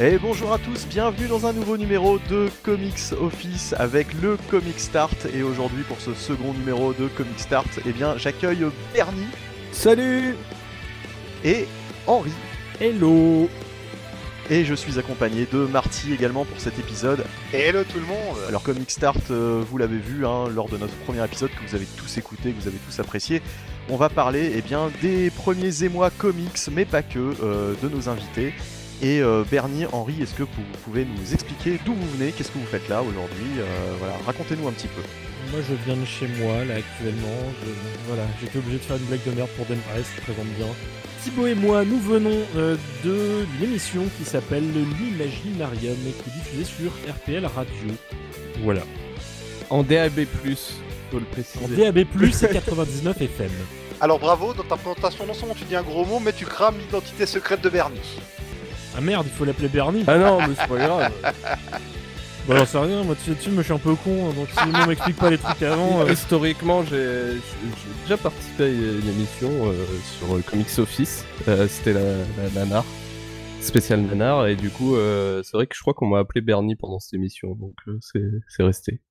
Et bonjour à tous, bienvenue dans un nouveau numéro de Comics Office avec le Comic Start. Et aujourd'hui, pour ce second numéro de Comic Start, eh bien, j'accueille Bernie. Salut Et Henri. Hello Et je suis accompagné de Marty également pour cet épisode. Hello tout le monde Alors Comic Start, euh, vous l'avez vu hein, lors de notre premier épisode que vous avez tous écouté, que vous avez tous apprécié. On va parler eh bien, des premiers émois comics, mais pas que, euh, de nos invités. Et euh, Bernie, Henri, est-ce que vous pouvez nous expliquer d'où vous venez, qu'est-ce que vous faites là aujourd'hui euh, Voilà, racontez-nous un petit peu. Moi je viens de chez moi là actuellement. Je- voilà, j'étais obligé de faire une blague de merde pour démarrer, ça se présente bien. Thibaut et moi, nous venons euh, de d'une émission qui s'appelle l'Imaginarium et qui est diffusée sur RPL Radio. Voilà. En DAB+, faut le En préciser. DAB+, et 99 FM. Alors bravo, dans ta présentation, non seulement tu dis un gros mot, mais tu crames l'identité secrète de Bernie. Ah merde, il faut l'appeler Bernie. Ah non, mais c'est pas grave. Bon alors c'est rien, moi tu sais, dessus, moi je suis un peu con, hein, donc si on m'explique pas les trucs avant... euh, Historiquement, j'ai j'ai déjà participé à une émission euh, sur euh, Comics Office. Euh, C'était la, la Nanar, spécial Nanar, et du coup, euh, c'est vrai que je crois qu'on m'a appelé Bernie pendant cette émission, donc euh, c'est c'est resté.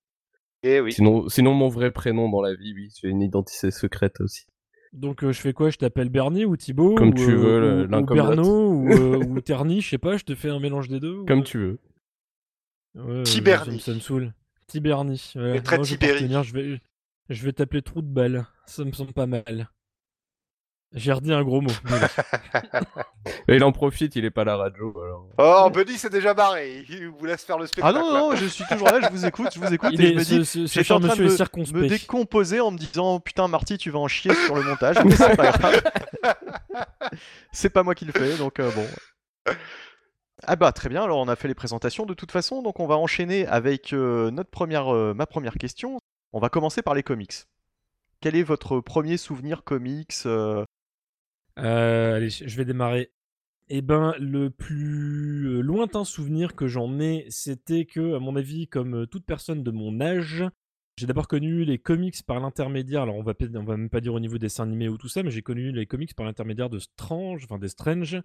Eh oui. Sinon, sinon, mon vrai prénom dans la vie, oui, j'ai une identité secrète aussi. Donc euh, je fais quoi? Je t'appelle Bernie ou Thibaut Comme ou, tu euh, veux, ou- l'un ou comme l'autre. Berno ou, euh, ou Terny, je sais pas, je te fais un mélange des deux ou- Comme tu veux. Ouais, Tiberny. Ça me, ça me saoule. Mais très Moi, Je vais, je vais t'appeler trou de balle. Ça me semble pas mal. J'ai redit un gros mot. Et il en profite, il est pas à la radio, alors. Oh, Buddy s'est déjà barré, il vous laisse faire le Ah spectacle. non, non, je suis toujours là, je vous écoute, je vous écoute Il et est, je me ce, dis, ce, ce en train de me, décomposer en me disant putain Marty tu vas en chier sur le montage, mais c'est pas grave. c'est pas moi qui le fais, donc euh, bon. Ah bah très bien, alors on a fait les présentations de toute façon, donc on va enchaîner avec euh, notre première, euh, ma première question. On va commencer par les comics. Quel est votre premier souvenir comics euh, allez, je vais démarrer. Eh ben, le plus euh, lointain souvenir que j'en ai, c'était que, à mon avis, comme euh, toute personne de mon âge, j'ai d'abord connu les comics par l'intermédiaire. Alors, on va, on va même pas dire au niveau des dessins animés ou tout ça, mais j'ai connu les comics par l'intermédiaire de Strange, enfin des Strange,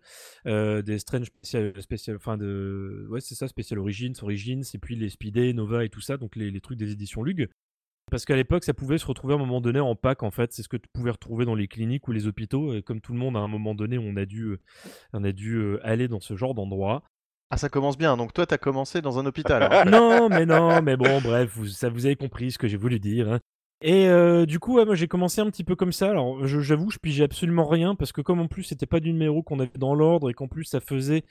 des Strange spécial, spécial, enfin de, ouais, c'est ça, spécial Origins, Origins, et puis les Speedé, Nova et tout ça, donc les, les trucs des éditions Lug. Parce qu'à l'époque, ça pouvait se retrouver à un moment donné en pack, en fait. C'est ce que tu pouvais retrouver dans les cliniques ou les hôpitaux. Et comme tout le monde, à un moment donné, on a dû, euh, on a dû euh, aller dans ce genre d'endroit. Ah ça commence bien, donc toi t'as commencé dans un hôpital. non, mais non, mais bon, bref, vous, ça vous avez compris ce que j'ai voulu dire. hein. Et euh, du coup, ouais, moi j'ai commencé un petit peu comme ça. Alors j'avoue, je pigeais absolument rien parce que comme en plus c'était pas du numéro qu'on avait dans l'ordre et qu'en plus ça faisait,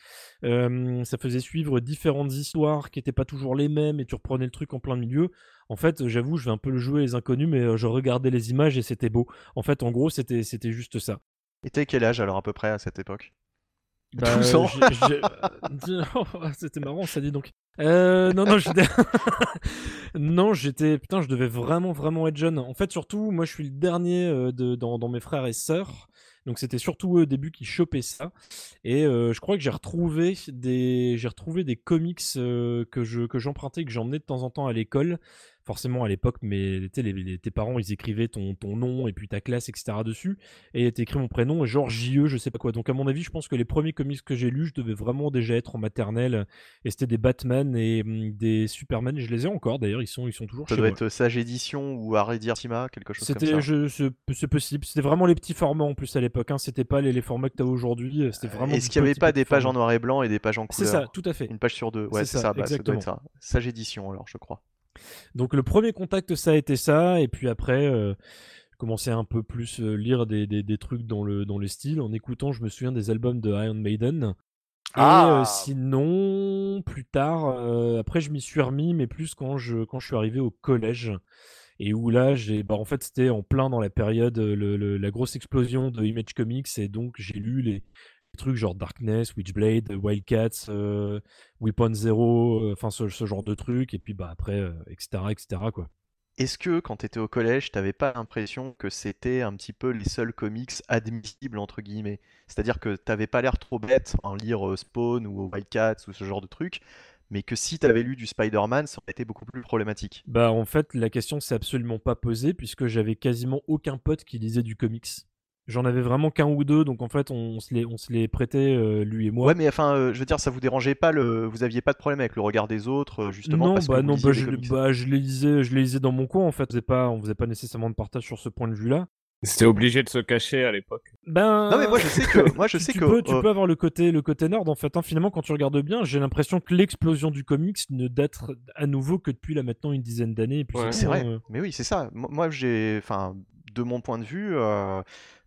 euh, ça faisait suivre différentes histoires qui étaient pas toujours les mêmes et tu reprenais le truc en plein milieu. En fait, j'avoue, je vais un peu le jouer les inconnus, mais euh, je regardais les images et c'était beau. En fait, en gros, c'était juste ça. Et t'as quel âge alors à peu près à cette époque? Bah, 12 ans. Oh, C'était marrant, ça dit donc. Euh, non, non, j'étais. non, j'étais. Putain, je devais vraiment, vraiment être jeune. En fait, surtout, moi, je suis le dernier euh, de, dans, dans mes frères et sœurs. Donc, c'était surtout eux au début qui chopaient ça. Et euh, je crois que j'ai retrouvé des, j'ai retrouvé des comics euh, que je que j'empruntais, que j'emmenais de temps en temps à l'école. Forcément, à l'époque, mais les, les- tes parents, ils écrivaient ton, ton nom et puis ta classe, etc. dessus et t'écris mon prénom, genre JE, je sais pas quoi. Donc à mon avis, je pense que les premiers comics que j'ai lus, je devais vraiment déjà être en maternelle, et c'était des Batman et hum, des Superman. Je les ai encore d'ailleurs, ils sont, ils sont toujours Ça chez doit moi. être Sage Édition ou Arredirtima, quelque chose comme ça. C'est c'est possible. C'était vraiment les petits formats en plus à l'époque. Hein. C'était pas les, les formats que t'as aujourd'hui. euh, C'était vraiment. Est-ce qu'il n'y avait pas des pages en noir et blanc et des pages en C'est couleur? ça, tout à fait. Une page sur deux. Ouais, C'est c'est ça, ça. bah, ça doit être ça. Sage Édition alors, je crois. Donc le premier contact, ça a été ça, et puis après, euh, commencer un peu plus euh, lire des, des, des trucs dans le, dans le style. En écoutant, je me souviens des albums de Iron Maiden. Et Ah. euh, sinon, plus tard, euh, après je m'y suis remis, mais plus quand je, quand je suis arrivé au collège. Et où là, j'ai, bah, en fait, c'était en plein dans la période, le, le- la grosse explosion de Image Comics, et donc j'ai lu les trucs genre Darkness, Witchblade, Wildcats, euh, Weapon Zero, euh, enfin ce, ce genre de trucs, et puis bah après, euh, etc., etc., quoi. Est-ce que quand tu étais au collège, t'avais pas l'impression que c'était un petit peu les seuls comics admissibles entre guillemets? C'est-à-dire que t'avais pas l'air trop bête en lire euh, Spawn ou Wildcats ou ce genre de trucs, mais que si t'avais lu du Spider-Man, ça aurait été beaucoup plus problématique. Bah en fait, la question s'est absolument pas posée, puisque j'avais quasiment aucun pote qui lisait du comics. J'en avais vraiment qu'un ou deux, donc en fait, on, se les, on se les prêtait, euh, lui et moi. Ouais, mais enfin, euh, je veux dire, ça vous dérangeait pas le, vous aviez pas de problème avec le regard des autres, euh, justement non, parce bah non, bah je, bah, je les lisais, je les lisais dans mon coin en fait. On faisait pas, on faisait pas nécessairement de partage sur ce point de vue-là. C'était obligé de se cacher à l'époque. Ben, Non, mais moi je sais que, moi je tu, sais tu que, peux, tu euh, peux avoir le côté, le côté nerd en fait. hein. Finalement, quand tu regardes bien, j'ai l'impression que l'explosion du comics ne date à nouveau que depuis là maintenant une dizaine d'années. Ouais. C'est vrai, mais oui, c'est ça. Mo- Moi, j'ai, enfin, de mon point de vue, euh,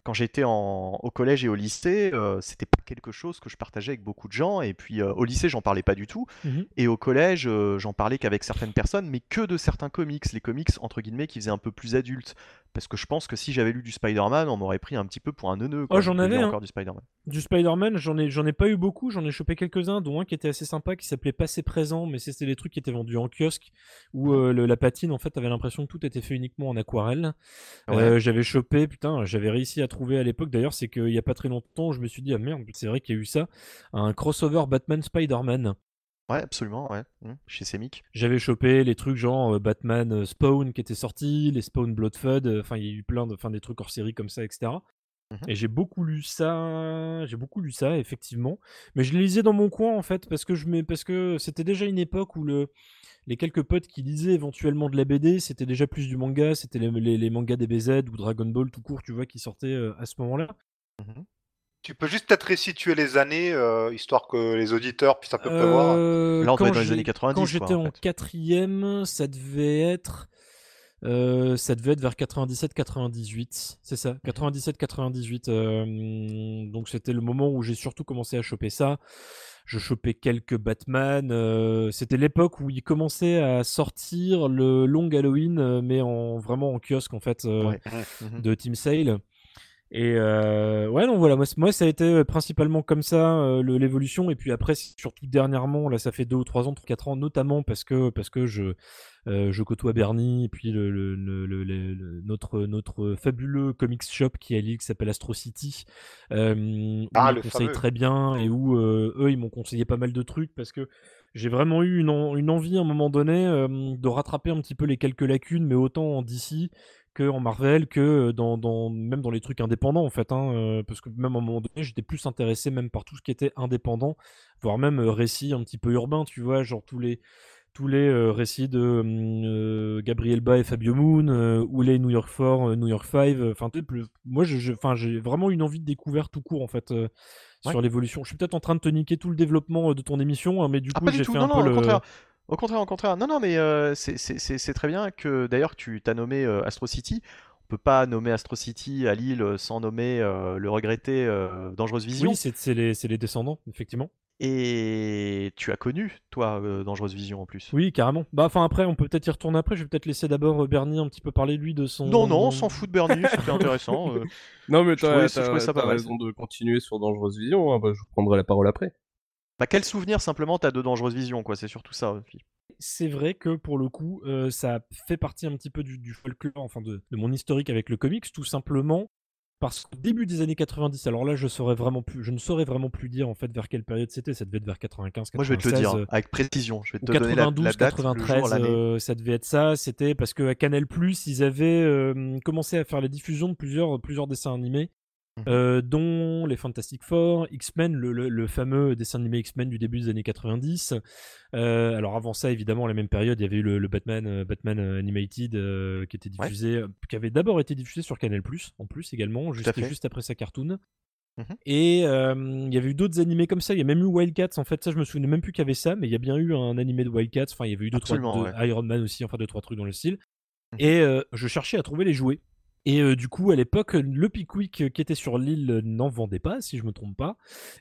quand j'étais en- au collège et au lycée, euh, c'était pas quelque chose que je partageais avec beaucoup de gens. Et puis euh, au lycée, j'en parlais pas du tout. Mhm. Et au collège, euh, j'en parlais qu'avec certaines personnes, mais que de certains comics, les comics entre guillemets qui faisaient un peu plus adultes. Parce que je pense que si j'avais lu du Spider-Man, on m'aurait pris un petit peu pour un neuneu. quoi, Oh, j'en avais, hein. encore du Spider-Man. Du Spider-Man, j'en ai, j'en ai pas eu beaucoup, j'en ai chopé quelques-uns, dont un qui était assez sympa, qui s'appelait Passé Présent, mais c'était les trucs qui étaient vendus en kiosque, où euh, le- la patine, en fait, t'avais l'impression que tout était fait uniquement en aquarelle. Ouais. J'avais chopé, putain, j'avais réussi à trouver à l'époque, d'ailleurs, c'est qu'il y a pas très longtemps, je me suis dit, ah merde, c'est vrai qu'il y a eu ça, un crossover Batman-Spider-Man. Ouais, absolument, ouais. Mmh, Chez Semic. J'avais chopé les trucs genre euh, Batman euh, Spawn qui étaient sortis, les Spawn Bloodfud, euh, enfin il y a eu plein de, enfin des trucs hors série comme ça, etc. Mhm. Et j'ai beaucoup lu ça, j'ai beaucoup lu ça effectivement, mais je les lisais dans mon coin en fait parce que je mets, parce que c'était déjà une époque où le les quelques potes qui lisaient éventuellement de la BD, c'était déjà plus du manga, c'était les, les, les mangas DBZ ou Dragon Ball tout court, tu vois, qui sortaient euh, à ce moment-là. Mhm. Tu peux juste peut-être resituer les années, euh, histoire que les auditeurs puissent à peu près voir. Euh, Là, on être dans les années 90, Quand j'étais en quatrième, ça devait être. Euh, ça devait être vers 97-98, c'est ça, 97-98. euh, donc c'était le moment où j'ai surtout commencé à choper ça. Je chopais quelques Batman. euh, c'était l'époque où il commençait à sortir le long Halloween, euh, mais en vraiment en kiosque en fait. euh, Ouais. Mhm. de Team Sale. Et euh, ouais, non, voilà, moi, moi ça a été euh, principalement comme ça euh, l'évolution. Et puis après, surtout dernièrement, là, ça fait deux ou trois ans, trois, quatre ans, notamment parce que, parce que je, euh, je côtoie Bernie et puis le, le- le- le- le- le- notre, notre fabuleux comics shop qui est à Lille qui s'appelle Astro City. Euh, où Ah, ils le conseillent fameux. très bien et où euh, eux, ils m'ont conseillé pas mal de trucs parce que j'ai vraiment eu une, en- une envie à un moment donné euh, de rattraper un petit peu les quelques lacunes, mais autant en DC que en Marvel, que dans, dans- même dans les trucs indépendants en fait, hein, euh, parce que même à un moment donné, j'étais plus intéressé même par tout ce qui était indépendant, voire même euh, récits un petit peu urbains, tu vois, genre tous les tous les euh, récits de hum, euh, Gabriel Ba et Fabio Moon, euh, ou les New York 4, euh, New York 5, euh, enfin moi je- je- j'ai vraiment une envie de découverte tout court en fait euh, sur l'évolution. Je suis peut-être en train de te niquer tout le dévéloppement euh, de ton émission, hein, mais du Ah, coup j'ai fait non, un non, peu le... contraire. Au contraire, au contraire. Non, non, mais euh, c'est- très bien que d'ailleurs tu t'as nommé euh, Astro City. On peut pas nommer Astro City à Lille euh, sans nommer euh, le regretté euh, Dangereuse Vision. Oui, c'est les, c'est les descendants, effectivement. Et tu as connu, toi, euh, Dangereuse Vision en plus. Oui, carrément. Bah, enfin, après, on peut peut-être y retourner après. Je vais peut-être laisser d'abord Bernie un petit peu parler, lui, de son. Non, non, on s'en fout de Bernie, c'était intéressant. euh. Non, mais t'as mal. raison de continuer sur Dangereuse Vision. hein, bah, je prendrai la parole après. Bah, quel souvenir simplement t'as de Dangereuse Vision, quoi, c'est surtout ça. C'est vrai que pour le coup, euh, ça fait partie un petit peu du, du folklore, enfin de, de mon historique avec le comics, tout simplement parce qu'au début des années 90, alors là, je saurais vraiment plus, je ne saurais vraiment plus dire en fait vers quelle période c'était. Ça devait être vers 95, 96. Moi, je vais te le dire euh, avec précision. Je vais te donner la, 92, la date, le jour, 93, l'année. euh, ça devait être ça. C'était parce que à Canal ils avaient euh, commencé à faire la diffusion de plusieurs, plusieurs dessins animés. Euh, dont les Fantastic Four, X-Men, le, le- le fameux dessin animé X-Men du début des années 90. Euh, alors avant ça, évidemment, à la même période, il y avait eu le, le Batman, euh, Batman Animated qui était diffusé, qui avait d'abord été diffusé sur Canal en plus également, juste, juste après sa cartoon. Mhm. Et il y avait eu d'autres animés comme ça. Il y a même eu Wildcats. En fait, ça, je me souvenais même plus qu'il y avait ça, mais il y a bien eu un animé de Wildcats. Enfin, il y avait eu deux, trois Absolument, de ouais. Iron Man aussi, enfin deux, trois trucs dans le style. Mhm. Et je cherchais à trouver les jouets. Et euh, du coup, à l'époque, le Pickwick euh, qui était sur l'île euh, n'en vendait pas, si je me trompe pas.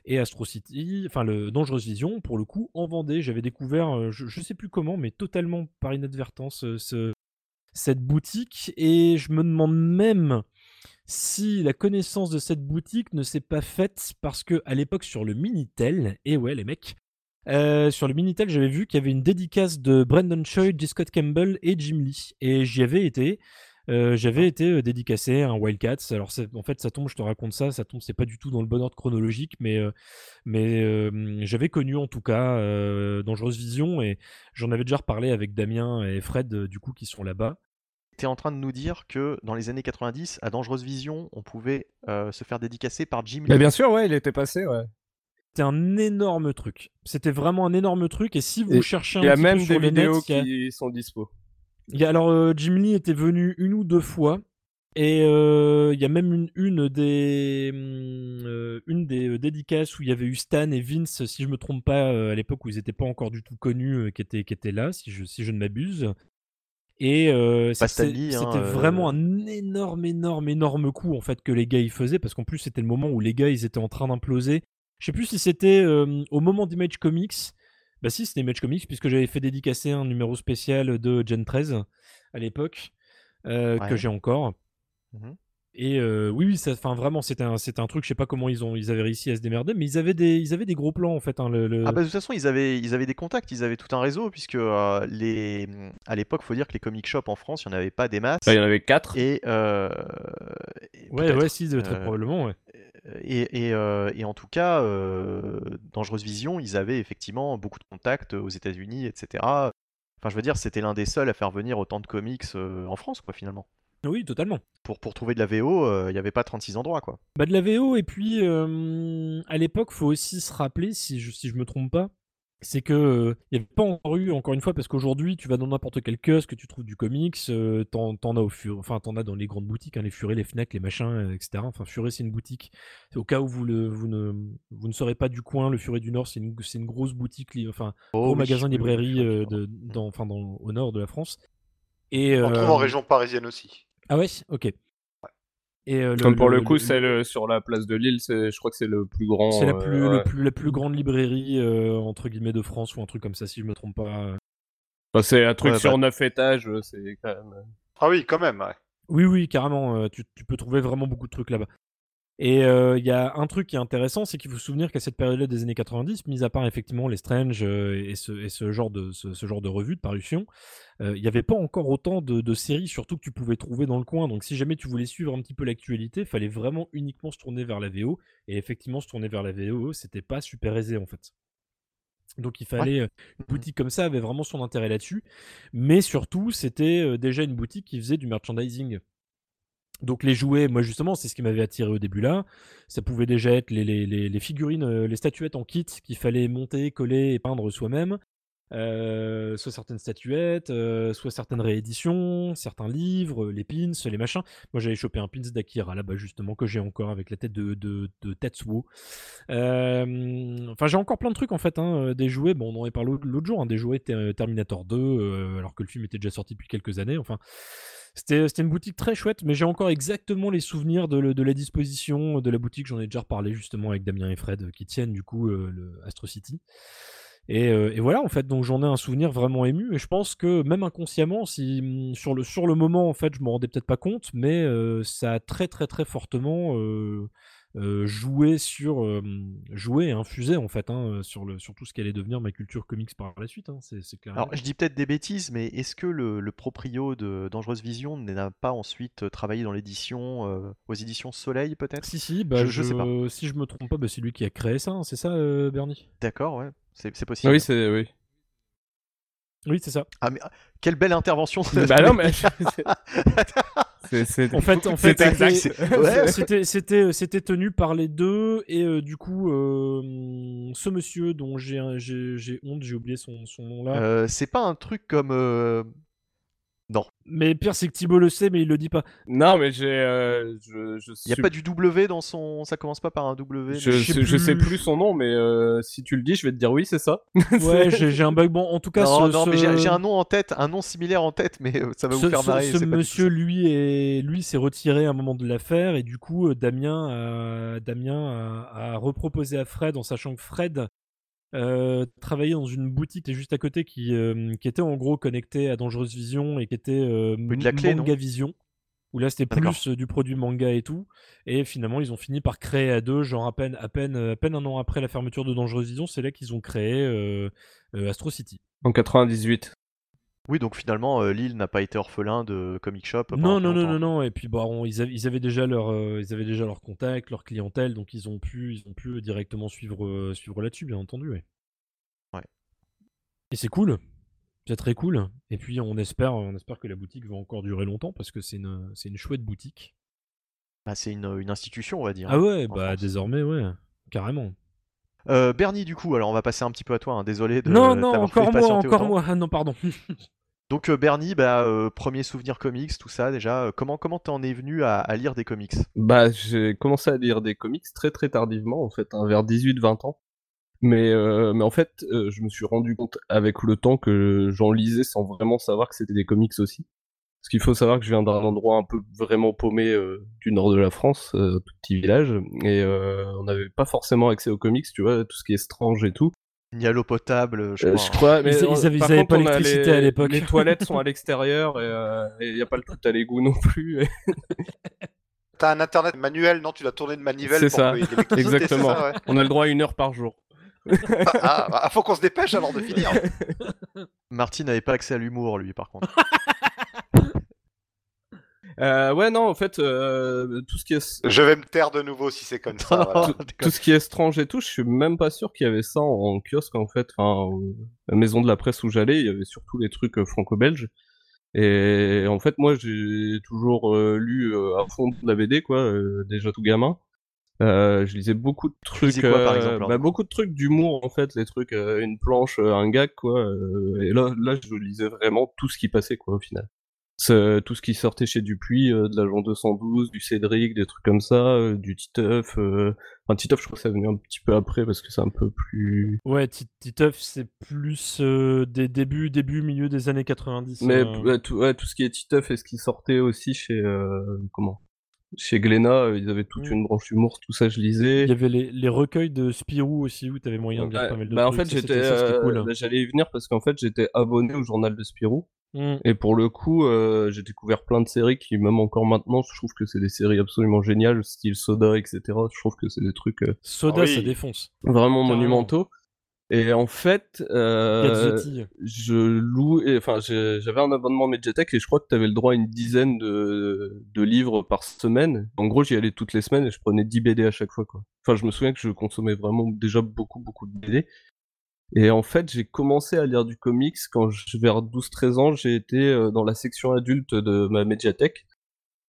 Et Astro City, enfin le Dangerous Vision, pour le coup, en vendait. J'avais découvert, je, je sais plus comment, mais totalement par inadvertance, ce, cette boutique. Et je me demande même si la connaissance de cette boutique ne s'est pas faite parce que à l'époque sur le Minitel, et ouais les mecs, sur le Minitel j'avais vu qu'il y avait une dédicace de Brandon Choi, J. Scott Campbell et Jim Lee, et j'y avais été. Euh, j'avais été euh, dédicacé à un Wildcats. Alors en fait ça tombe, je te raconte ça, ça tombe, c'est pas du tout dans le bon ordre chronologique, mais euh, mais euh, j'avais connu en tout cas euh, Dangereuse Vision et j'en avais déjà reparlé avec Damien et Fred euh, du coup qui sont là-bas. tu es en train de nous dire que dans les années 90, à Dangereuse Vision, on pouvait euh, se faire dédicacer par Jim Lee. bien sûr, ouais, il était passé, ouais. C'était un énorme truc. C'était vraiment un énorme truc. Et si vous Et cherchez un Il y a petit même peu sur des net, vidéos a- qui sont dispo. Il y a- alors euh, Jim Lee était venu une ou deux fois. Et euh, il y a même une, une des, euh, une des euh, dédicaces où il y avait eu Stan et Vince, si je me trompe pas, euh, à l'époque où ils n'étaient pas encore du tout connus, qui, étaient, qui étaient là, si je, si je ne m'abuse. Et c'était hein, c'était vraiment un énorme, énorme, énorme coup en fait que les gars ils faisaient, parce qu'en plus c'était le moment où les gars ils étaient en train d'imploser. Je sais plus si c'était au moment d'Image Comics. Bah si, c'était Image Comics, puisque j'avais fait dédicacer un numéro spécial de Gen 13 à l'époque, euh, Ouais. que j'ai encore. Mhm. Et euh, oui, oui, ça, vraiment, c'était un, c'était un truc. Je sais pas comment ils ont, ils avaient réussi à se démerder, mais ils avaient des, ils avaient des gros plans en fait. hein, le, le- Ah bah de toute façon ils avaient, ils avaient des contacts, ils avaient tout un réseau puisque euh, les... à l'époque faut dire que les comic shops en France il n'y en avait pas des masses. Bah, il y en avait quatre. Et, euh, et ouais, ouais, si, très Euh, probablement, ouais. Et, et, euh, et en tout cas, euh, Dangereuse Vision, ils avaient effectivement beaucoup de contacts aux États-Unis, etc. Enfin, je veux dire, c'était l'un des seuls à faire venir autant de comics euh, en France, quoi, finalement. Oui, totalement. Pour, pour trouver de la VO, euh, il n'y avait pas 36 endroits, quoi. Bah de la VO et puis euh, à l'époque, faut aussi se rappeler, si je, si je me trompe pas, c'est que euh, il y avait pas encore eu, encore une fois, parce qu'aujourd'hui, tu vas dans n'importe quel kiosque, que tu trouves du comics, euh, t'en, t'en as au fur, enfin t'en as dans les grandes boutiques, hein, les Furets, les Fnac, les machins, euh, etc. Enfin Furet c'est une boutique. Au cas où vous le, vous ne, vous ne serez pas du coin, le Furet du Nord, c'est une, c'est une grosse boutique, li- enfin Oh, gros oui, magasin oui, librairie oui, euh, de, dans, enfin dans, au nord de la France. Et On euh, trouve en région parisienne aussi. Ah ouais, ok. Et euh, Comme pour le, coup, celle sur la place de Lille, c'est- je crois que c'est le plus grand. C'est la euh, plus, ouais. le plus, la plus grande librairie euh, entre guillemets de France ou un truc comme ça si je me trompe pas. Enfin, c'est un truc Ouais, sur bah- 9 étages, euh, c'est quand même. Ah oui, quand même, ouais. Oui oui carrément, euh, tu, tu peux trouver vraiment beaucoup de trucs là-bas. Et euh, il y a un truc qui est intéressant, c'est qu'il faut se souvenir qu'à cette période-là des années 90, mis à part effectivement les Strange euh, et, ce, et ce genre de ce, ce genre de revues de parution, euh, il n'y avait pas encore autant de, de séries, surtout que tu pouvais trouver dans le coin. Donc si jamais tu voulais suivre un petit peu l'actualité, fallait vraiment uniquement se tourner vers la VO. Et effectivement, se tourner vers la VO, c'était pas super aisé en fait. Donc il fallait une boutique comme ça avait vraiment son intérêt là-dessus, mais surtout c'était déjà une boutique qui faisait du merchandising. Donc les jouets, moi justement, c'est ce qui m'avait attiré au début là. Ça pouvait déjà être les, figurines, euh, les statuettes en kit qu'il fallait monter, coller et peindre soi-même. Euh, soit certaines statuettes, euh, soit certaines rééditions, certains livres, les pins, les machins. Moi j'avais chopé un pins d'Akira là-bas justement que j'ai encore avec la tête de, Tetsuo. Euh, Enfin j'ai encore plein de trucs en fait, hein, des jouets, bon on en avait parlé l'autre jour, hein, des jouets Ter- Terminator 2, euh, alors que le film était déjà sorti depuis quelques années. Enfin c'était une boutique très chouette, mais j'ai encore exactement les souvenirs de, la disposition de la boutique. J'en ai déjà reparlé justement avec Damien et Fred qui tiennent du coup euh, le Astro City. Et, euh, et voilà en fait, donc j'en ai un souvenir vraiment ému. Et je pense que même inconsciemment, si hum, sur le sur le moment en fait, je m'en rendais peut-être pas compte, mais euh, ça a très très très fortement euh, euh, joué sur euh, joué et infusé en fait hein, sur le sur tout ce qui allait devenir ma culture comics par la suite. hein, c'est clair. Alors, je dis peut-être des bêtises, mais est-ce que le, le proprio de Dangereuse Vision n'a pas ensuite travaillé dans l'édition, euh, aux éditions Soleil, peut-être? Si si, bah Je- je, je sais pas. si je me trompe pas, bah, c'est lui qui a créé ça, hein, c'est ça, euh, Bernie? D'accord, ouais, c'est c'est possible. Oui, c'est. Oui. Oui, c'est ça. Ah, mais quelle belle intervention bah non, mais. c'est- c'est- En fait, en fait, exact. c'était- c'est- ouais. c'était c'était c'était tenu par les deux et euh, du coup euh, ce monsieur dont j'ai un- j'ai j'ai honte, j'ai oublié son, son nom là. Euh, c'est pas un truc comme. Mais pire c'est que Thibaut le sait mais il le dit pas. Non, mais j'ai. euh, je, je il n'y a suis- pas du W dans son. Ça commence pas par un W. Je, mais- je sais sais, je sais plus. son nom, mais euh, si tu le dis, je vais te dire oui, c'est ça. Ouais, j'ai j'ai un bug bon en tout cas Non, ce, non, mais ce- j'ai j'ai un nom en tête, un nom similaire en tête, mais euh, ça va ce, vous faire marrer. ce monsieur, lui, est, lui s'est retiré à un moment de l'affaire et du coup, Damien, Damien a, a reproposé à Fred, en sachant que Fred euh, travaillait dans une boutique qui est juste à côté qui, euh, qui était en gros connectée à Dangereuse Vision et qui était euh, de la Clé, Manga Vision. Où là c'était D'accord. plus euh, du produit manga et tout. Et finalement ils ont fini par créer à deux, genre à peine, à peine, à peine un an après la fermeture de Dangereuse Vision, c'est là qu'ils ont créé euh, euh, Astro City. En 98. Oui, donc finalement, euh, Lille n'a pas été orphelin de comic shop. Non, non, non, non, non. Et puis, bon, ils, avaient, ils avaient déjà leur, euh, ils avaient déjà leur contact, leur clientèle, donc ils ont pu, ils ont pu directement suivre, euh, suivre là-dessus, bien entendu. ouais. Ouais. Et c'est cool. C'est très cool. Et puis on espère, on espère que la boutique va encore durer longtemps parce que c'est une, c'est une chouette boutique. Bah, c'est une, une institution, on va dire. Ah ouais, bah France. désormais, ouais, carrément. Euh, Bernie, du coup, alors on va passer un petit peu à toi. hein, Désolé de non, non, encore moi, encore autant. moi. Ah non, pardon. Donc euh, Bernie, bah, euh, premier souvenir comics, tout ça déjà. euh, comment comment t'en es venu à, lire des comics? Bah, j'ai commencé à lire des comics très très tardivement, en fait, hein, vers 18-20 ans. Mais, en fait, je me suis rendu compte avec le temps que j'en lisais sans vraiment savoir que c'était des comics aussi. Parce qu'il faut savoir que je viens d'un endroit un peu vraiment paumé du nord de la France, tout petit village, et on n'avait pas forcément accès aux comics, tu vois, tout ce qui est strange et tout. Il y a l'eau potable, je Euh, crois. je crois, mais Ils- ils euh, avaient- par ils avaient contre, pas l'électricité les- à l'époque. Les toilettes sont à l'extérieur et il n'y a pas le tout à l'égout non plus. et- T'as un internet manuel, non Tu l'as tourné de manivelle C'est pour ça. Exactement. ça, ouais. On a le droit à une heure par jour. Ah, ah, faut qu'on se dépêche alors de finir. Martin n'avait pas accès à l'humour, lui, par contre. Euh, ouais, non, en fait, euh, tout ce qui est Je vais me taire de nouveau si c'est comme ça. voilà. Tout- tout ce qui est étrange et tout, je suis même pas sûr qu'il y avait ça en, en kiosque en fait. Enfin, euh, la maison de la presse où j'allais, il y avait surtout les trucs euh, franco-belges. Et en fait, moi, j'ai toujours euh, lu euh, à fond de la BD, quoi, euh, déjà tout gamin. Euh, je lisais beaucoup de trucs, quoi, par euh, exemple, bah, beaucoup de trucs d'humour en fait, les trucs, euh, une planche, euh, un gag, quoi. euh, et là, là, je lisais vraiment tout ce qui passait, quoi, au final. C'est tout ce qui sortait chez Dupuis, euh, de l'agent 212, du Cédric, des trucs comme ça, euh, du Titeuf. Euh... Enfin, Titeuf, je crois que ça venait un petit peu après parce que c'est un peu plus. Ouais, Ti- Titeuf, c'est plus euh, des débuts, début, milieu des années 90. Mais euh. ouais, tout, ouais, tout ce qui est Titeuf et ce qui sortait aussi chez. euh, comment? Chez Glénat, euh, ils avaient toute une branche humour, tout ça, je lisais. Il y avait les, les recueils de Spirou aussi où t'avais moyen de lire Ouais, pas mal de bah, en fait, j'étais, euh, cool. bah, j'allais y venir parce qu'en fait, j'étais abonné au journal de Spirou. Mm. Et pour le coup, euh, j'ai découvert plein de séries qui, même encore maintenant, je trouve que c'est des séries absolument géniales, style Soda, etc. Je trouve que c'est des trucs euh, Soda, Ah oui. ça défonce. vraiment monumentaux. Et en fait, euh, je loue, enfin, j'avais un abonnement Mediatek et je crois que tu avais le droit à une dizaine de, de livres par semaine. En gros, j'y allais toutes les semaines et je prenais 10 BD à chaque fois, quoi. Enfin, je me souviens que je consommais vraiment déjà beaucoup, beaucoup de BD. Et en fait, j'ai commencé à lire du comics quand je, vers 12-13 ans, j'ai été euh, dans la section adulte de ma Mediatek.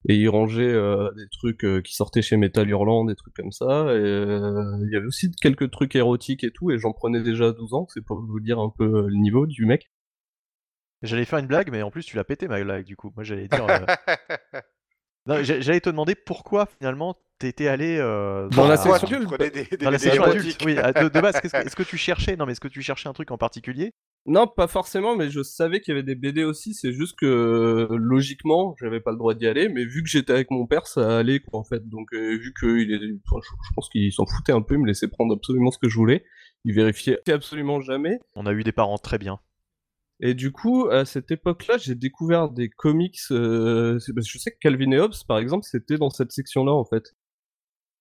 Et ils rangeaient euh, des trucs euh, qui sortaient chez Metal Hurlant, des trucs comme ça. Et euh, il y avait aussi quelques trucs érotiques et tout, et j'en prenais déjà à 12 ans, c'est pour vous dire un peu le niveau du mec. J'allais faire une blague, mais en plus tu l'as pété ma blague du coup. Moi j'allais dire. euh, j'allais te demander pourquoi finalement t'étais allé euh, Dans la section prenais des, des dans la section adulte. Oui, à- de, de base, que- est-ce que tu cherchais? Non, mais est-ce que tu cherchais un truc en particulier? Non, pas forcément, mais je savais qu'il y avait des BD aussi, c'est juste que euh, logiquement, j'avais pas le droit d'y aller, mais vu que j'étais avec mon père, ça allait quoi en fait. Donc euh, vu qu'il est, enfin, je, je pense qu'il s'en foutait un peu, il me laissait prendre absolument ce que je voulais, il vérifiait absolument jamais. On a eu des parents très bien. Et du coup, à cette époque-là, j'ai découvert des comics. euh, c'est- parce que je sais que Calvin et Hobbes, par exemple, c'était dans cette section-là en fait,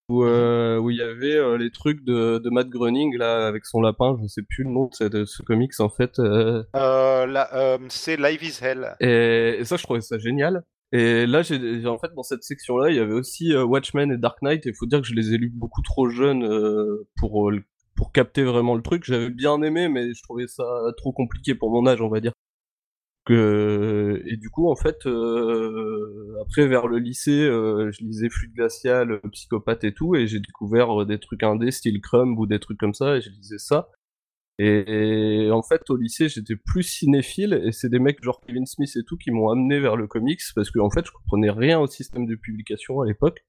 où euh, où il y avait euh, les trucs de, de Matt Groening là avec son lapin. Je sais plus le nom de, cette- de ce comics en fait. euh, là, c'est Live is Hell. Et, et ça, je trouvais ça génial. Et là, j'ai en fait dans cette section-là, il y avait aussi Watchmen et Dark Knight. Et il faut dire que je les ai lus beaucoup trop jeunes pour pour capter vraiment le truc. J'avais bien aimé, mais je trouvais ça trop compliqué pour mon âge, on va dire. Et du coup, en fait, euh, après vers le lycée, euh, je lisais Fluide glacial, euh, Psychopathe et tout, et j'ai découvert euh, des trucs indés, style Crumb ou des trucs comme ça, et je lisais ça. Et, et en fait, au lycée, j'étais plus cinéphile, et c'est des mecs genre Kevin Smith et tout qui m'ont amené vers le comics, parce que en fait, je comprenais rien au système de publication à l'époque.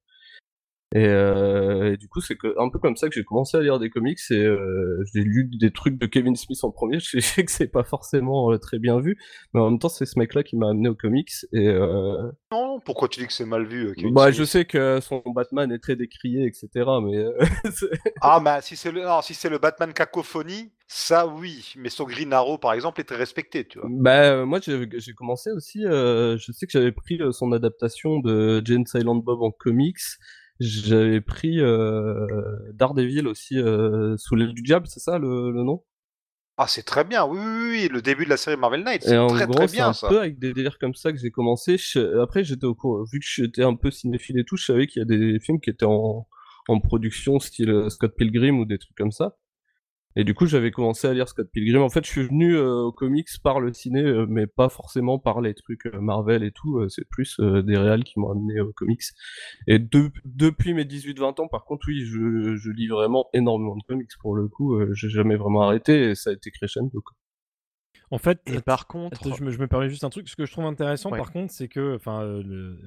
Et, euh, et du coup, c'est que- un peu comme ça que j'ai commencé à lire des comics, et euh, j'ai lu des trucs de Kevin Smith en premier. Je sais que c'est pas forcément euh, très bien vu, mais en même temps, c'est ce mec-là qui m'a amené aux comics. Et euh, Non, pourquoi tu dis que c'est mal vu euh, Kevin bah, Smith je sais que son Batman est très décrié, etc. Mais euh, Ah, bah si c'est le, non, si c'est le Batman cacophonie, ça oui. Mais son Green Arrow, par exemple, est très respecté, tu vois. Bah, moi, j'ai j'ai commencé aussi. euh, je sais que j'avais pris son adaptation de Jane Silent Bob en comics. J'avais pris euh, Daredevil aussi, euh, sous l'aile du diable, c'est ça le, le nom? Ah, c'est très bien. Oui, oui, oui. Le début de la série Marvel Knights, c'est très très bien un ça. peu avec des délires comme ça que j'ai commencé. Je- Après, j'étais au courant, vu que j'étais un peu cinéphile et tout, je savais qu'il y a des films qui étaient en, en production, style euh, Scott Pilgrim ou des trucs comme ça. Et du coup, j'avais commencé à lire Scott Pilgrim. En fait, je suis venu euh, aux comics par le ciné, euh, mais pas forcément par les trucs euh, Marvel et tout. euh, c'est plus euh, des réals qui m'ont amené aux comics. Et de- depuis mes 18-20 ans, par contre, oui, je, je lis vraiment énormément de comics pour le coup. euh, J'ai jamais vraiment arrêté et ça a été crescendo. quoi. En fait, Et par contre, Attends, je, me, je me permets juste un truc. Ce que je trouve intéressant, Ouais. par contre, c'est que, enfin, euh, le-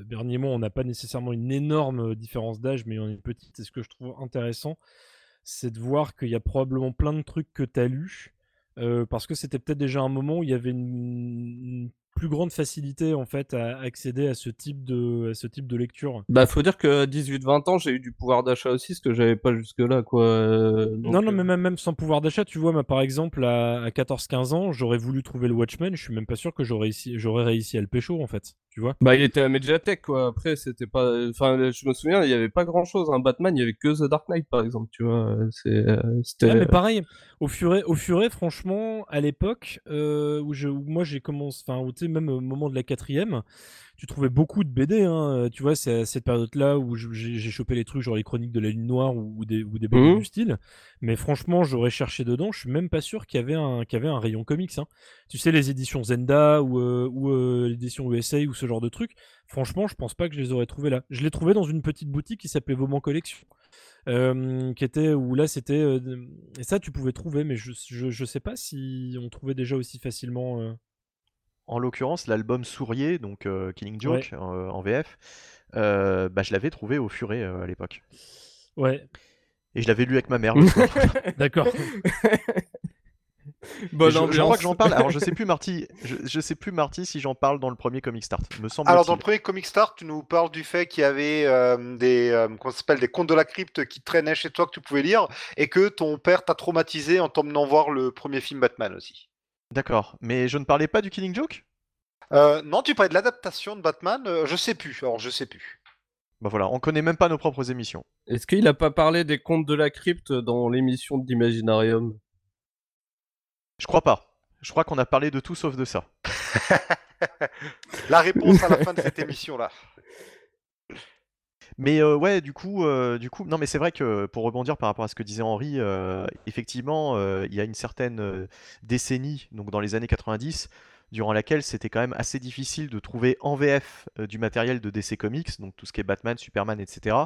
euh, Bernie et moi, on n'a pas nécessairement une énorme différence d'âge, mais on est une petite. Et ce que je trouve intéressant, c'est de voir qu'il y a probablement plein de trucs que tu as lus, euh, parce que c'était peut-être déjà un moment où il y avait une, une plus grande facilité, en fait, à accéder à ce type de, à ce type de lecture. Bah, faut dire que 18-20 ans, j'ai eu du pouvoir d'achat aussi, ce que j'avais pas jusque-là, quoi. euh, donc, non, non, euh, mais même, même sans pouvoir d'achat, tu vois, moi, par exemple, à, à 14-15 ans, j'aurais voulu trouver le Watchmen, je suis même pas sûr que j'aurais réussi, j'aurais réussi à le pécho, en fait, tu vois. Bah, il était à Mediatek, quoi. Après, c'était pas. Enfin, je me souviens, il y avait pas grand chose. Un Batman, il y avait que The Dark Knight, par exemple, tu vois. C'est, euh, c'était. Ouais, mais pareil, au furet, au furet, franchement, à l'époque euh, où, je, où moi j'ai commencé, enfin, où, tu sais, même au moment de la quatrième, tu trouvais beaucoup de BD, hein, tu vois, c'est à cette période-là où j'ai chopé les trucs, genre les chroniques de la Lune Noire ou, ou des, ou des BD Mhm. du style. Mais franchement, j'aurais cherché dedans, je suis même pas sûr qu'il y avait un, qu'il y avait un rayon comics. hein. Tu sais, les éditions Zenda ou, euh, ou euh, l'édition USA ou ce genre de trucs, franchement, je pense pas que je les aurais trouvés là. Je les trouvais dans une petite boutique qui s'appelait Vauban Collection. euh, qui était où là c'était euh, et ça tu pouvais trouver mais je, je, je sais pas si on trouvait déjà aussi facilement euh. En l'occurrence, l'album Sourier, donc euh, Killing Joke euh, en VF, euh, bah, je l'avais trouvé au furet euh, à l'époque. ouais Et je l'avais lu avec ma mère d'accord Bonne je, je crois que j'en parle. Alors je sais plus Marty, je, je sais plus Marty si j'en parle dans le premier Comic Start. Me semble. Alors, dans le premier Comic Start, tu nous parles du fait qu'il y avait euh, des, euh, s'appelle, des contes de la crypte qui traînaient chez toi que tu pouvais lire et que ton père t'a traumatisé en t'emmenant voir le premier film Batman aussi. D'accord, mais je ne parlais pas du Killing Joke? Euh, non, tu parlais de l'adaptation de Batman, euh, je sais plus. Alors, je sais plus. Bah voilà, on connaît même pas nos propres émissions. Est-ce qu'il a pas parlé des contes de la crypte dans l'émission d'Imaginarium? Je crois pas. Je crois qu'on a parlé de tout sauf de ça. La réponse à la fin de cette émission-là. Mais euh, ouais, du coup, euh, du coup, non, mais c'est vrai que pour rebondir par rapport à ce que disait Henri, euh, effectivement, il y a une certaine décennie, donc dans les années 90, durant laquelle c'était quand même assez difficile de trouver en VF euh, du matériel de DC Comics, donc tout ce qui est Batman, Superman, etc.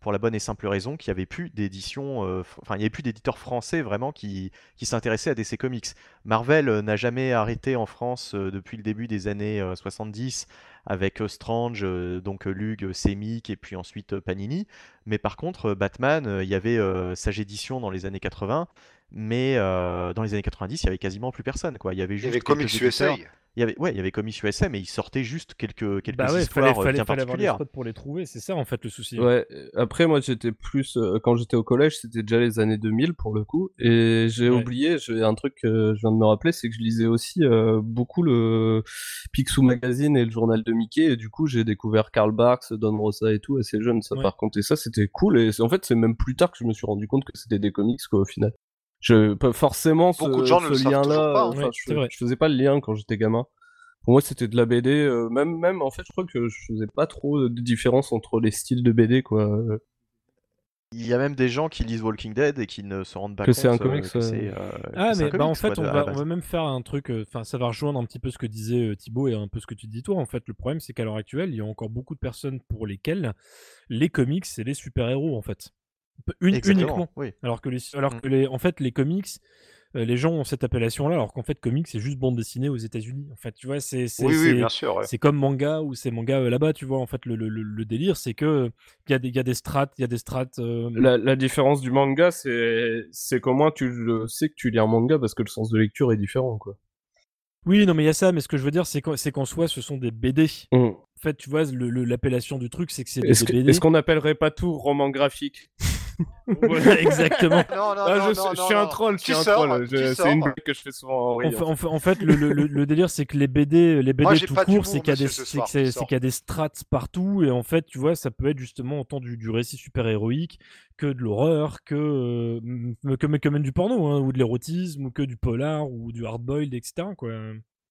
Pour la bonne et simple raison qu'il n'y avait plus d'édition, euh, enfin, il n'y avait plus d'éditeurs français vraiment qui, qui s'intéressaient à DC Comics. Marvel euh, n'a jamais arrêté en France depuis le début des années euh, 70 avec Strange, donc Lug, Semic et puis ensuite Panini. Mais par contre, Batman, il y avait euh, Sage Édition dans les années 80, mais euh, dans les années 90, il y avait quasiment plus personne. Quoi. Il y avait Il y juste avait Comics quelques USA. Il y avait, ouais, il y avait Comics USA, mais ils sortaient juste quelques, quelques bah ouais histoires fallait bien fallait particulières. pour les trouver c'est ça en fait le souci Ouais, euh, après moi j'étais plus euh, quand j'étais au collège, c'était déjà les années 2000 pour le coup et j'ai Ouais. oublié, j'ai un truc que je viens de me rappeler, c'est que je lisais aussi euh, beaucoup le Picsou Magazine et le journal de Mickey et du coup, j'ai découvert Karl Barks, Don Rosa et tout assez jeune ça Ouais. par contre et ça c'était cool et en fait, c'est même plus tard que je me suis rendu compte que c'était des comics quoi au final. Je pas forcément ce, Beaucoup de gens ne le ce savent lien toujours là, pas, enfin Ouais, je, c'est vrai. je faisais pas le lien quand j'étais gamin. Pour moi, c'était de la BD. euh, même, même, en fait, je crois que je faisais pas trop de différence entre les styles de BD, quoi. Il y a même des gens qui lisent Walking Dead et qui ne se rendent pas Que compte c'est un euh, comics, que ouais. c'est, euh, Ah que c'est un mais bah en comics, fait de- on va, on base. va même faire un truc, euh, enfin ça va rejoindre un petit peu ce que disait euh, Thibaut et un peu ce que tu dis toi en fait. Le problème c'est qu'à l'heure actuelle il y a encore beaucoup de personnes pour lesquelles les comics c'est les super-héros en fait. Uniquement. oui. Alors que les, alors Mm. que les, en fait les comics, euh, les gens ont cette appellation là alors qu'en fait comics c'est juste bande dessinée aux États-Unis. En fait tu vois c'est c'est Oui, oui, c'est- bien sûr. ouais. c'est comme manga ou c'est manga euh, là-bas tu vois en fait le, le, le- le délire c'est que il y a des il y a des strates il y a des strates euh, La, la différence du manga, c'est, c'est qu'au moins tu le sais que tu lis un manga parce que le sens de lecture est différent, quoi. Oui, non, mais il y a ça, mais ce que je veux dire, c'est qu'en soi, ce sont des BD. En fait, tu vois, l'appellation du truc, c'est que c'est des, que- BD. est-ce qu'on n'appellerait pas tout roman graphique? Voilà, exactement. Non, non, Ah, non, je, non, je non, suis un troll, je Tu suis un troll. c'est une blague que je fais souvent en rire. fait, en fait- en fait, le, le- le- le délire, c'est que les BD, les BD Moi, tout court, c'est qu'il y a des, ce y a strates partout, et en fait, tu vois, ça peut être justement autant du, du récit super héroïque que de l'horreur, que, euh, que même du porno, hein, ou de l'érotisme, ou que du polar, ou du hardboiled, etc. Quoi.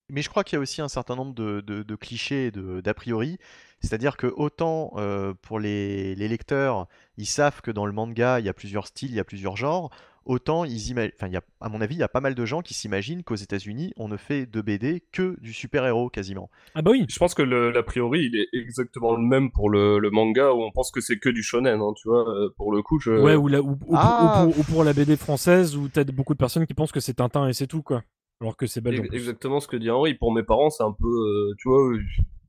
Mais je crois qu'il y a aussi un certain nombre de, de- de clichés d'a priori. C'est-à-dire que autant euh, pour les, les lecteurs, ils savent que dans le manga, il y a plusieurs styles, il y a plusieurs genres, autant ils ima- enfin, il y a, à mon avis, il y a pas mal de gens qui s'imaginent qu'aux États-Unis, on ne fait de BD que du super-héros quasiment. Ah bah oui. Je pense que l'a priori, il est exactement le même pour le, le manga où on pense que c'est que du shonen, hein, tu vois. euh, Pour le coup, je. Ouais, ou, la- ou- ou- Ah. ou pour, ou pour la BD française où t'as beaucoup de personnes qui pensent que c'est Tintin et c'est tout, quoi. Alors que c'est belge. en Ex- plus. Exactement ce que dit Henri. Pour mes parents, c'est un peu, euh, tu vois, euh,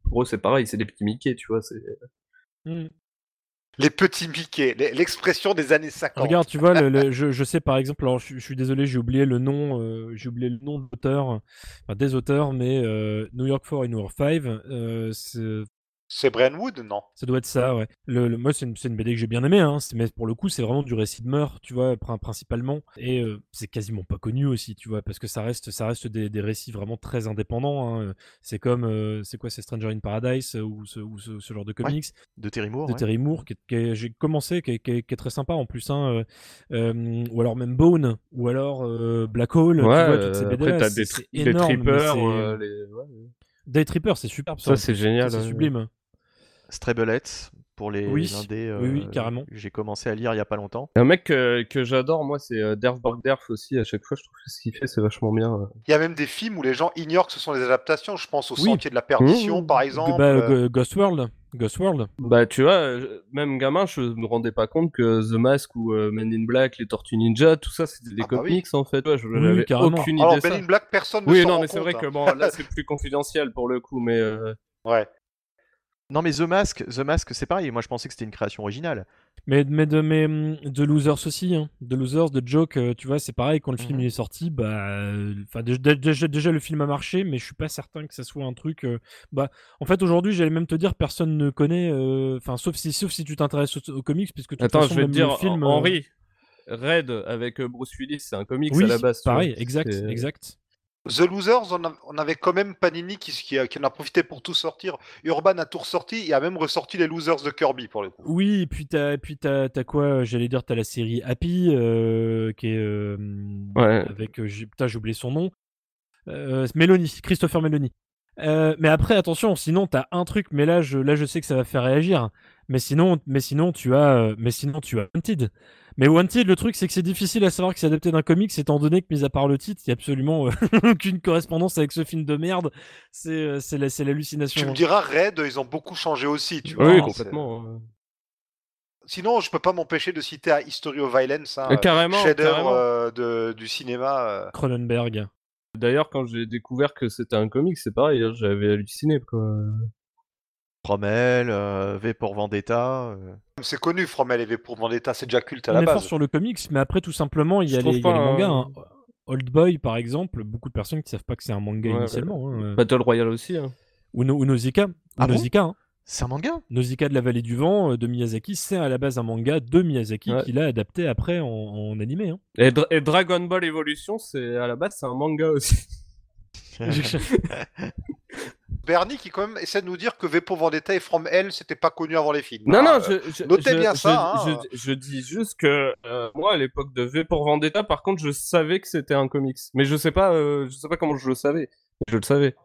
pour eux c'est pareil, c'est des petits Mickey, tu vois. C'est... Mm. Les petits Mickey, l'expression des années 50. Regarde, tu vois, le- le- je, je sais par exemple, alors je, je suis désolé, j'ai oublié le nom, euh, j'ai oublié le nom de l'auteur, enfin, des auteurs, mais euh, New York 4 et New York 5, euh, c'est- C'est Brian Wood, non? Ça doit être ça, ouais. Le, le- moi, c'est une, BD que j'ai bien aimée, hein, mais pour le coup, c'est vraiment du récit de meurtre, tu vois, prin- principalement, et euh, c'est quasiment pas connu aussi, tu vois, parce que ça reste, ça reste des, des récits vraiment très indépendants. hein. C'est comme, euh, c'est quoi, c'est Stranger in Paradise euh, ou ce, ou ce, ce genre de comics? De Terry Moore. de ouais. Terry Moore, qui, est- qui j'ai commencé, qui est, qui est- qui est très sympa en plus, hein, euh, euh, ou alors même Bone, ou alors euh, Black Hole, tu Ouais, vois, toutes ces BD après, t'as des, tri- trippers, les... Day Tripper, c'est superbe, Ça, c'est génial, c'est ouais. sublime. Strebelette pour les Oui, indés, oui, oui, euh, carrément. que J'ai commencé à lire il y a pas longtemps. Un mec que, que j'adore, moi, c'est euh, Derf Derf aussi. À chaque fois, je trouve que ce qu'il fait, c'est vachement bien. Il y a même des films où les gens ignorent que ce sont des adaptations. Je pense au Oui. Sentier de la Perdition, Mmh. par G- exemple. bah, euh, Ghost World, Ghost World. Bah, tu vois, euh, même gamin, je me rendais pas compte que The Mask ou euh, Men in Black, les Tortues Ninja, tout ça, c'était des Ah bah oui. comics en fait. Ouais, je n'avais aucune Alors, idée. Ben ça. in Black, personne ne Oui, non, mais c'est vrai que hein. bon, là, c'est plus confidentiel pour le coup, mais. euh, Ouais. Non mais The Mask, The Mask c'est pareil, moi je pensais que c'était une création originale. Mais, mais, de, mais hum, de Losers aussi, hein. de Losers, de Joke, euh, tu vois, c'est pareil, quand le film Mhm. il est sorti, bah, euh, déjà, déjà le film a marché, mais je suis pas certain que ça soit un truc. euh, bah, en fait, aujourd'hui, j'allais même te dire, personne ne connaît, euh, enfin, sauf si, sauf si tu t'intéresses aux, aux comics, puisque de toute Attends, façon, je vais te dire, le film. euh, Henri, Red avec Bruce Willis, c'est un comics oui, à la base. pareil, exact, exact. The Losers, on, a- on avait quand même Panini qui, qui, a- qui en a profité pour tout sortir. Urban a tout ressorti et a même ressorti les Losers de Kirby pour le coup. Oui, et puis t'as, puis t'as, t'as quoi euh, J'allais dire, t'as la série Happy, euh, qui est euh, Ouais. avec, j'ai, putain, j'ai oublié son nom, euh, Mélanie, Christopher Mélanie. Euh, mais après, attention, sinon t'as un truc, mais là, je, là, je sais que ça va faire réagir. Mais sinon, mais sinon, tu as, mais sinon, tu as Wanted. Mais Wanted, le truc, c'est que c'est difficile à savoir que c'est adapté d'un comics, étant donné que, mis à part le titre, il y a absolument euh, aucune correspondance avec ce film de merde. C'est, euh, c'est, la- c'est l'hallucination. Tu me diras, Red, ils ont beaucoup changé aussi, tu vois. Oui, hein, complètement. euh. Sinon, je peux pas m'empêcher de citer à History of Violence, hein, Euh, chef-d'œuvre euh, de- du cinéma. euh. Cronenberg. D'ailleurs, quand j'ai découvert que c'était un comics, c'est pareil, hein, j'avais halluciné. Quoi. Promel, euh, V pour Vendetta. euh. C'est connu, Fromel et V pour Vendetta, c'est déjà culte à on la est fort sur le comics, mais après, tout simplement, il y a, les, il y a pas les mangas. hein. Old Boy, par exemple, beaucoup de personnes qui savent pas que c'est un manga Ouais, initialement. hein, euh. Battle Royale aussi. Hein. Ou, No- ou Nausicaa. Ou Ah bon Nausicaa, hein. C'est un manga? Nausicaa de la vallée du vent de Miyazaki, c'est à la base un manga de Miyazaki Ouais. qu'il a adapté après en, en animé. hein. Et, Dra- et Dragon Ball Evolution, c'est à la base, c'est un manga aussi. Bernie qui quand même essaie de nous dire que V pour Vendetta et From Hell, c'était pas connu avant les films. Non, non, euh. je, je- notez je- bien je- ça, hein. Je, je dis juste que euh, moi, à l'époque de V pour Vendetta, par contre, je savais que c'était un comics. Mais je sais pas, euh, je sais pas comment je le savais. Je le savais.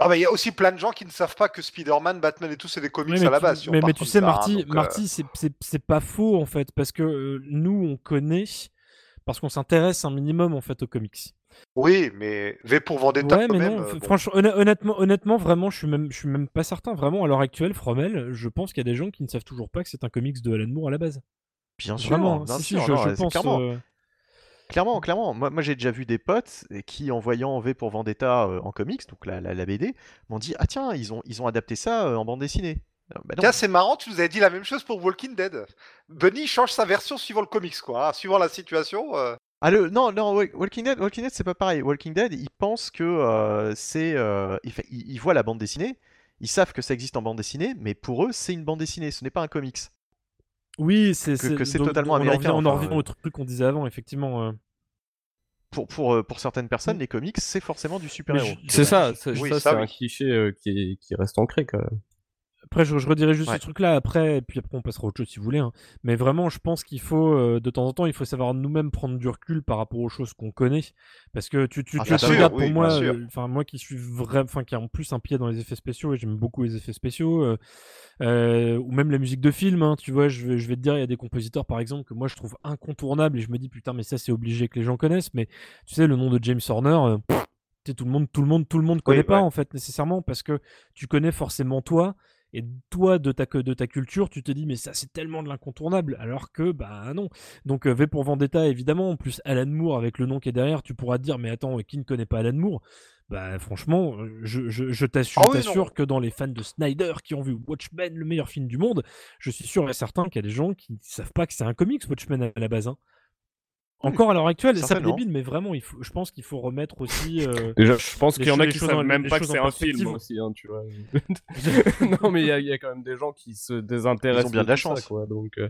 Ah bah il y a aussi plein de gens qui ne savent pas que Spider-Man, Batman et tout c'est des comics Oui, à la tu- base. si mais, tu sais, ça, hein, Marty, euh, Marty c'est- pas faux en fait, parce que euh, nous, on connaît, parce qu'on s'intéresse un minimum en fait aux comics. Oui, mais V pour Vendetta Ouais, quand mais même. non, euh, f- bon. franchement, honn- honnêtement, honnêtement, vraiment, je suis même, je suis même pas certain. Vraiment, à l'heure actuelle, Fromel, je pense qu'il y a des gens qui ne savent toujours pas que c'est un comics de Alan Moore à la base. Bien sûr, Vraiment, bien si, si, sûr, je, non, je c'est pense. Clairement, euh, clairement, clairement. Moi, moi j'ai déjà vu des potes qui, en voyant V pour Vendetta euh, en comics, donc la, la, la BD, m'ont dit Ah tiens, ils ont, ils ont adapté ça euh, en bande dessinée. Bah. Tiens, c'est marrant, tu nous avais dit la même chose pour Walking Dead. Bunny change sa version suivant le comics, quoi. hein, Suivant la situation. euh. Ah le non non Wa- Walking Dead Walking Dead c'est pas pareil Walking Dead ils pensent que euh, c'est euh, ils, voient la bande dessinée ils savent que ça existe en bande dessinée mais pour eux c'est une bande dessinée ce n'est pas un comics Oui, c'est totalement on en américain, revient- On en revient euh. au truc qu'on disait avant, effectivement. euh. pour pour pour certaines personnes les comics c'est forcément du super héros je- C'est ça, c'est oui, ça, ça, c'est oui. un cliché euh, qui, qui reste ancré quand même. Après, je, je redirai juste Ouais. ce truc-là après, et puis après, on passera à autre chose si vous voulez. hein. Mais vraiment, je pense qu'il faut, euh, de temps en temps, il faut savoir nous-mêmes prendre du recul par rapport aux choses qu'on connaît. Parce que tu, tu, Ah, tu, sûr, regardes oui, pour moi, euh, enfin, moi qui suis vraiment, enfin, qui a en plus un pied dans les effets spéciaux, et j'aime beaucoup les effets spéciaux, euh, euh, ou même la musique de film, hein, tu vois, je vais, je vais te dire, il y a des compositeurs, par exemple, que moi je trouve incontournables, et je me dis, putain, mais ça, c'est obligé que les gens connaissent. Mais tu sais, le nom de James Horner, pff, tout le monde, tout le monde, tout le monde connaît Oui, pas ouais. en fait nécessairement parce que tu connais forcément toi et toi de ta que- de ta culture, tu te dis mais ça c'est tellement de l'incontournable alors que bah non. Donc euh, V pour Vendetta évidemment, en plus Alan Moore avec le nom qui est derrière, tu pourras te dire mais attends qui ne connaît pas Alan Moore? Bah franchement, je, je, je t'assure, Ah oui, que dans les fans de Snyder qui ont vu Watchmen, le meilleur film du monde, je suis sûr et certain qu'il y a des gens qui ne savent pas que c'est un comics Watchmen à la base. hein. Encore à l'heure actuelle, ça certainement. débile, mais vraiment, il faut, je pense qu'il faut remettre aussi. euh, Déjà, je pense qu'il y en a qui savent même pas que c'est un film aussi, hein, tu vois. non, mais il y, a- il y a quand même des gens qui se désintéressent. Ils ont bien de la ça, chance. quoi, donc, euh,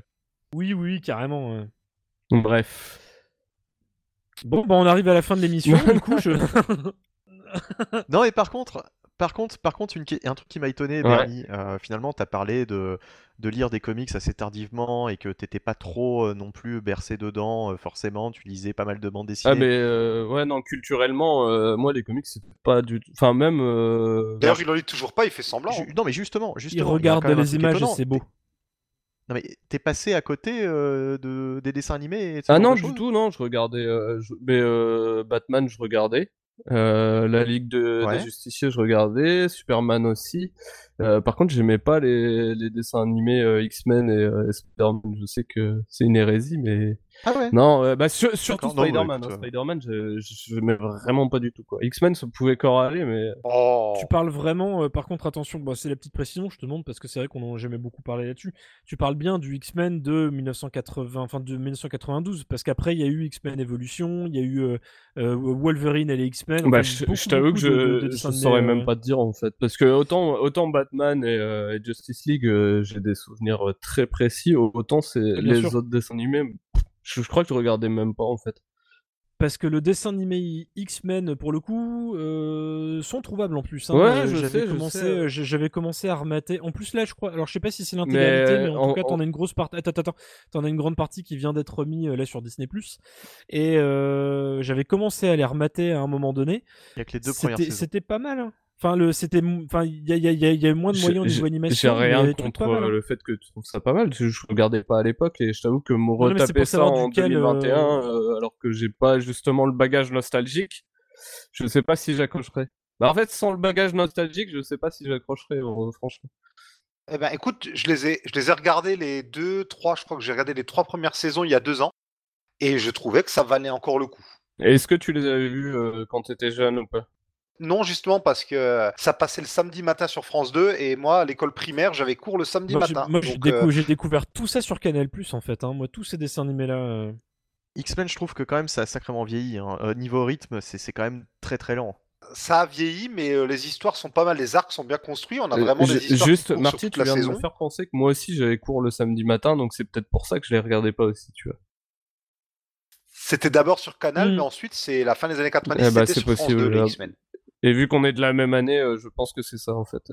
Oui, oui, carrément. ouais. Bref. Bon, bah, on arrive à la fin de l'émission. du coup, je... Non, et par contre, par contre, par contre, une, un truc qui m'a étonné, Ouais. Bernie, euh, finalement, t'as parlé de, de lire des comics assez tardivement et que t'étais pas trop euh, non plus bercé dedans, euh, forcément, tu lisais pas mal de bandes dessinées. Ah, mais euh, ouais, non, culturellement, euh, moi, les comics, c'est pas du tout. Enfin, même. euh, D'ailleurs, il en lit toujours pas, il fait semblant. Ju- non, mais justement, il justement, il regarde les images c'est beau. Non, mais t'es passé à côté euh, de, des dessins animés et Ah non, du tout, non, je regardais. euh, je- Mais euh, Batman, je regardais. Euh, la Ligue de, Ouais. des Justiciers, je regardais. Superman aussi. Euh, par contre, j'aimais pas les, les dessins animés euh, X-Men et euh, Spider-Man. Je sais que c'est une hérésie, mais. Ah ouais Non, euh, bah, sur- surtout Spider-Man. hein. euh. Spider-Man, je, je, je m'aimais vraiment pas du tout, quoi. X-Men, ça pouvait encore aller, mais. Oh. Tu parles vraiment, euh, par contre, attention, bah, c'est la petite précision, je te demande parce que c'est vrai qu'on en a jamais beaucoup parlé là-dessus. Tu parles bien du X-Men de 1980, enfin de 1992, parce qu'après il y a eu X-Men Evolution, il y a eu euh, Wolverine et les X-Men. Bah, je, t'avoue que beaucoup de- de- je, de je dessins animés, saurais même pas te dire en fait. Parce que autant, autant Batman et, euh, et Justice League, euh, j'ai des souvenirs très précis, autant c'est les sûr. autres dessins animés, je, je crois que je regardais même pas en fait. Parce que le dessin animé X-Men, pour le coup, euh, sont trouvables en plus. hein. Ouais, je j'avais commencé, J'avais commencé à remater. En plus, là, je crois. Alors, je sais pas si c'est l'intégralité, Mais mais, en, en- tout cas, t'en en- as une grosse partie. Attends, attends, attends. T'en as une grande partie qui vient d'être remis euh, là sur Disney+. Et euh, j'avais commencé à les remater à un moment donné. Il y a que les deux premières c'était pas mal. hein. Enfin, le, c'était, enfin, il y a, il y a- il y a- il y a moins de moyens au niveau animation. J'ai rien contre mal, euh, hein. le fait que tu trouves ça pas mal. Je, regardais pas à l'époque et je t'avoue que me retaper ça en duquel, 2021, euh, euh, alors que j'ai pas justement le bagage nostalgique, je sais pas si j'accrocherais. Bah en fait, sans le bagage nostalgique, je sais pas si j'accrocherais, euh, franchement. Eh ben, écoute, je les ai, je les ai regardés les deux, trois, je crois que j'ai regardé les trois premières saisons il y a deux ans, et je trouvais que ça valait encore le coup. Est-ce que tu les avais vus euh, quand t'étais jeune ou pas? Non, justement, parce que ça passait le samedi matin sur France 2, et moi, à l'école primaire, j'avais cours le samedi Moi, matin. moi, j'ai Donc, décou- euh, j'ai découvert tout ça sur Canal+, en fait. hein. Moi, tous ces dessins animés-là. euh, X-Men, je trouve que quand même ça a sacrément vieilli. hein. Euh, niveau rythme, c'est c'est quand même très très lent. ça a vieilli, mais euh, les histoires sont pas mal, les arcs sont bien construits, on a vraiment des histoires qui Juste, Marty, toute tu la viens de me faire penser que moi aussi j'avais cours le samedi matin, donc c'est peut-être pour ça que je les regardais pas aussi, tu vois. C'était d'abord sur Canal, Mm. mais ensuite, c'est la fin des années 90, Eh bah, c'était sur France possible, 2, les là. X-Men. Et vu qu'on est de la même année, euh, je pense que c'est ça en fait.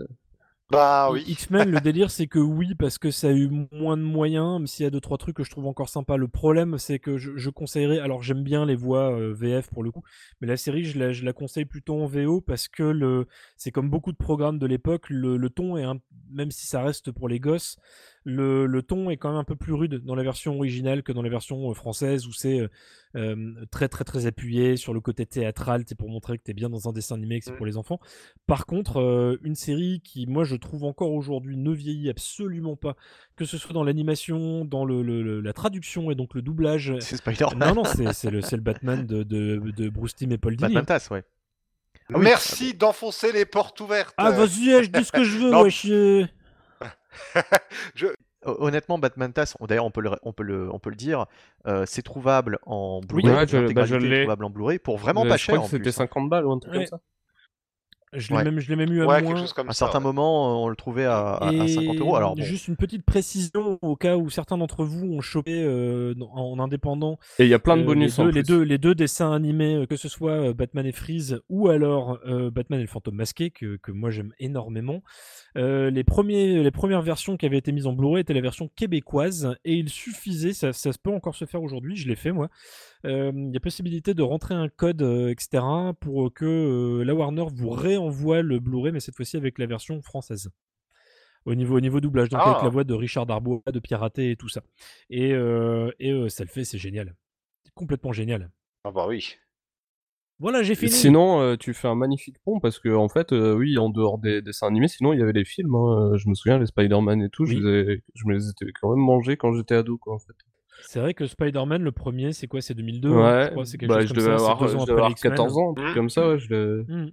Bah oui. X-Men, le délire, c'est que oui, parce que ça a eu moins de moyens, même s'il y a deux, trois trucs que je trouve encore sympa. Le problème, c'est que je, je conseillerais, alors j'aime bien les voix euh, VF pour le coup, mais la série, je la, je la conseille plutôt en VO parce que le, c'est comme beaucoup de programmes de l'époque, le, le ton est, un- même si ça reste pour les gosses, le, le ton est quand même un peu plus rude dans la version originale que dans la version euh, française où c'est euh, euh, très très très appuyé sur le côté théâtral, c'est pour montrer que t'es bien dans un dessin animé, que c'est Mm. pour les enfants. Par contre, euh, une série qui, moi, je trouve encore aujourd'hui ne vieillit absolument pas, que ce soit dans l'animation, dans le, le- le- la traduction et donc le doublage. C'est Spider-Man. Non, non, c'est le, Batman de, de, de Bruce Timm et Paul Dini. Batman Tass, ouais. Oui. Merci d'enfoncer les portes ouvertes. Ah, vas-y, je dis ce que je veux, Non. wesh. Hon- Honnêtement, Batman Tass, on- d'ailleurs, on peut le, on peut le, on peut le dire, euh, c'est trouvable en Blu-ray. ouais, je- bah, je trouvable en Blu-ray pour vraiment Euh, pas je cher crois en que c'était plus. hein. 50 balles ou un truc Ouais. comme ça. Je l'ai Ouais. même, je l'ai même eu à Ouais, moins. quelque chose comme À un ça. certain ouais. moment, on le trouvait à, à- à 50 euros. Alors bon, juste une petite précision au cas où certains d'entre vous ont chopé euh, en indépendant Et il y a plein de euh, bonus les, en deux, les, plus. deux, les deux dessins animés, euh, que ce soit euh, Batman et Freeze ou alors euh, Batman et le fantôme masqué, que, que moi j'aime énormément. Euh, les, premiers, les premières versions qui avaient été mises en Blu-ray étaient la version québécoise et il suffisait, ça, ça se peut encore se faire aujourd'hui, je l'ai fait moi. Euh, Il y a possibilité de rentrer un code, euh, etc., pour que euh, la Warner vous réenvoie le Blu-ray, mais cette fois-ci avec la version française. Au niveau, au niveau doublage, donc avec Ah. la voix de Richard Darbois, de Piraté et tout ça. Et, euh, et euh, ça le fait, c'est génial. C'est complètement génial. Ah bah oui. Voilà, j'ai fini. Sinon, euh, tu fais un magnifique pont parce que, en fait, euh, oui, en dehors des dessins animés, sinon il y avait les films. hein, Je me souviens, les Spider-Man et tout, je, les ai- je me les étais quand même mangés quand j'étais ado, quoi, en fait. C'est vrai que Spider-Man, le premier, c'est quoi? C'est 2002 hein, ouais, je crois, c'est quelque bah, chose je comme devais ça, avoir, deux ans je après devais avoir les X-Men. 14 ans, un truc Mhm. comme ça, ouais, je l'ai- Hmm.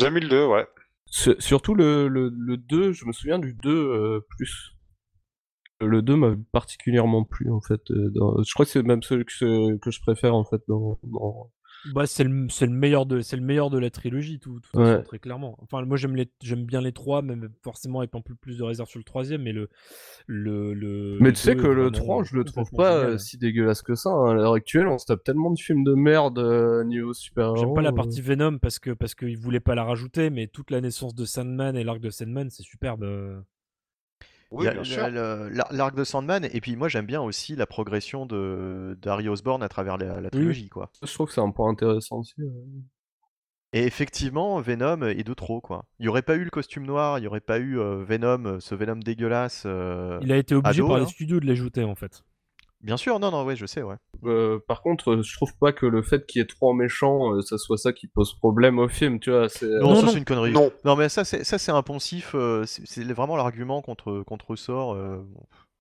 2002, ouais. Sur- Surtout le, le, le 2, je me souviens du 2 euh, plus. Le 2 m'a particulièrement plu en fait. euh, dans- Je crois que c'est même celui que, que je préfère en fait dans, dans- Bah, c'est le, le meilleur de c'est le meilleur de la trilogie tout, tout Ouais. très clairement. Enfin moi j'aime les j'aime bien les trois même forcément avec un peu plus de réserve sur le troisième mais le le, le Mais tu sais que le vraiment 3, je le trouve pas génial. euh, si dégueulasse que ça. hein. À l'heure actuelle, on se tape tellement de films de merde euh, niveau super J'aime pas la partie Venom parce que parce qu'ils voulaient pas la rajouter mais toute la naissance de Sandman et l'arc de Sandman c'est superbe. Euh. Oui, l'ar- l'arc de Sandman, et puis moi j'aime bien aussi la progression de d'Harry Osborn à travers la, la trilogie, quoi. Je trouve que c'est un point intéressant aussi. euh. Et effectivement, Venom est de trop, quoi. Il y aurait pas eu le costume noir, il y aurait pas eu euh, Venom, euh, ce Venom dégueulasse. euh, Il a été obligé ado, par les studios de l'ajouter en fait. Bien sûr, non, non, ouais, je sais, ouais. Euh, par contre, euh, je trouve pas que le fait qu'il y ait trois méchants, euh, ça soit ça qui pose problème au film, tu vois. C'est... Non, Non, ça non. c'est une connerie. Non. Non, mais ça c'est ça c'est un poncif, euh, c'est c'est vraiment l'argument contre contre sort.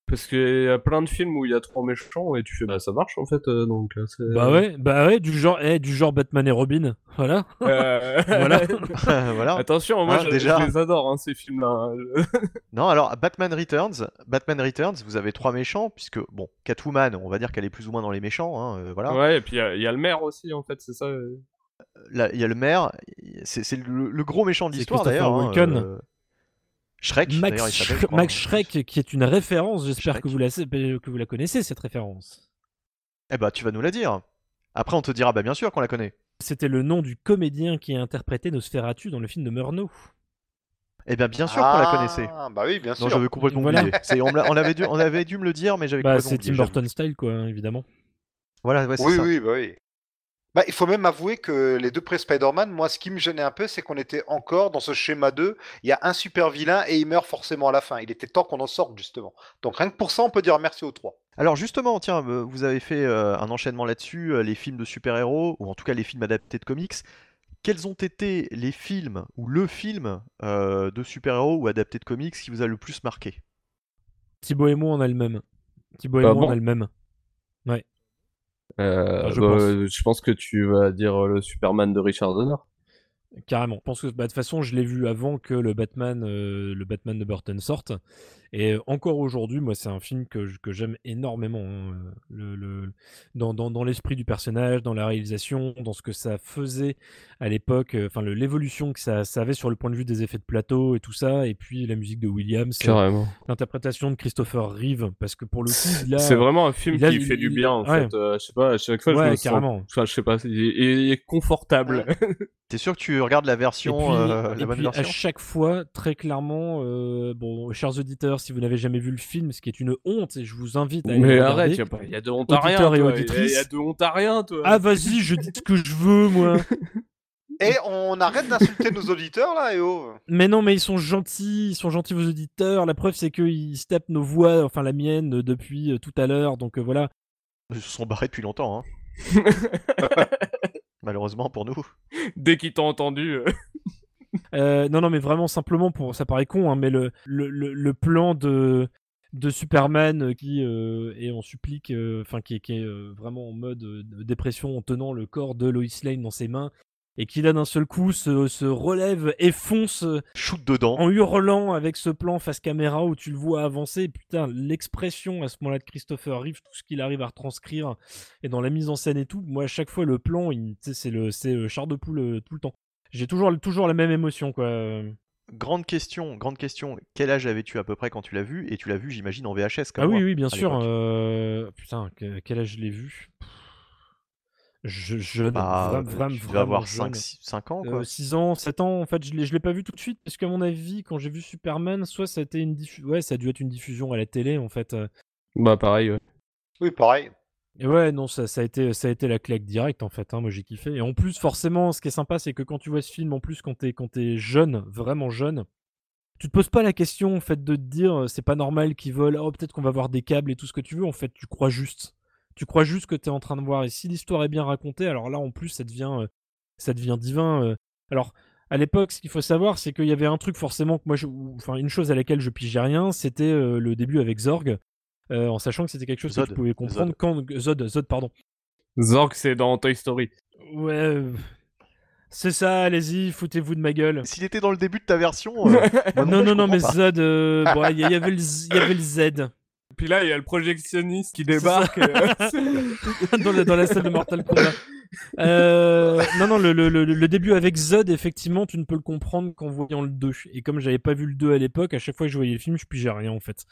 Parce qu'il y a plein de films où il y a trois méchants et tu fais bah ça marche en fait euh, donc euh, c'est... Bah ouais bah ouais du genre eh, du genre Batman et Robin voilà. Euh, Voilà. voilà. Attention, moi Hein, je, déjà. je les adore hein, ces films-là. Non, alors Batman Returns, Batman Returns, vous avez trois méchants puisque bon, Catwoman, on va dire qu'elle est plus ou moins dans les méchants, hein, euh, voilà. Ouais, et puis il y a- il y, a le maire aussi en fait, c'est ça. euh. Là, il y a le maire, c'est c'est le, le gros méchant de C'est l'histoire d'ailleurs. Shrek, Max, il Sh- Shrek qui est une référence j'espère que vous la que vous la connaissez cette référence. Eh bah, tu vas nous la dire. Après, on te dira, bah bien sûr qu'on la connaît. C'était le nom du comédien qui a interprété Nosferatu dans le film de Murnau. Eh bien, bien sûr qu'on la connaissait. Ah, bah oui, bien sûr. Non, j'avais complètement Voilà. oublié. On, avait dû, on avait dû me le dire, mais j'avais Bah, complètement c'est. Tim. Burton style, quoi, hein, évidemment. Voilà, ouais, c'est Oui, ça. oui, bah oui. Bah, il faut même avouer que les deux pré-Spider-Man, moi, ce qui me gênait un peu, c'est qu'on était encore dans ce schéma 2. Il y a un super vilain et il meurt forcément à la fin. Il était temps qu'on en sorte, justement. Donc, rien que pour ça, on peut dire merci aux trois. Alors justement, tiens, euh, vous avez fait euh, un enchaînement là-dessus, euh, les films de super-héros, ou en tout cas les films adaptés de comics. Quels ont été les films, ou le film euh, de super-héros ou adapté de comics qui vous a le plus marqué? Thibaut et moi, on a le même. Thibaut et Ah moi, on a le même. Euh, Ah, je bah, pense. je pense que tu vas dire euh, le Superman de Richard Donner. Carrément. Je pense que bah, de toute façon, je l'ai vu avant que le Batman, euh, le Batman de Burton sorte. Et encore aujourd'hui, moi, c'est un film que, que j'aime énormément. hein, Le, le- dans dans, dans l'esprit du personnage, dans la réalisation, dans ce que ça faisait à l'époque, enfin l'évolution que ça, ça avait sur le point de vue des effets de plateau et tout ça. Et puis la musique de Williams, l'interprétation de Christopher Reeve, parce que pour le coup, là, C'est vraiment un film a- qui il- fait du bien en ouais. fait. Euh, je sais pas, à chaque fois je Ouais, me sens- carrément. Enfin, je sais pas, il est, il est confortable. T'es sûr que tu regardes la version, Et puis, euh, et la bonne puis, à version? chaque fois, très clairement, euh, bon, chers auditeurs, si vous n'avez jamais vu le film, ce qui est une honte, et je vous invite à aller Mais le arrête, regarder. y a, pas- y a de honte à rien. Toi. Y a- auditrices. Y a de honte à rien, toi. Ah vas-y, je dis ce que je veux, moi. Et on arrête d'insulter nos auditeurs, là, et oh. mais non, mais ils sont gentils, ils sont gentils vos auditeurs. La preuve, c'est qu'ils se tapent nos voix, enfin la mienne, depuis euh, tout à l'heure. Donc euh, voilà. Ils se sont barrés depuis longtemps, hein. malheureusement pour nous. Dès qu'ils t'ont entendu. euh. Euh, non, non, mais vraiment simplement pour, ça paraît con, hein, mais le, le, le, le plan de de Superman qui euh, est en supplique, euh, enfin qui, est- qui est vraiment en mode de dépression en tenant le corps de Lois Lane dans ses mains et qui là d'un seul coup se, se relève et fonce Shoot dedans. en hurlant avec ce plan face caméra où tu le vois avancer. Putain, l'expression à ce moment-là de Christopher Reeve, tout ce qu'il arrive à retranscrire et dans la mise en scène et tout. Moi, à chaque fois, le plan, c'est le, c'est char de poule tout le temps. J'ai toujours, toujours la même émotion, quoi. Grande question, grande question. Quel âge avais-tu à peu près quand tu l'as vu? Et tu l'as vu, j'imagine, en VHS comme Ah oui, moi, oui, bien sûr. euh, Putain, que- quel âge je l'ai vu? Je, jeune, Bah, vra- vra- tu devais vraiment avoir jeune. 5, 5 ans, quoi. 6 ans, 7 ans, en fait, je l'ai, je l'ai pas vu tout de suite, parce qu'à mon avis, quand j'ai vu Superman, soit ça a été une diffusion, ouais, ça a dû être une diffusion à la télé, en fait. euh. Bah pareil, ouais. Oui, pareil. Et ouais, non, ça, a été, ça a été la claque directe, en fait. hein, moi, j'ai kiffé. Et en plus, forcément, ce qui est sympa, c'est que quand tu vois ce film, en plus, quand t'es, t'es jeune, vraiment jeune, tu te poses pas la question, en de te dire, c'est pas normal qu'ils volent, oh, peut-être qu'on va voir des câbles et tout ce que tu veux. En fait, tu crois juste. Tu crois juste que t'es en train de voir. Et si l'histoire est bien racontée, alors là, en plus, ça devient, ça devient divin. Alors, à l'époque, ce qu'il faut savoir, c'est qu'il y avait un truc forcément que moi, enfin, une chose à laquelle je pigeais rien, c'était le début avec Zorg. Euh, en sachant que c'était quelque chose que Zod. tu pouvais comprendre quand Zod, Zod, pardon. Zorg, c'est dans Toy Story. Ouais, euh, c'est ça, allez-y, foutez-vous de ma gueule. S'il était dans le début de ta version, euh, Non, non, je non, mais pas. Zod, euh, bon, il y, avait le Z- il y avait le Z Puis là, il y a le projectionniste qui débarque. dans, la, dans la salle de Mortal Kombat. Euh, non, non, le, le- le- le début avec Zod, effectivement, tu ne peux le comprendre qu'en voyant le 2. Et comme j'avais pas vu le 2 à l'époque, à chaque fois que je voyais le film, je pigeais rien en fait.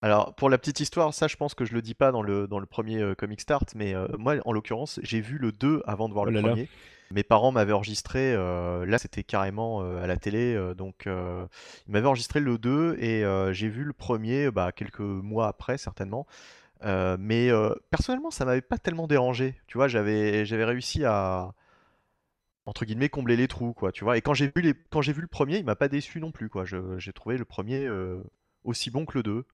Alors, pour la petite histoire, ça, je pense que je le dis pas dans le, dans le premier euh, Comic Start, mais euh, moi, en l'occurrence, j'ai vu le 2 avant de voir Oh le là. premier. Mes parents m'avaient enregistré, euh, là, c'était carrément à la télé, donc euh, ils m'avaient enregistré le 2 et j'ai vu le premier bah, quelques mois après, certainement. Mais euh, personnellement, ça m'avait pas tellement dérangé. Tu vois, j'avais j'avais réussi à entre guillemets combler les trous, quoi. Tu vois. Et quand j'ai vu les quand j'ai vu le premier, il m'a pas déçu non plus, quoi. J'ai trouvé le premier euh, aussi bon que le 2.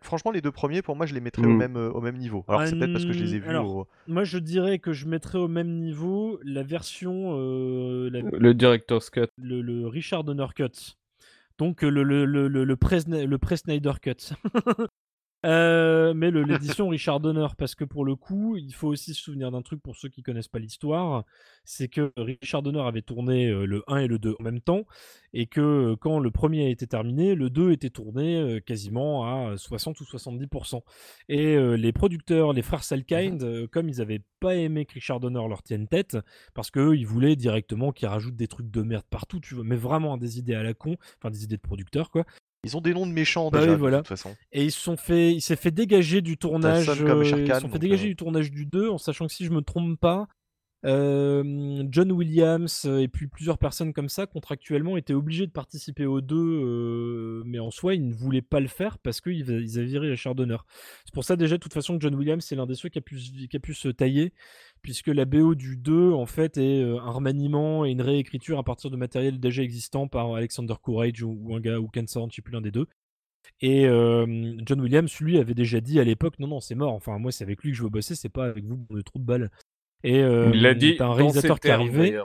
Franchement, les deux premiers, pour moi, je les mettrais au Mm. même euh, au même niveau. Alors c'est peut-être parce que je les ai vus. Alors, au- Moi, je dirais que je mettrais au même niveau la version, euh, la- le director's cut. le, le Richard Donner Cut. Donc le, le, le, le, le pré-Snyder Cut. Euh, mais l'édition Richard Donner, parce que pour le coup, il faut aussi se souvenir d'un truc pour ceux qui connaissent pas l'histoire, c'est que Richard Donner avait tourné euh, le 1 et le 2 en même temps, et que euh, quand le premier a été terminé, le 2 était tourné quasiment à 60 ou 70%. Et euh, les producteurs, les frères Salkind, euh, comme ils avaient pas aimé que Richard Donner leur tienne tête, parce qu'eux, ils voulaient directement qu'ils rajoutent des trucs de merde partout, tu vois, mais vraiment des idées à la con, enfin des idées de producteurs, quoi. Ils ont des noms de méchants Bah déjà, oui, de voilà. toute façon. Et ils se sont fait, il s'est fait dégager du tournage, euh, ils se sont fait dégager euh. du tournage du 2, en sachant que si je me trompe pas, euh, John Williams et puis plusieurs personnes comme ça contractuellement étaient obligés de participer aux deux, mais en soi ils ne voulaient pas le faire parce qu'ils va- ils avaient viré Richard Donner. C'est pour ça déjà de toute façon que John Williams c'est l'un des ceux qui a pu, se- qui a pu se tailler, puisque la BO du 2 en fait est euh, un remaniement et une réécriture à partir de matériel déjà existant par Alexander Courage ou, ou un gars ou Ken Sorn, je sais plus l'un des deux. Et euh, John Williams, lui, avait déjà dit à l'époque, non, non, c'est mort. Enfin, moi, c'est avec lui que je veux bosser, c'est pas avec vous, de trou de balle. Et euh, Il l'a dit. un réalisateur qui est arrivé.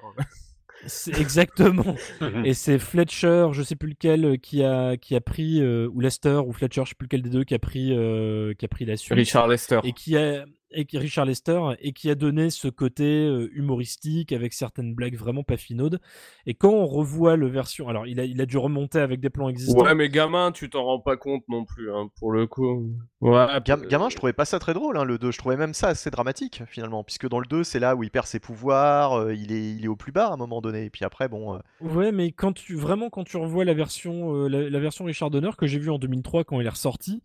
exactement. et c'est Fletcher, je sais plus lequel, euh, qui a qui a pris euh, ou Lester ou Fletcher, je sais plus lequel des deux qui a pris qui a pris la suite Richard Lester. et qui a et qui Richard Lester et qui a donné ce côté euh, humoristique avec certaines blagues vraiment pas finaudes. Et quand on revoit le version, alors il a il a dû remonter avec des plans existants. Ouais, mais gamin, tu t'en rends pas compte non plus, hein, pour le coup. Ouais. Gam- gamin, je trouvais pas ça très drôle, hein, le 2. Je trouvais même ça assez dramatique, finalement. Puisque dans le 2, c'est là où il perd ses pouvoirs, euh, il, est, il est au plus bas à un moment donné. Et puis après, bon. euh, Ouais, mais quand tu vraiment quand tu revois la version euh, la, la version Richard Donner que j'ai vue en 2003 quand il est ressorti,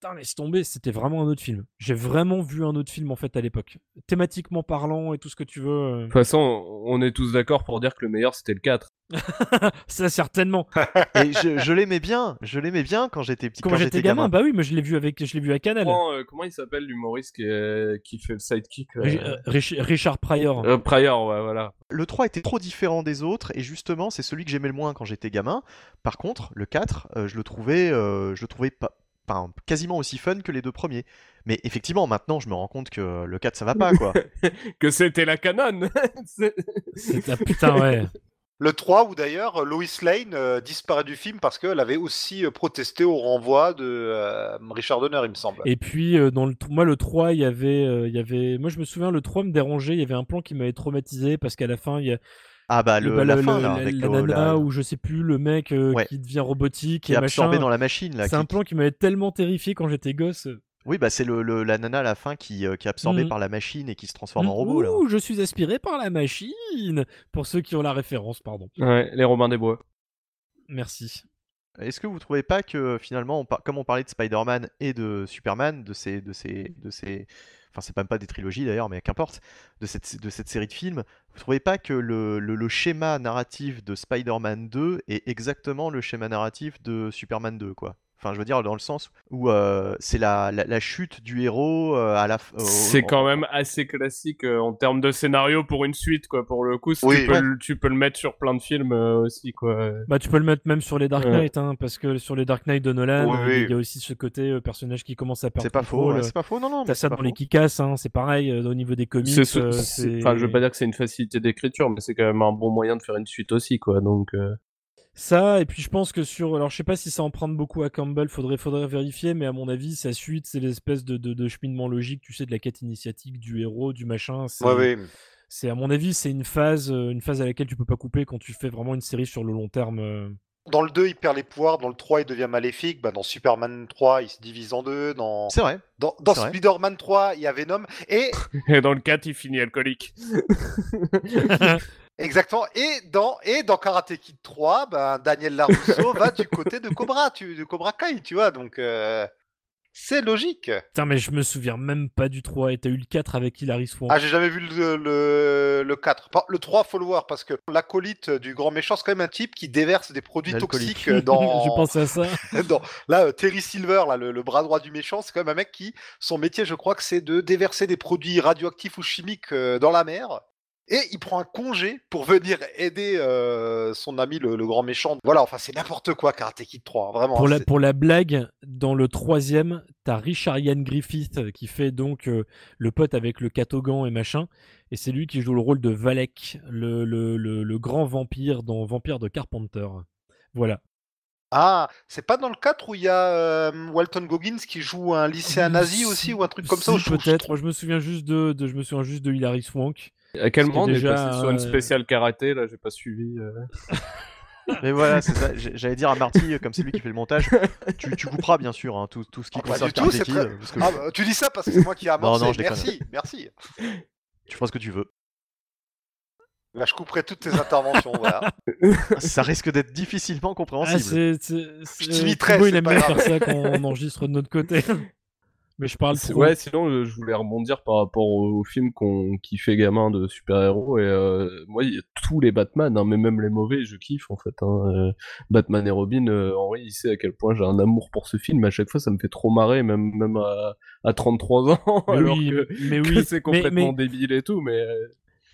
putain laisse tomber, c'était vraiment un autre film. J'ai vraiment vu un autre film en fait à l'époque, thématiquement parlant et tout ce que tu veux. euh. De toute façon, on est tous d'accord pour dire que le meilleur c'était le 4. Ça certainement. Et je, je l'aimais bien, je l'aimais bien quand j'étais petit. Quand, j'étais gamin, bah oui, mais je l'ai vu avec je l'ai vu à Canal. Comment, euh, comment il s'appelle l'humoriste qui, est- qui fait le sidekick euh, Rich- Richard Pryor. Euh, Pryor, ouais, voilà. Le 3 était trop différent des autres, et justement, c'est celui que j'aimais le moins quand j'étais gamin. Par contre, le 4, euh, je le trouvais, euh, je le trouvais pas, quasiment aussi fun que les deux premiers. Mais effectivement, maintenant, je me rends compte que le 4, ça va pas, quoi. Que c'était la canon C'est- putain ouais. Le 3, où d'ailleurs Lois Lane euh, disparaît du film parce qu'elle avait aussi euh, protesté au renvoi de euh, Richard Donner, il me semble. Et puis euh, dans le moi le 3, il y avait euh, il y avait moi je me souviens le 3 me dérangeait, il y avait un plan qui m'avait traumatisé parce qu'à la fin il y a Ah bah, le, bah, la fin, là, la, avec la le- nana la- ou je sais plus le mec euh, Ouais. qui devient robotique qui et est absorbé machin. dans la machine, là. C'est qui- un plan qui m'avait tellement terrifié quand j'étais gosse. Oui, bah c'est le, le- la nana à la fin qui, euh, qui est absorbée Mhm. par la machine et qui se transforme en robot là. Ouh, je suis aspiré par la machine Pour ceux qui ont la référence, pardon. Ouais, les Robins des Bois. Merci. Est-ce que vous trouvez pas que finalement, comme on parlait de Spider-Man et de Superman, de ces, de ces, de ces, enfin c'est même pas des trilogies d'ailleurs, mais qu'importe, de cette, série de films, vous trouvez pas que le, le- le schéma narratif de Spider-Man 2 est exactement le schéma narratif de Superman 2, quoi? Enfin, je veux dire dans le sens où euh, c'est la, la, la chute du héros euh, à la. f- au- C'est quand même assez classique euh, en termes de scénario pour une suite, quoi. Pour le coup, si Oui. tu, peux Ouais. le, tu peux le mettre sur plein de films euh, aussi, quoi. Bah, tu peux le mettre même sur les Dark Ouais. Knight, hein, parce que sur les Dark Knight de Nolan, Oui, oui. il y a aussi ce côté euh, personnage qui commence à perdre C'est pas faux, ouais, c'est pas faux, non, non. T'as c'est ça dans les. Kikas, hein, c'est pareil euh, au niveau des comics. Euh, Enfin, je veux pas dire que c'est une facilité d'écriture, mais c'est quand même un bon moyen de faire une suite aussi, quoi. Donc, euh, Ça, et puis je pense que sur. Alors, je sais pas si ça emprunte beaucoup à Campbell, faudrait, faudrait vérifier, mais à mon avis, sa suite, c'est l'espèce de, de, de cheminement logique, tu sais, de la quête initiatique, du héros, du machin. C'est, Ouais, ouais. c'est à mon avis, c'est une phase, euh, une phase à laquelle tu peux pas couper quand tu fais vraiment une série sur le long terme. euh. Dans le 2, il perd les pouvoirs. Dans le 3, il devient maléfique. Bah, dans Superman 3, il se divise en deux. Dans, C'est vrai. dans, dans. Spider-Man 3, il y a Venom. Et Et dans le 4, il finit alcoolique. exactement. Et dans, et dans Karate Kid 3, ben, Daniel Larusso va du côté de Cobra, tu, de Cobra Kai, tu vois. Donc, euh, c'est logique. Putain, mais je me souviens même pas du 3, et t'as eu le 4 avec Hilary Swank. Ah, j'ai jamais vu le, le, le 4. Par- Le 3, faut le voir, parce que l'acolyte du grand méchant, c'est quand même un type qui déverse des produits toxiques dans. je pense à ça. dans- Là, euh, Terry Silver, là, le, le bras droit du méchant, c'est quand même un mec qui, son métier, je crois que c'est de déverser des produits radioactifs ou chimiques euh, dans la mer. Et il prend un congé pour venir aider euh, son ami, le, le grand méchant. Voilà, enfin, c'est n'importe quoi, Karate Kid 3, vraiment. Pour hein, la, c'est- pour la blague, dans le troisième, t'as Richard Ian Griffith euh, qui fait donc euh, le pote avec le catogan et machin. Et c'est lui qui joue le rôle de Valek, le, le, le, le grand vampire dans Vampire de Carpenter. Voilà. Ah, c'est pas dans le 4 où il y a euh, Walton Goggins qui joue un lycéen nazi aussi, ou un truc comme ça Si, Peut-être. Moi, je me souviens juste de, de- je me souviens juste de Hilary Swank. À quel moment on est déjà, passé sur une euh, spéciale karaté Là, j'ai pas suivi. euh. Mais voilà, c'est ça. J'allais dire à Marty, euh, comme c'est lui qui fait le montage, tu, tu couperas bien sûr hein, tout, tout ce qui Ah, concerne Karate Kid, parce que Ah, bah, tu dis ça parce que c'est moi qui ai amorcé. non, je déconne. merci, merci. tu feras ce que tu veux. Là, je couperai toutes tes interventions, voilà. ça risque d'être difficilement Ah, compréhensible. c'est, c'est, c'est- Je t'imiterai, Thibaut, il c'est aime pas bien grave. faire ça quand on enregistre de notre côté. Mais je parle trop. Ouais, sinon, euh, je voulais rebondir par rapport au, au film qu'on kiffait gamin de super-héros. Et euh, moi, il y a tous les Batman, hein, mais même les mauvais, je kiffe en fait. hein. Euh, Batman et Robin, euh, Henri, il sait à quel point j'ai un amour pour ce film. À chaque fois, ça me fait trop marrer, même, même à, à 33 ans, Mais alors oui, que, mais que oui. c'est complètement mais- débile et tout. Mais euh,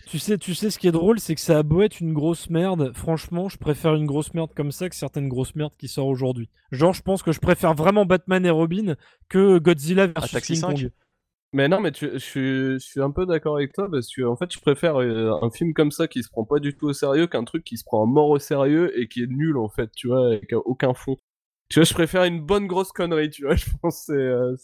Tu sais, tu sais, ce qui est drôle, c'est que ça a beau être une grosse merde. Franchement, je préfère une grosse merde comme ça que certaines grosses merdes qui sortent aujourd'hui. Genre, je pense que je préfère vraiment Batman et Robin que Godzilla versus Taxi King 5. Kong. Mais non, mais tu- je, suis, je suis un peu d'accord avec toi parce que en fait, je préfère euh, un film comme ça qui se prend pas du tout au sérieux qu'un truc qui se prend à mort au sérieux et qui est nul en fait, tu vois, et qui a aucun fond. Tu vois, je préfère une bonne grosse connerie, tu vois. Je pense que c'est. euh,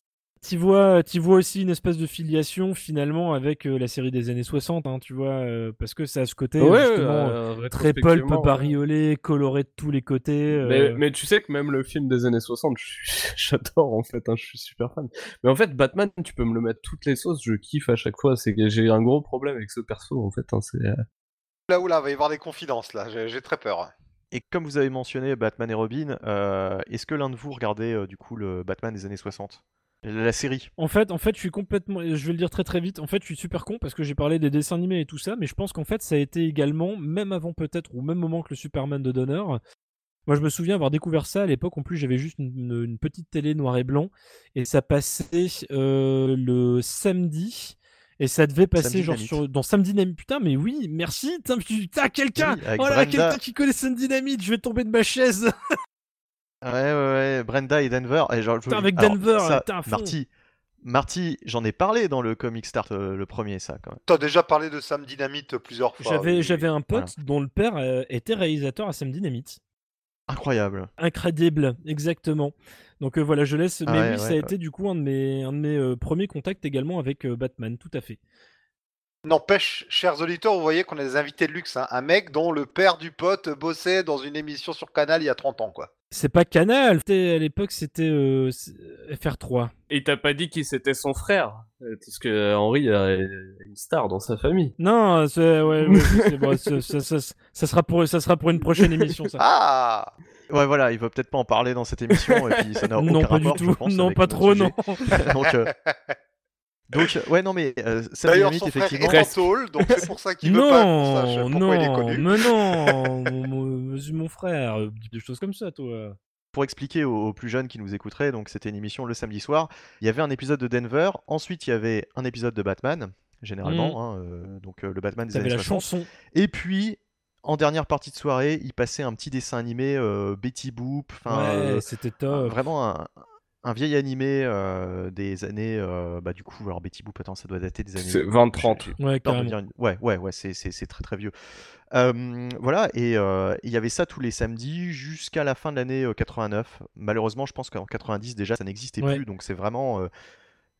Tu vois, t'y vois aussi une espèce de filiation finalement avec euh, la série des années 60, hein, tu vois, euh, parce que ça a ce côté ouais, justement euh, très pulp, ouais. bariolé, coloré de tous les côtés. euh, Mais, mais tu sais que même le film des années 60, je suis- j'adore en fait, hein, je suis super fan. Mais en fait, Batman, tu peux me le mettre toutes les sauces, je kiffe à chaque fois. C'est que j'ai un gros problème avec ce perso en fait. Hein, c'est euh, Là où là, il va y avoir des confidences, là. J'ai j'ai très peur. Et comme vous avez mentionné Batman et Robin, euh, est-ce que l'un de vous regardait euh, du coup le Batman des années 60 La série En fait, en fait, je suis complètement. Je vais le dire très très vite. En fait, je suis super con parce que j'ai parlé des dessins animés et tout ça, mais je pense qu'en fait, ça a été également, même avant peut-être, ou au même moment que le Superman de Donner. Moi, je me souviens avoir découvert ça à l'époque. En plus, j'avais juste une, une petite télé noir et blanc et ça passait euh, le samedi. Et ça devait passer genre Dynamite. sur, dans Samedi Dynamite. Putain, mais oui, merci. Putain, quelqu'un Oui, Oh là, quelqu'un qui connaît Samedi Dynamite. Je vais tomber de ma chaise. Ouais, ouais, ouais, Brenda et Denver. Et genre, je- avec alors, Denver, ça, putain, à fond. Marty, Marty, j'en ai parlé dans le Comic Start, euh, le premier, ça, quand même. T'as déjà parlé de Sam Dynamite plusieurs fois. J'avais, oui. j'avais un pote dont le père euh, était réalisateur à Samedi Dynamite. Incroyable. Incredible, exactement. Donc euh, voilà, je laisse. Ah mais ouais, oui, ça a ouais, été du coup un de mes, un de mes euh, premiers contacts également avec euh, Batman, tout à fait. N'empêche, chers auditeurs, vous voyez qu'on a des invités de luxe. hein. Un mec dont le père du pote bossait dans une émission sur Canal il y a 30 ans, quoi. C'est pas Canal, à l'époque c'était euh, c'est- FR3. Et t'as pas dit qui c'était son frère euh, Parce que Henri a une star dans sa famille. Non, c'est ouais, ouais, c'est- bon, c'est- ça, ça- ça sera pour ça sera pour une prochaine émission ça. Ah Ouais, voilà, il va peut-être pas en parler dans cette émission, et puis ça n'a aucun non, pas rapport, du je tout. pense, non, pas trop, sujet. non. donc, euh, donc, euh, ouais, non, mais euh, Sam D'ailleurs, son frère effectivement. est en tôle, donc c'est pour ça qu'il veut pas qu'on sache Non, pourquoi il est non, connu. mais non, mon, mon- frère, euh, des choses comme ça, toi. Pour expliquer aux, aux plus jeunes qui nous écouteraient, donc c'était une émission le samedi soir. Il y avait un épisode de Denver, ensuite il y avait un épisode de Batman, généralement, hein, euh, donc euh, le Batman des années la 60. chanson. Et puis, en dernière partie de soirée, il passait un petit dessin animé euh, Betty Boop, enfin ouais, euh, c'était top. vraiment un, un vieil animé euh, des années, euh, bah du coup, alors Betty Boop, attends, ça doit dater des années. C'est 20-30. j'ai- j'ai Ouais, peur de carrément. dire une- Ouais, ouais, ouais, c'est, c'est, c'est très très vieux. Euh, voilà, et euh, il y avait ça tous les samedis jusqu'à la fin de l'année euh, 89. Malheureusement, je pense qu'en 90 déjà, ça n'existait Ouais. plus, donc c'est vraiment euh,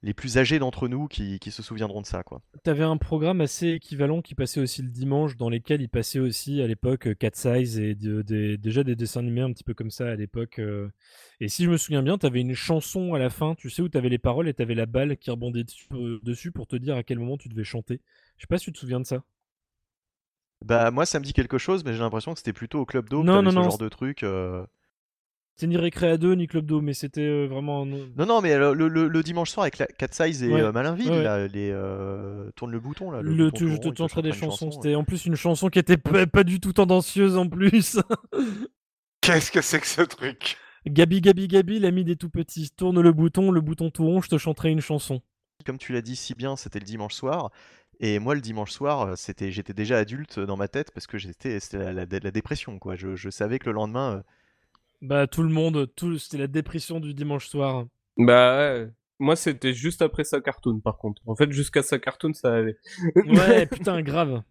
les plus âgés d'entre nous qui, qui se souviendront de ça, quoi. T'avais un programme assez équivalent qui passait aussi le dimanche, dans lesquels il passait aussi à l'époque euh, Cat Size et de- déjà des dessins animés un petit peu comme ça à l'époque. euh. Et si je me souviens bien, t'avais une chanson à la fin, tu sais, où t'avais les paroles et t'avais la balle qui rebondait dessus, euh, dessus pour te dire à quel moment tu devais chanter. Je sais pas si tu te souviens de ça. Bah moi, ça me dit quelque chose, mais j'ai l'impression que c'était plutôt au Club d'eau Non, non, ce non, genre de truc. euh. C'est ni Récré à 2 ni Club d'eau, mais c'était euh, vraiment. Non, non, mais le, le- le- le dimanche soir avec la Cat Size et Ouais. euh, Malinville, Ouais, là, les euh, tourne le bouton là. Le, Le, bouton tu, tout je te il te chanterai des chansons. chanson, C'était en plus une chanson qui était pas, pas du tout tendancieuse en plus. Qu'est-ce que c'est que ce truc? Gabi, Gabi, Gabi, l'ami des tout petits. Tourne le bouton, le bouton tout rond, je te chanterai une chanson. Comme tu l'as dit si bien, c'était le dimanche soir. Et moi, le dimanche soir, euh, c'était, j'étais déjà adulte dans ma tête parce que j'étais, c'était la, la- la dépression, quoi. Je, je savais que le lendemain, euh, Bah, tout le monde, tout, c'était la dépression du dimanche soir. Bah ouais. Moi, c'était juste après sa cartoon, par contre. En fait, jusqu'à sa cartoon, ça allait. Ouais, putain, grave.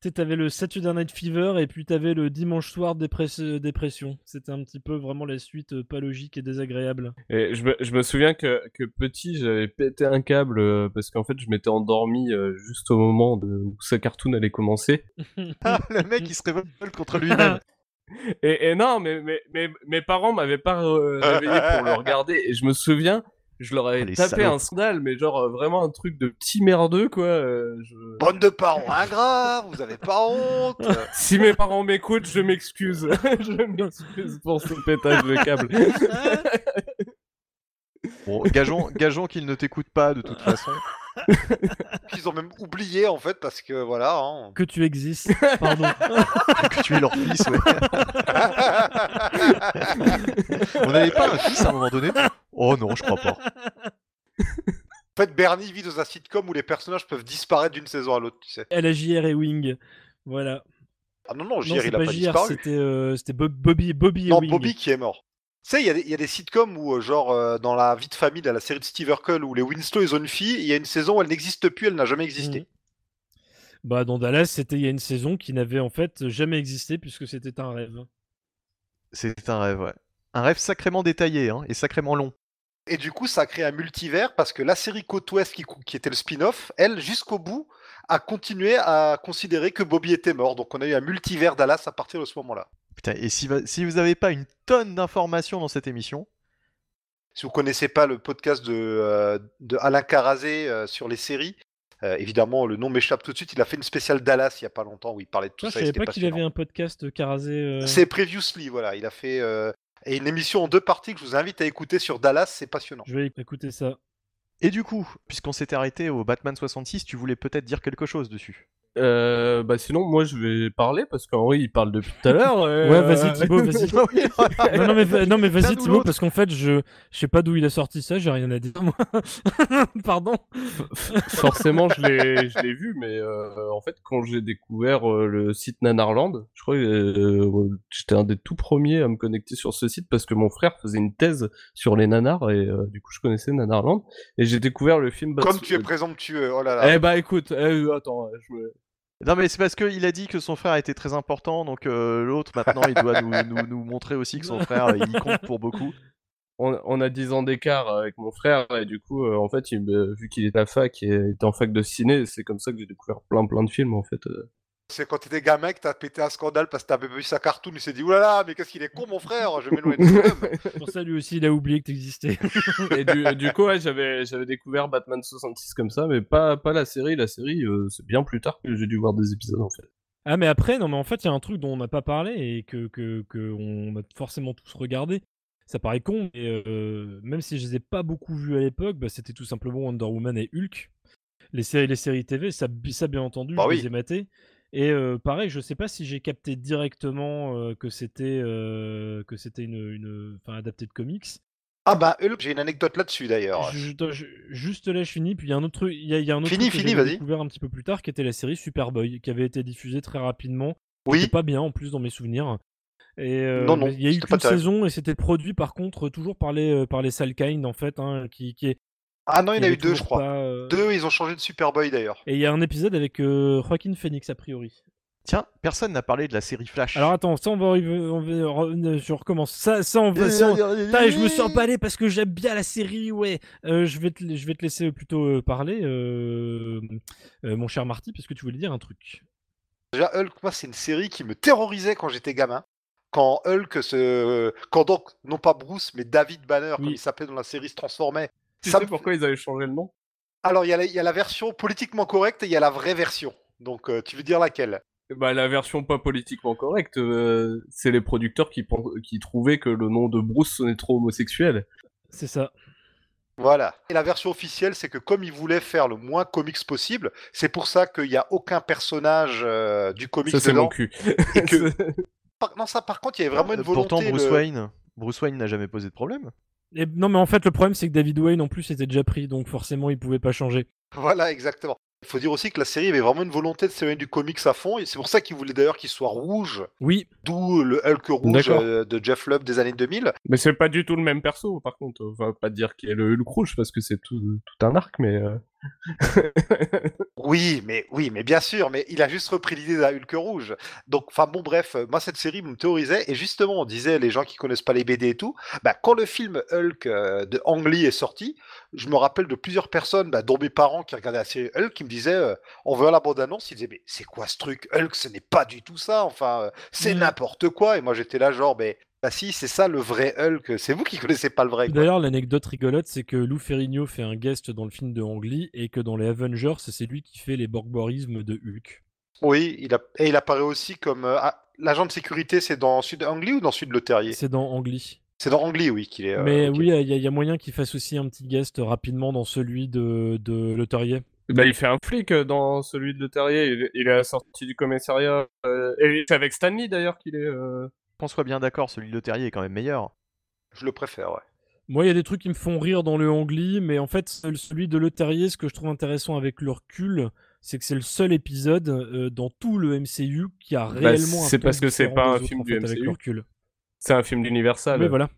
Tu sais, t'avais le Saturday Night Fever et puis t'avais le dimanche soir dépress- euh, dépression. C'était un petit peu vraiment la suite euh, pas logique et désagréable. Et je me, je me souviens que, que petit, j'avais pété un câble euh, parce qu'en fait, je m'étais endormi euh, juste au moment de, où sa cartoon allait commencer. le mec, il se révolte contre lui-même. Et, et non, mais, mais, mais mes parents m'avaient pas euh, réveillé pour le regarder. Et je me souviens, je leur avais Oh, les tapé salauds. un scandale, mais genre euh, vraiment un truc de petit merdeux, quoi. euh, je- Bande de parents ingrats, vous avez pas honte Si mes parents m'écoutent, je m'excuse. je m'excuse pour ce pétage de câble. Bon, gageons, gageons qu'il ne t'écoute pas de toute façon. Ils ont même oublié en fait parce que voilà. hein. Que tu existes, pardon. que tu es leur fils, ouais. On n'avait pas un fils à un moment donné? Oh non, je crois pas. En fait, Bernie vit dans un sitcom où les personnages peuvent disparaître d'une saison à l'autre, tu sais. Elle a JR et Wing. Voilà. Ah non, non, JR, il a pas pas, JR, disparu. c'était euh, Bobby, Bobby et Non, Wing. Bobby qui est mort. Tu sais, il y, a des- il y a des sitcoms où, euh, genre, euh, dans la vie de famille, dans la série de Steve Urkel, où les Winslow, ils ont une fille, il y a une saison où elle n'existe plus, elle n'a jamais existé. Mhm. Bah, dans Dallas, c'était il y a une saison qui n'avait en fait jamais existé puisque c'était un rêve. C'est un rêve, ouais. Un rêve sacrément détaillé hein, et sacrément long. Et du coup, ça a créé un multivers parce que la série Côte Ouest, qui était le spin-off, elle, jusqu'au bout, a continué à considérer que Bobby était mort. Donc, on a eu un multivers Dallas à partir de ce moment-là. Putain, et si, vous n'avez pas une tonne d'informations dans cette émission, Si vous connaissez pas le podcast de, euh, de Alain Carazé euh, sur les séries, euh, évidemment, le nom m'échappe tout de suite. Il a fait une spéciale Dallas il y a pas longtemps où il parlait de tout je ça. et savais c'était pas qu'il avait un podcast Carazé. euh, C'est Previously, voilà. Il a fait euh, et une émission en deux parties que je vous invite à écouter sur Dallas. C'est passionnant. Je vais écouter ça. et du coup, puisqu'on s'était arrêté au Batman 66, tu voulais peut-être dire quelque chose dessus. Euh, bah sinon, moi, je vais parler parce qu'Henri, il parle depuis tout à l'heure. euh, Ouais, vas-y Thibaut, vas-y. non, non, mais, non, mais vas-y Thibaut, parce qu'en fait, je je sais pas d'où il a sorti ça, j'ai rien à dire moi. Pardon. Forcément, je l'ai, je l'ai vu, mais euh, en fait, quand j'ai découvert euh, le site Nanarland, je crois que euh, j'étais un des tout premiers à me connecter sur ce site parce que mon frère faisait une thèse sur les nanars et euh, du coup, je connaissais Nanarland et j'ai découvert le film. Comme tu es présomptueux. Oh là là. Eh bah écoute, eh, attends, je Non mais c'est parce qu'il a dit que son frère était très important, donc euh, l'autre maintenant il doit nous, montrer aussi que son frère il compte pour beaucoup. on, a 10 ans d'écart avec mon frère et du coup, euh, en fait, il, vu qu'il est à fac et était en fac de ciné, c'est comme ça que j'ai découvert plein plein de films en fait. C'est quand t'étais gamin que t'as pété un scandale parce que t'avais vu sa cartoon, il s'est dit oulala, mais qu'est-ce qu'il est con mon frère, je vais m'éloigner de. Pour ça, lui aussi, il a oublié que t'existais. Et du, du coup, ouais, j'avais j'avais découvert Batman 66 comme ça, mais pas pas la série. La série, euh, c'est bien plus tard que j'ai dû voir des épisodes en fait. Ah mais après, non mais en fait, il y a un truc dont on n'a pas parlé et que, que, que on a forcément tous regardé. Ça paraît con, mais euh, même si je les ai pas beaucoup vus à l'époque, bah, c'était tout simplement Wonder Woman et Hulk. Les séries, les séries TV, ça, bi- ça bien entendu, Bah je oui. les ai matées. Et euh, pareil, je sais pas si j'ai capté directement euh, que c'était euh, que c'était une, une, enfin adapté de comics. Ah bah Hulk, j'ai une anecdote là-dessus d'ailleurs. Je- je- je- juste là, je finis. Puis il y a un autre truc, il y a, il y a un autre Fini, truc que fini, j'avais vas-y. découvert un petit peu plus tard, qui était la série Superboy, qui avait été diffusée très rapidement. Oui, C'était pas bien en plus dans mes souvenirs. Et euh, Non, non, il y a eu terrible. saison et c'était produit par contre toujours par les par les Salkind en fait, hein, qui qui est. ah non, il y en a eu deux, je crois. pas, euh, Deux, ils ont changé de Superboy d'ailleurs. Et il y a un épisode avec euh, Joaquin Phoenix a priori. Tiens, personne n'a parlé de la série Flash. Alors attends, ça on va, arriver- on va re- je recommence. Ça ça on va. ça, on- je me suis emballé parce que j'aime bien la série, ouais. Euh, je, vais te, je vais te laisser plutôt euh, parler, euh, euh, mon cher Marty, parce que tu voulais dire un truc. Déjà, Hulk, moi, c'est une série qui me terrorisait quand j'étais gamin. Quand Hulk se. Quand donc, non pas Bruce, mais David Banner, comme Oui. il s'appelait dans la série, se transformait. Tu Ça sais pourquoi ils avaient changé le nom? Alors, il y, a la- il y a la version politiquement correcte et il y a la vraie version. Donc, euh, tu veux dire laquelle? Bah la version pas politiquement correcte, euh, c'est les producteurs qui trouvaient que le nom de Bruce sonnait trop homosexuel. C'est ça. Voilà. Et la version officielle, c'est que comme ils voulaient faire le moins comics possible, c'est pour ça qu'il n'y a aucun personnage euh, du comics Ça c'est dedans. mon cul. Et que- Par- Non, ça, par contre, il y avait vraiment une volonté. Pourtant, Bruce le- Wayne, Bruce Wayne n'a jamais posé de problème. Et, non, mais en fait, le problème, c'est que David Wayne, en plus, était déjà pris, donc forcément, il pouvait pas changer. Voilà, exactement. Il faut dire aussi que la série avait vraiment une volonté de s'éloigner du comics à fond, et c'est pour ça qu'ils voulaient d'ailleurs qu'il soit rouge, Oui, d'où le Hulk rouge euh, de Jeff Lubb des années 2000. Mais c'est pas du tout le même perso, par contre. On va pas dire qu'il est le Hulk rouge parce que c'est tout, tout un arc, mais. euh, Oui, mais oui, mais bien sûr, mais il a juste repris l'idée d'un Hulk rouge. Donc, enfin bon, bref, euh, moi cette série me théorisait et justement, on disait les gens qui connaissent pas les BD et tout, bah, quand le film Hulk euh, de Ang Lee est sorti, je me rappelle de plusieurs personnes, bah, dont mes parents qui regardaient la série Hulk, qui me disaient, euh, en voyant la bande-annonce, ils disaient mais c'est quoi ce truc Hulk, ce n'est pas du tout ça, enfin euh, c'est Mhm. n'importe quoi. Et moi j'étais là genre, mais bah si, c'est ça le vrai Hulk. C'est vous qui connaissez pas le vrai. D'ailleurs, l'anecdote rigolote, c'est que Lou Ferrigno fait un guest dans le film de Ang Lee et que dans les Avengers, c'est lui qui fait les borborismes de Hulk. Oui, il a... et il apparaît aussi comme euh, ah, l'agent de sécurité. C'est dans Sud Ang Lee ou dans Sud Le Terrier C'est dans Ang Lee. C'est dans Ang Lee, oui, qu'il est. euh, Mais oui, il y, a- il y a moyen qu'il fasse aussi un petit guest rapidement dans celui de, de Le Terrier. Bah, il fait un flic euh, dans celui de Le Terrier. Il, il est à la sortie du commissariat. euh, et c'est avec Stanley d'ailleurs qu'il est. euh, Qu'on soit bien d'accord, celui de Terrier est quand même meilleur. Je le préfère, ouais. Moi, il y a des trucs qui me font rire dans le Ang Lee, mais en fait, celui de Le Terrier, ce que je trouve intéressant avec le recul, c'est que c'est le seul épisode euh, dans tout le MCU qui a réellement un c'est parce que c'est pas un film du fait, avec MCU. C'est un film d'Universal. Mais voilà.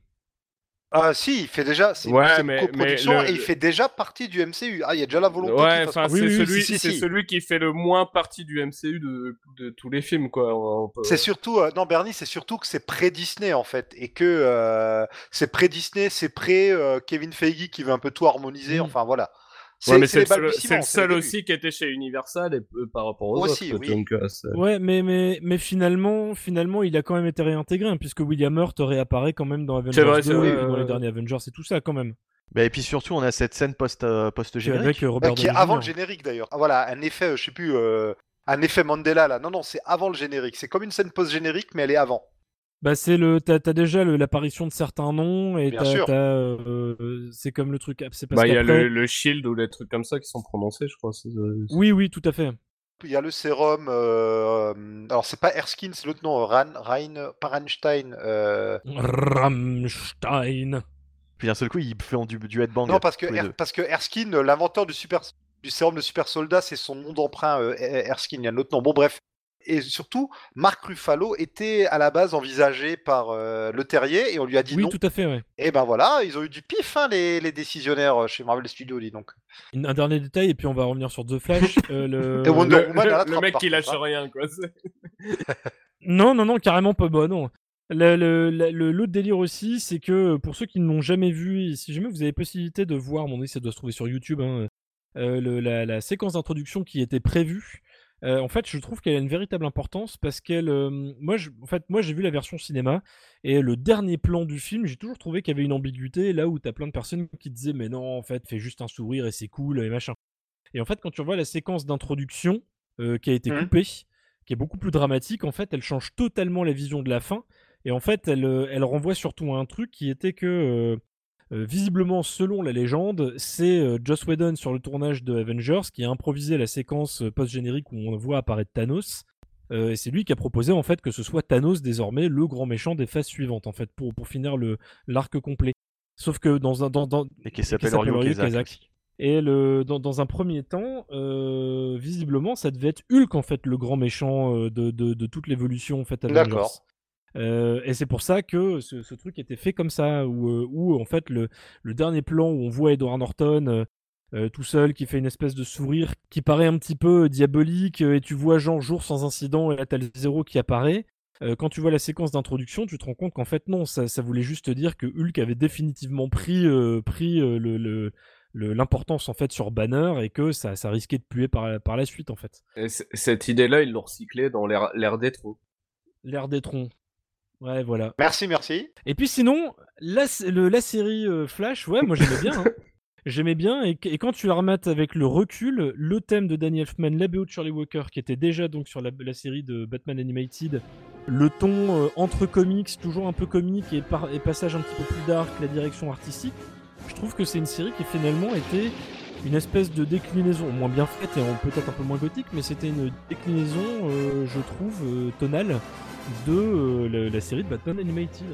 Ah si, il fait déjà, c'est Ouais, une mais- coproduction mais le- et il fait déjà partie du MCU. Ah, il y a déjà la volonté. Ouais, enfin, c'est Oui, celui, si, si, c'est si. celui qui fait le moins partie du MCU de, de tous les films, quoi. Peut- C'est surtout, euh, non Bernie, c'est surtout que c'est pré-Disney en fait, et que euh, c'est pré-Disney, c'est pré-Kevin Feige qui veut un peu tout harmoniser. Mm. Enfin voilà. Ouais, mais c'est c'est le seul, c'est le c'est aussi qui était chez Universal et euh, par rapport aux Aussi, autres. oui. Donc, euh, c'est- Ouais, mais, mais, mais finalement, finalement, il a quand même été réintégré, hein, puisque William Hurt réapparaît quand même dans Avengers vrai, 2 c'est vrai, et dans les derniers Avengers et tout ça quand même. Bah, et puis surtout, on a cette scène post, euh, post-générique. Avec Robert qui est avant le générique d'ailleurs. Ah, voilà, un effet, euh, je sais plus, euh, un effet Mandela là. Non non, c'est avant le générique. C'est comme une scène post-générique, mais elle est avant. Bah c'est le t'as t'as déjà le- l'apparition de certains noms et euh, c'est comme le truc c'est parce Bah, il y a le, le Shield ou les trucs comme ça qui sont prononcés, je crois. c'est- euh, c'est- oui oui tout à fait Il y a le sérum. euh, alors c'est pas Erskine, c'est l'autre nom. Ran, Rein, Parenstein. euh, Rammstein Puis d'un seul coup, ils font du, du headbang. Non, parce que, Er- parce que Erskine, l'inventeur du, super, du sérum de super soldat, c'est son nom d'emprunt, euh, Er- Erskine, il y a un autre nom. Bon, bref. Et surtout, Marc Ruffalo était à la base envisagé par euh, Le Terrier et on lui a dit oui non. tout à fait ouais Et ben voilà, ils ont eu du pif, hein, les, les décisionnaires euh, chez Marvel Studios, dis donc. Un dernier détail et puis on va revenir sur The Flash euh, le... Et Wonder Le, Woman, mec qui lâche hein. rien, quoi. non non non carrément pas bon non Le, le- le- le- l'autre délire aussi, c'est que pour ceux qui ne l'ont jamais vu, si jamais vous avez possibilité de voir, mon avis, ça doit se trouver sur YouTube, hein, euh, le- la, la séquence d'introduction qui était prévue, euh, en fait, je trouve qu'elle a une véritable importance parce qu'elle, euh, moi, je- en fait, moi, j'ai vu la version cinéma et le dernier plan du film, j'ai toujours trouvé qu'il y avait une ambiguïté là où t'as plein de personnes qui disaient mais non, en fait, fais juste un sourire et c'est cool et machin. Et en fait, quand tu revois la séquence d'introduction euh, qui a été Mhm. coupée, qui est beaucoup plus dramatique, en fait, elle change totalement la vision de la fin. Et en fait, elle, euh, elle renvoie surtout à un truc qui était que, euh, euh, visiblement, selon la légende, c'est euh, Joss Whedon sur le tournage de Avengers qui a improvisé la séquence euh, post-générique où on voit apparaître Thanos. Euh, et c'est lui qui a proposé en fait que ce soit Thanos désormais le grand méchant des phases suivantes en fait pour, pour finir le l'arc complet. Sauf que dans un dans, dans- Et qui s'appelle et le, dans, dans un premier temps, euh, visiblement, ça devait être Hulk en fait le grand méchant euh, de, de, de toute l'évolution en fait Avengers. D'accord. Euh, et c'est pour ça que ce, ce truc était fait comme ça, où, euh, où en fait le, le dernier plan où on voit Edward Norton euh, tout seul qui fait une espèce de sourire qui paraît un petit peu diabolique, et tu vois genre jour sans incident et là t'as le zéro qui apparaît. Euh, quand tu vois la séquence d'introduction, tu te rends compte qu'en fait non, ça, ça voulait juste dire que Hulk avait définitivement pris, pris le, le- le- l'importance en fait sur Banner et que ça, ça risquait de puer par, par la suite en fait. Et cette idée-là, ils l'ont recyclée dans l'ère l'ère des trous. L'air des troncs. Ouais, voilà. Merci, merci. Et puis sinon, la, le- la série euh, Flash, ouais, moi j'aimais bien. hein. J'aimais bien, et, et quand tu la remates avec le recul, le thème de Danny Elfman, la BO de Shirley Walker, qui était déjà donc sur la, la série de Batman Animated, le ton euh, entre comics, toujours un peu comique, et, par, et passage un petit peu plus dark, la direction artistique, je trouve que c'est une série qui finalement était une espèce de déclinaison, moins bien faite et peut-être un peu moins gothique, mais c'était une déclinaison, euh, je trouve, tonale de euh, la, la série de Batman Animated.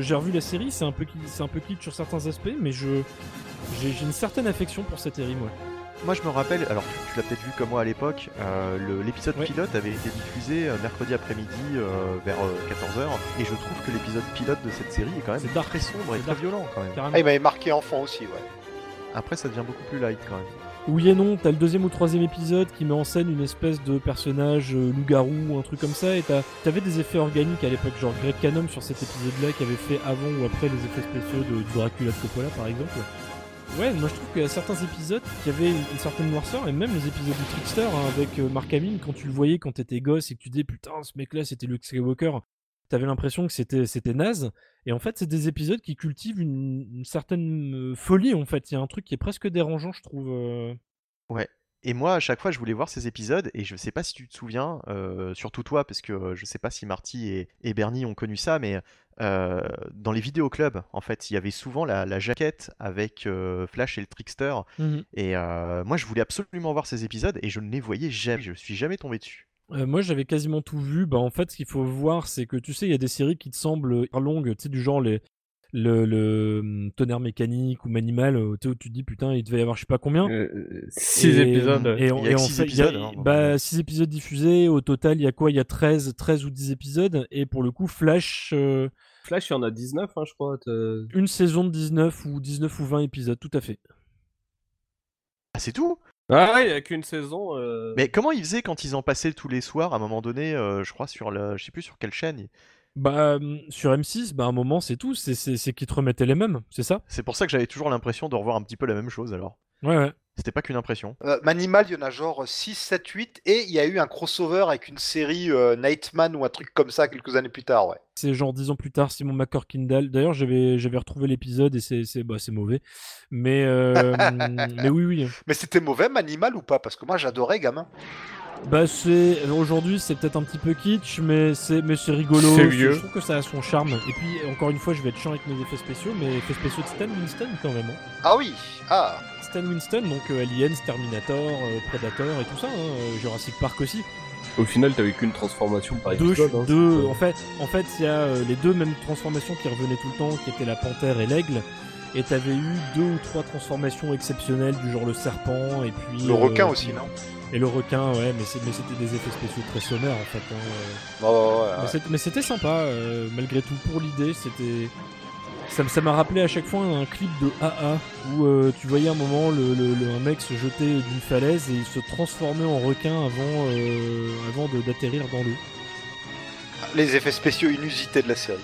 J'ai revu la série, c'est un peu c'est un peu kitsch sur certains aspects, mais je j'ai une certaine affection pour cette série, moi. Moi je me rappelle, alors tu, tu l'as peut-être vu comme moi à l'époque, euh, l'épisode Ouais. pilote avait été diffusé euh, mercredi après-midi euh, vers 14h et je trouve que l'épisode pilote de cette série est quand même dark. très sombre et très dark. violent quand même. Ah, il m'avait marqué enfant aussi, ouais. Après ça devient beaucoup plus light quand même. Oui et non, t'as le deuxième ou troisième épisode qui met en scène une espèce de personnage euh, loup-garou ou un truc comme ça, et t'avais des effets organiques à l'époque, genre Greg Cannom sur cet épisode-là qui avait fait avant ou après les effets spéciaux de Dracula de Coppola par exemple. Ouais, moi je trouve qu'il y a certains épisodes qui avaient une, certaine noirceur, et même les épisodes du Trickster hein, avec euh, Mark Hamill, quand tu le voyais quand t'étais gosse et que tu disais putain ce mec-là c'était Luke Skywalker, t'avais l'impression que c'était c'était naze. Et en fait, c'est des épisodes qui cultivent une, une certaine folie en fait. Il y a un truc qui est presque dérangeant, je trouve. euh. Et moi à chaque fois je voulais voir ces épisodes et je sais pas si tu te souviens, euh, surtout toi parce que je sais pas si Marty et, et Bernie ont connu ça, mais euh, dans les vidéoclubs en fait il y avait souvent la, la jaquette avec euh, Flash et le Trickster et euh, moi je voulais absolument voir ces épisodes et je ne les voyais jamais, je suis jamais tombé dessus. Euh, moi, j'avais quasiment tout vu. Bah, en fait, ce qu'il faut voir, c'est que tu sais, il y a des séries qui te semblent longues, tu sais, du genre les, le, le hum, tonnerre mécanique ou Manimal, euh, tu sais, où tu te dis putain, il devait y avoir je sais pas combien. Euh, six Et, épisodes. euh, Et, en- Il y a et que en six fait, il y a- épisodes, hein, bah, 6 épisodes diffusés. Au total, il y a quoi? Il y a 13, 13 ou 10 épisodes. Et pour le coup, Flash, euh, Flash, il y en a 19, hein, je crois. t'as- une saison de 19 ou 19 ou 20 épisodes, tout à fait. Ah c'est tout? Ah ouais, il y a qu'une saison. euh, Mais comment ils faisaient quand ils en passaient tous les soirs à un moment donné, euh, je crois sur le, je sais plus sur quelle chaîne? Bah, hum, sur M6, bah, à un moment, c'est tout. C'est- C'est c'est qu'ils te remettaient les mêmes, c'est ça? C'est pour ça que j'avais toujours l'impression de revoir un petit peu la même chose alors. Ouais, ouais. C'était pas qu'une impression. Euh, Manimal, il y en a genre 6, 7, 8, et il y a eu un crossover avec une série euh, Nightman ou un truc comme ça quelques années plus tard, ouais. C'est genre dix ans plus tard, Simon McCorkindale. D'ailleurs, j'avais j'avais retrouvé l'épisode et c'est c'est bah, c'est mauvais. Mais euh, mais oui oui. Mais c'était mauvais Manimal ou pas? Parce que moi j'adorais gamin. Bah c'est aujourd'hui c'est peut-être un petit peu kitsch, mais c'est mais c'est rigolo. C'est vieux. Je trouve que ça a son charme. Et puis encore une fois, je vais être chiant avec mes effets spéciaux, mais effets spéciaux de Stan Winston quand même. hein. Ah oui Ah Stan Winston, donc euh, Aliens, Terminator, euh, Predator et tout ça. hein, euh, Jurassic Park aussi. Au final, t'as eu qu'une transformation par deux, épisode. hein, deux- en fait, en fait, il y a euh, les deux mêmes transformations qui revenaient tout le temps, qui étaient la panthère et l'aigle. Et t'avais eu deux ou trois transformations exceptionnelles du genre le serpent et puis Le euh, requin aussi, non? Et le requin, ouais, mais c'est- mais c'était des effets spéciaux très sommaires en fait. hein, euh. Ouais, ouais, ouais, Mais ouais. c'est- Mais c'était sympa, euh, malgré tout. Pour l'idée, c'était. Ça m'a rappelé à chaque fois un clip de AA où euh, tu voyais un moment le, le- le- un mec se jeter d'une falaise et il se transformait en requin avant, euh, avant de- d'atterrir dans l'eau. Les effets spéciaux inusités de la série.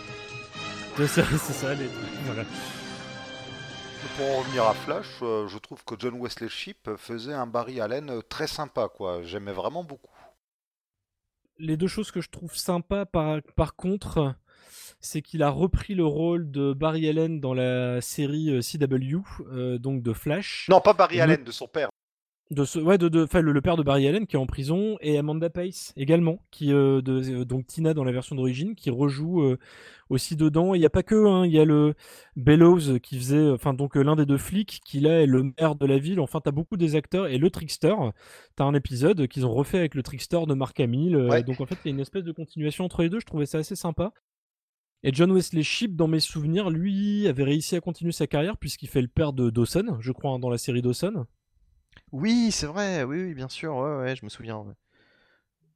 C'est ça, c'est ça, les voilà. Pour en revenir à Flash, euh, je trouve que John Wesley Shipp faisait un Barry Allen très sympa, quoi. J'aimais vraiment beaucoup. Les deux choses que je trouve sympas, par, par contre, c'est qu'il a repris le rôle de Barry Allen dans la série euh, CW, euh, donc de Flash. Non, pas Barry Le- Allen, de son père. De ce, ouais, de, de, le, le père de Barry Allen qui est en prison et Amanda Pace également, qui euh, de, donc Tina dans la version d'origine, qui rejoue euh, aussi dedans. Il n'y a pas que, hein, il y a le Bellows qui faisait, enfin donc l'un des deux flics qui là est le maire de la ville. Enfin, t'as beaucoup des acteurs et le Trickster. T'as un épisode qu'ils ont refait avec le Trickster de Mark Hamill. euh. Donc en fait, il y a une espèce de continuation entre les deux. Je trouvais ça assez sympa. Et John Wesley Shipp, dans mes souvenirs, lui avait réussi à continuer sa carrière puisqu'il fait le père de Dawson, je crois, hein, dans la série Dawson. Oui, c'est vrai, oui, oui, bien sûr, ouais, ouais, je me souviens. ouais.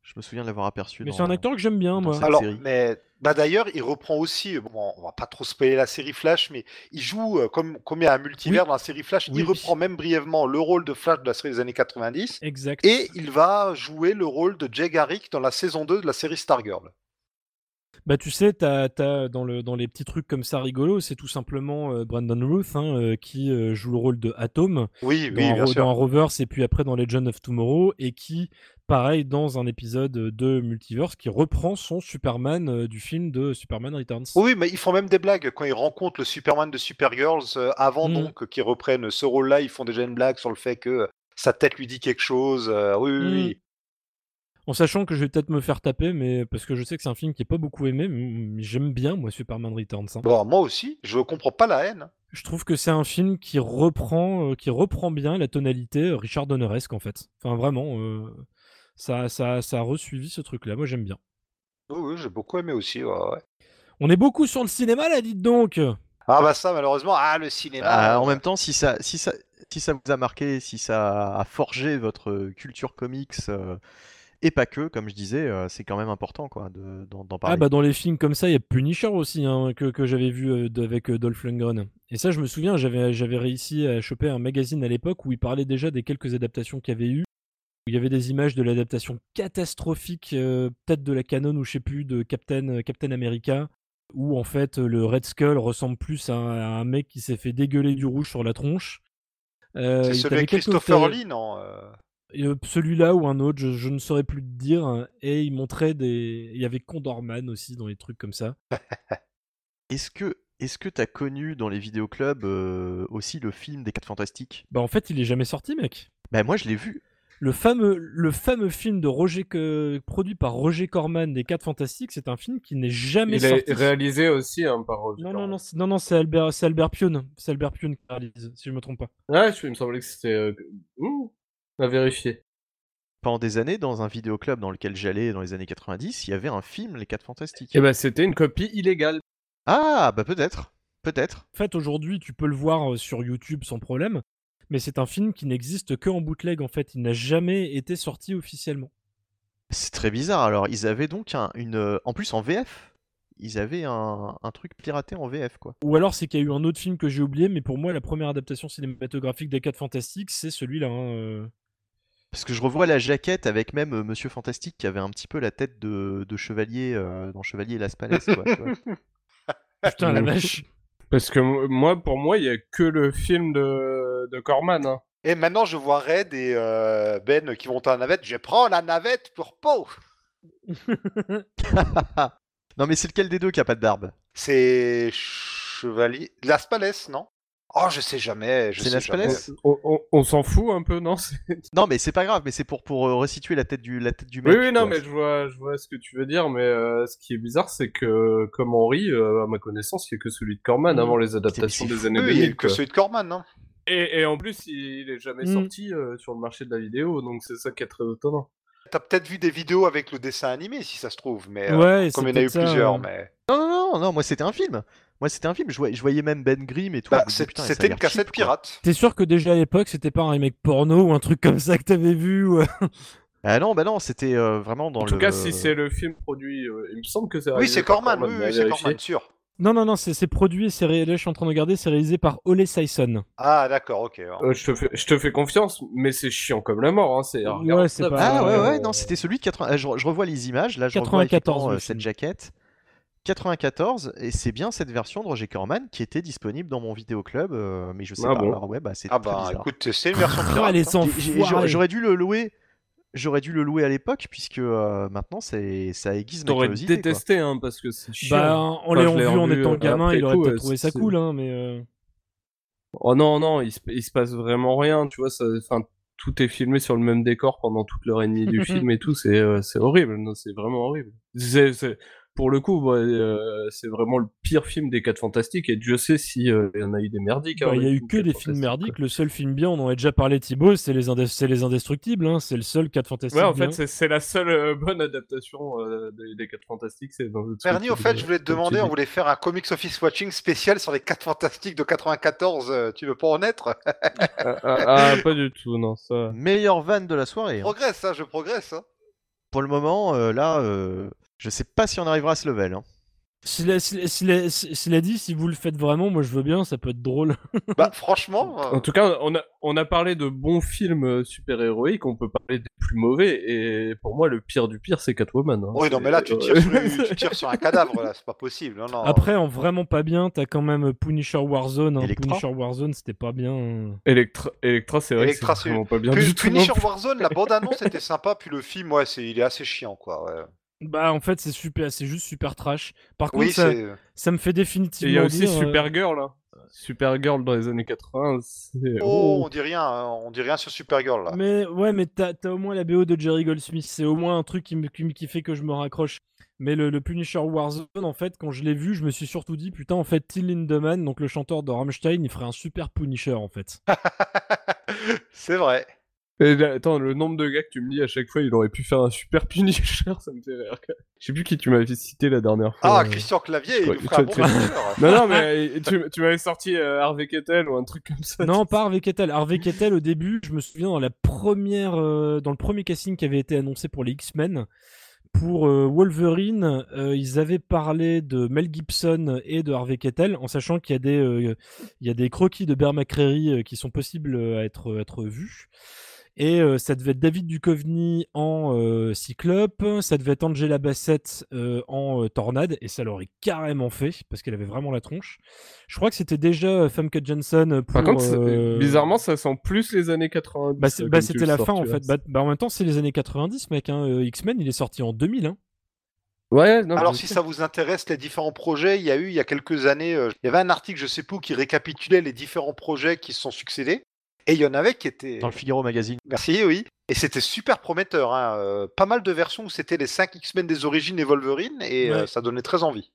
Je me souviens de l'avoir aperçu. Mais c'est un acteur que j'aime bien, moi. cette Alors, série. mais bah d'ailleurs, il reprend aussi. Bon, on va pas trop spoiler la série Flash, mais il joue euh, comme comme il y a un multivers dans la série Flash. Oui. Il reprend même brièvement le rôle de Flash de la série des années 90. Exact. Et il va jouer le rôle de Jay Garrick dans la saison 2 de la série Stargirl. Bah tu sais, t'as, t'as dans, le, dans les petits trucs comme ça rigolos, c'est tout simplement euh, Brandon Ruth hein, euh, qui euh, joue le rôle de Atom Oui, dans, oui, un, bien ro- sûr. dans un Rovers et puis après dans Legend of Tomorrow et qui, pareil, dans un épisode de Multiverse, qui reprend son Superman du film de Superman Returns. Oui, mais ils font même des blagues quand ils rencontrent le Superman de Supergirls avant Mm. donc qu'ils reprennent ce rôle-là. Ils font déjà une blague sur le fait que sa tête lui dit quelque chose. oui, oui, Mm. oui. En sachant que je vais peut-être me faire taper, mais parce que je sais que c'est un film qui est pas beaucoup aimé, mais j'aime bien moi Superman Returns. hein. Bon, moi aussi, je comprends pas la haine. Je trouve que c'est un film qui reprend, euh, qui reprend bien la tonalité euh, Richard Donneresque en fait. Enfin vraiment, euh, ça, ça, ça a resuivi ce truc-là. Moi j'aime bien. Oui, oui, j'ai beaucoup aimé aussi. ouais, ouais. On est beaucoup sur le cinéma là, dites donc. Ah bah ça, malheureusement, ah le cinéma. Ah, en même temps, si ça, si ça, si ça vous a marqué, si ça a forgé votre culture comics euh, et pas que, comme je disais, euh, c'est quand même important quoi de- d'en d'en parler. Ah bah dans les films comme ça, il y a Punisher aussi hein, que, que j'avais vu euh, avec euh, Dolph Lundgren. Et ça, je me souviens, j'avais j'avais réussi à choper un magazine à l'époque où il parlait déjà des quelques adaptations qu'il y avait eu. Où il y avait des images de l'adaptation catastrophique, euh, peut-être de la canon ou je sais plus, de Captain, euh, Captain America, où en fait le Red Skull ressemble plus à un, à un mec qui s'est fait dégueuler du rouge sur la tronche. Euh, c'est celui avec Christopher Lee, non celui-là ou un autre, je, je ne saurais plus te dire. Et il montrait des. Il y avait Condorman aussi dans les trucs comme ça. Est-ce que, est-ce que t'as connu dans les vidéoclubs euh, aussi le film des 4 Fantastiques? Bah en fait, il est jamais sorti, mec. Bah moi je l'ai vu. Le fameux, le fameux film de Roger que- produit par Roger Corman des 4 Fantastiques, c'est un film qui n'est jamais Il est sorti. réalisé aussi hein, par Roger Non, non, Corman. non, c'est- non, non, c'est Albert, c'est Albert Pion. C'est Albert Pion qui réalise, si je me trompe pas. Ouais, je- il me semblait que c'était. euh, ouh, à vérifier. Pendant des années, dans un vidéoclub dans lequel j'allais dans les années 90, il y avait un film Les 4 Fantastiques. Et bah, c'était une copie illégale. Ah bah peut-être, peut-être. En fait, aujourd'hui, tu peux le voir euh, sur YouTube sans problème, mais c'est un film qui n'existe que en bootleg. En fait, il n'a jamais été sorti officiellement. C'est très bizarre. Alors ils avaient donc un, une, euh, en plus en VF. Ils avaient un, un truc piraté en VF quoi. Ou alors, c'est qu'il y a eu un autre film que j'ai oublié, mais pour moi, la première adaptation cinématographique des 4 Fantastiques, c'est celui-là. hein, euh. Parce que je revois la jaquette avec même euh, Monsieur Fantastique qui avait un petit peu la tête de, de chevalier euh, dans Chevalier et Las Palais. quoi. Putain, la vache. Parce que moi, pour moi, il y a que le film de, de Corman. hein. Et maintenant, je vois Red et euh, Ben qui vont à la navette. Je prends la navette pour Pau. non mais c'est lequel des deux qui a pas de barbe? C'est Chevalier. Las Palais, non? Oh, je sais jamais. je C'est sais Las jamais. On, on- on s'en fout un peu, non Non mais c'est pas grave, mais c'est pour, pour euh, resituer la tête du, la tête du Oui, mec. oui, non, quoi. mais je vois, je vois ce que tu veux dire, mais euh, ce qui est bizarre, c'est que, comme Henri, euh, à ma connaissance, il n'y a que celui de Corman Mhm. avant les adaptations des années Oui, il y a 2000. que celui de Corman, non? Et, et en plus, il est jamais Mm. sorti euh, sur le marché de la vidéo, donc c'est ça qui est très étonnant. T'as peut-être vu des vidéos avec le dessin animé, si ça se trouve, mais euh, Ouais, comme il y en a eu ça, plusieurs, mais Non, non, non, non, moi c'était un film. Moi c'était un film. Je voyais, je voyais même Ben Grimm et tout. Bah, c'était une cassette cheap, pirate. T'es sûr que déjà à l'époque, c'était pas un remake porno ou un truc comme ça que t'avais vu ou... Ah non, bah non, c'était euh, vraiment dans En le. tout cas, si c'est le film produit, euh, il me semble que c'est Oui, réalisé c'est par Corman, oui, oui, c'est. Corman, sûr. Non, non, non, c'est produit, c'est ré... là je suis en train de regarder, c'est réalisé par Ole Sison. Ah, d'accord, ok. alors. Euh, je, te fais, je te fais confiance, mais c'est chiant comme la mort. Hein, c'est Ouais, pas- Ah ouais, Euh, ouais, non, c'était celui de 80. ah, Je, je revois les images, là, je revois 94, effectivement, le euh, film. cette jaquette. 94, et c'est bien cette version de Roger Corman qui était disponible dans mon vidéoclub, euh, mais je sais Ah pas. bon alors ouais, bah c'est Ah bah bizarre. écoute, c'est une version Ah, pirate. les hein. J'aurais dû le louer. J'aurais dû le louer à l'époque puisque euh, maintenant c'est ça aiguise ma T'aurais curiosité. quoi. détesté, hein, parce que c'est chiant. Bah, en Enfin, l'ayant je l'ai vu en étant euh, gamin, il aurait peut-être euh, trouvé ça cool, hein, mais. euh, Oh non, non, il se, il se passe vraiment rien, tu vois, ça, enfin, tout est filmé sur le même décor pendant toute l'heure et demie du film et tout, c'est euh, c'est horrible, non, c'est vraiment horrible. Pour le coup, ouais, euh, c'est vraiment le pire film des 4 Fantastiques, et Dieu sait si euh, il y en a eu des merdiques. bah, hein, Il y a eu que des films merdiques. Le seul film bien, on en a déjà parlé, Thibaut, c'est les, Indé- c'est les Indestructibles. Hein. C'est le seul 4 quoi. fantastiques. Ouais, en bien. fait, c'est, c'est la seule euh, bonne adaptation euh, des, des 4 Fantastiques. C'est dans le Bernie, au fait, je voulais te demander, on voulait faire un Comics Office Watching spécial sur les 4 fantastiques de 94. euh, Tu veux pas en être? Ah, ah, ah, pas du tout, non, ça. Meilleure vanne de la soirée. Je hein. progresse, hein, je progresse. hein. Pour le moment, euh, là, euh, je sais pas si on arrivera à ce level. hein. Cela, cela- cela- cela dit, si vous le faites vraiment, moi je veux bien, ça peut être drôle. Bah, franchement, euh, En tout cas, on a, on a parlé de bons films euh, super-héroïques, on peut parler des plus mauvais, et pour moi, le pire du pire, c'est Catwoman. hein. oui, non, mais là, tu tires, sur, tu tires sur un cadavre, là, c'est pas possible. Non, non. Après, en vraiment pas bien, t'as quand même Punisher Warzone. hein. Electra. Punisher Warzone, c'était pas bien. Electra, Electra c'est vrai Electra, que c'est vraiment pas bien Pu- du tout. non Punisher. Warzone, la bande-annonce était sympa, puis le film, ouais, c'est, il est assez chiant, quoi. ouais. Bah, en fait, c'est super, c'est juste super trash. Par contre, Oui, ça, c'est. ça me fait définitivement il y a aussi dire, euh, Supergirl, hein. Supergirl dans les années 80, c'est... Oh, on dit rien, hein, on dit rien sur Supergirl, là. Mais ouais, mais t'as t'as au moins la BO de Jerry Goldsmith. C'est au moins un truc qui, me, qui, me- qui fait que je me raccroche. Mais le, le Punisher Warzone, en fait, quand je l'ai vu, je me suis surtout dit, putain, en fait, Till Lindemann, donc le chanteur de Rammstein, il ferait un super Punisher, en fait. c'est vrai. Et attends, le nombre de gars que tu me dis à chaque fois, il aurait pu faire un super Punisher, ça me fait rire. Je sais plus qui tu m'avais cité la dernière fois. Ah, euh. Christian Clavier, il nous ferait un bon. Non, non, mais euh, tu, tu m'avais sorti euh, Harvey Kettel ou un truc comme ça. non, pas Harvey Kettel. Harvey Kettel, au début, je me souviens dans la première, euh, dans le premier casting qui avait été annoncé pour les X-Men, pour euh, Wolverine, euh, ils avaient parlé de Mel Gibson et de Harvey Kettel, en sachant qu'il y a des, euh, il y a des croquis de Bear McCreary euh, qui sont possibles à être, à être vus. Et euh, ça devait être David Duchovny en euh, Cyclope, ça devait être Angela Bassett euh, en euh, Tornade, et ça l'aurait carrément fait, parce qu'elle avait vraiment la tronche. Je crois que c'était déjà Famke Johnson pour... Par contre, euh, bizarrement, ça sent plus les années 90. bah, bah, c'était la sors, fin en fait. Bah, bah, en même temps, c'est les années 90, mec. Hein. euh, X-Men, il est sorti en 2000. Hein. Ouais, non, Alors, si ça vous intéresse, les différents projets, il y a eu, il y a quelques années, euh, il y avait un article, je sais plus, où, qui récapitulait les différents projets qui se sont succédés. Et il y en avait qui étaient. Dans le Figaro Magazine. Merci, oui. Et c'était super prometteur. Hein. euh, pas mal de versions où c'était les 5 X-Men des origines et Wolverine, et euh, ça donnait très envie.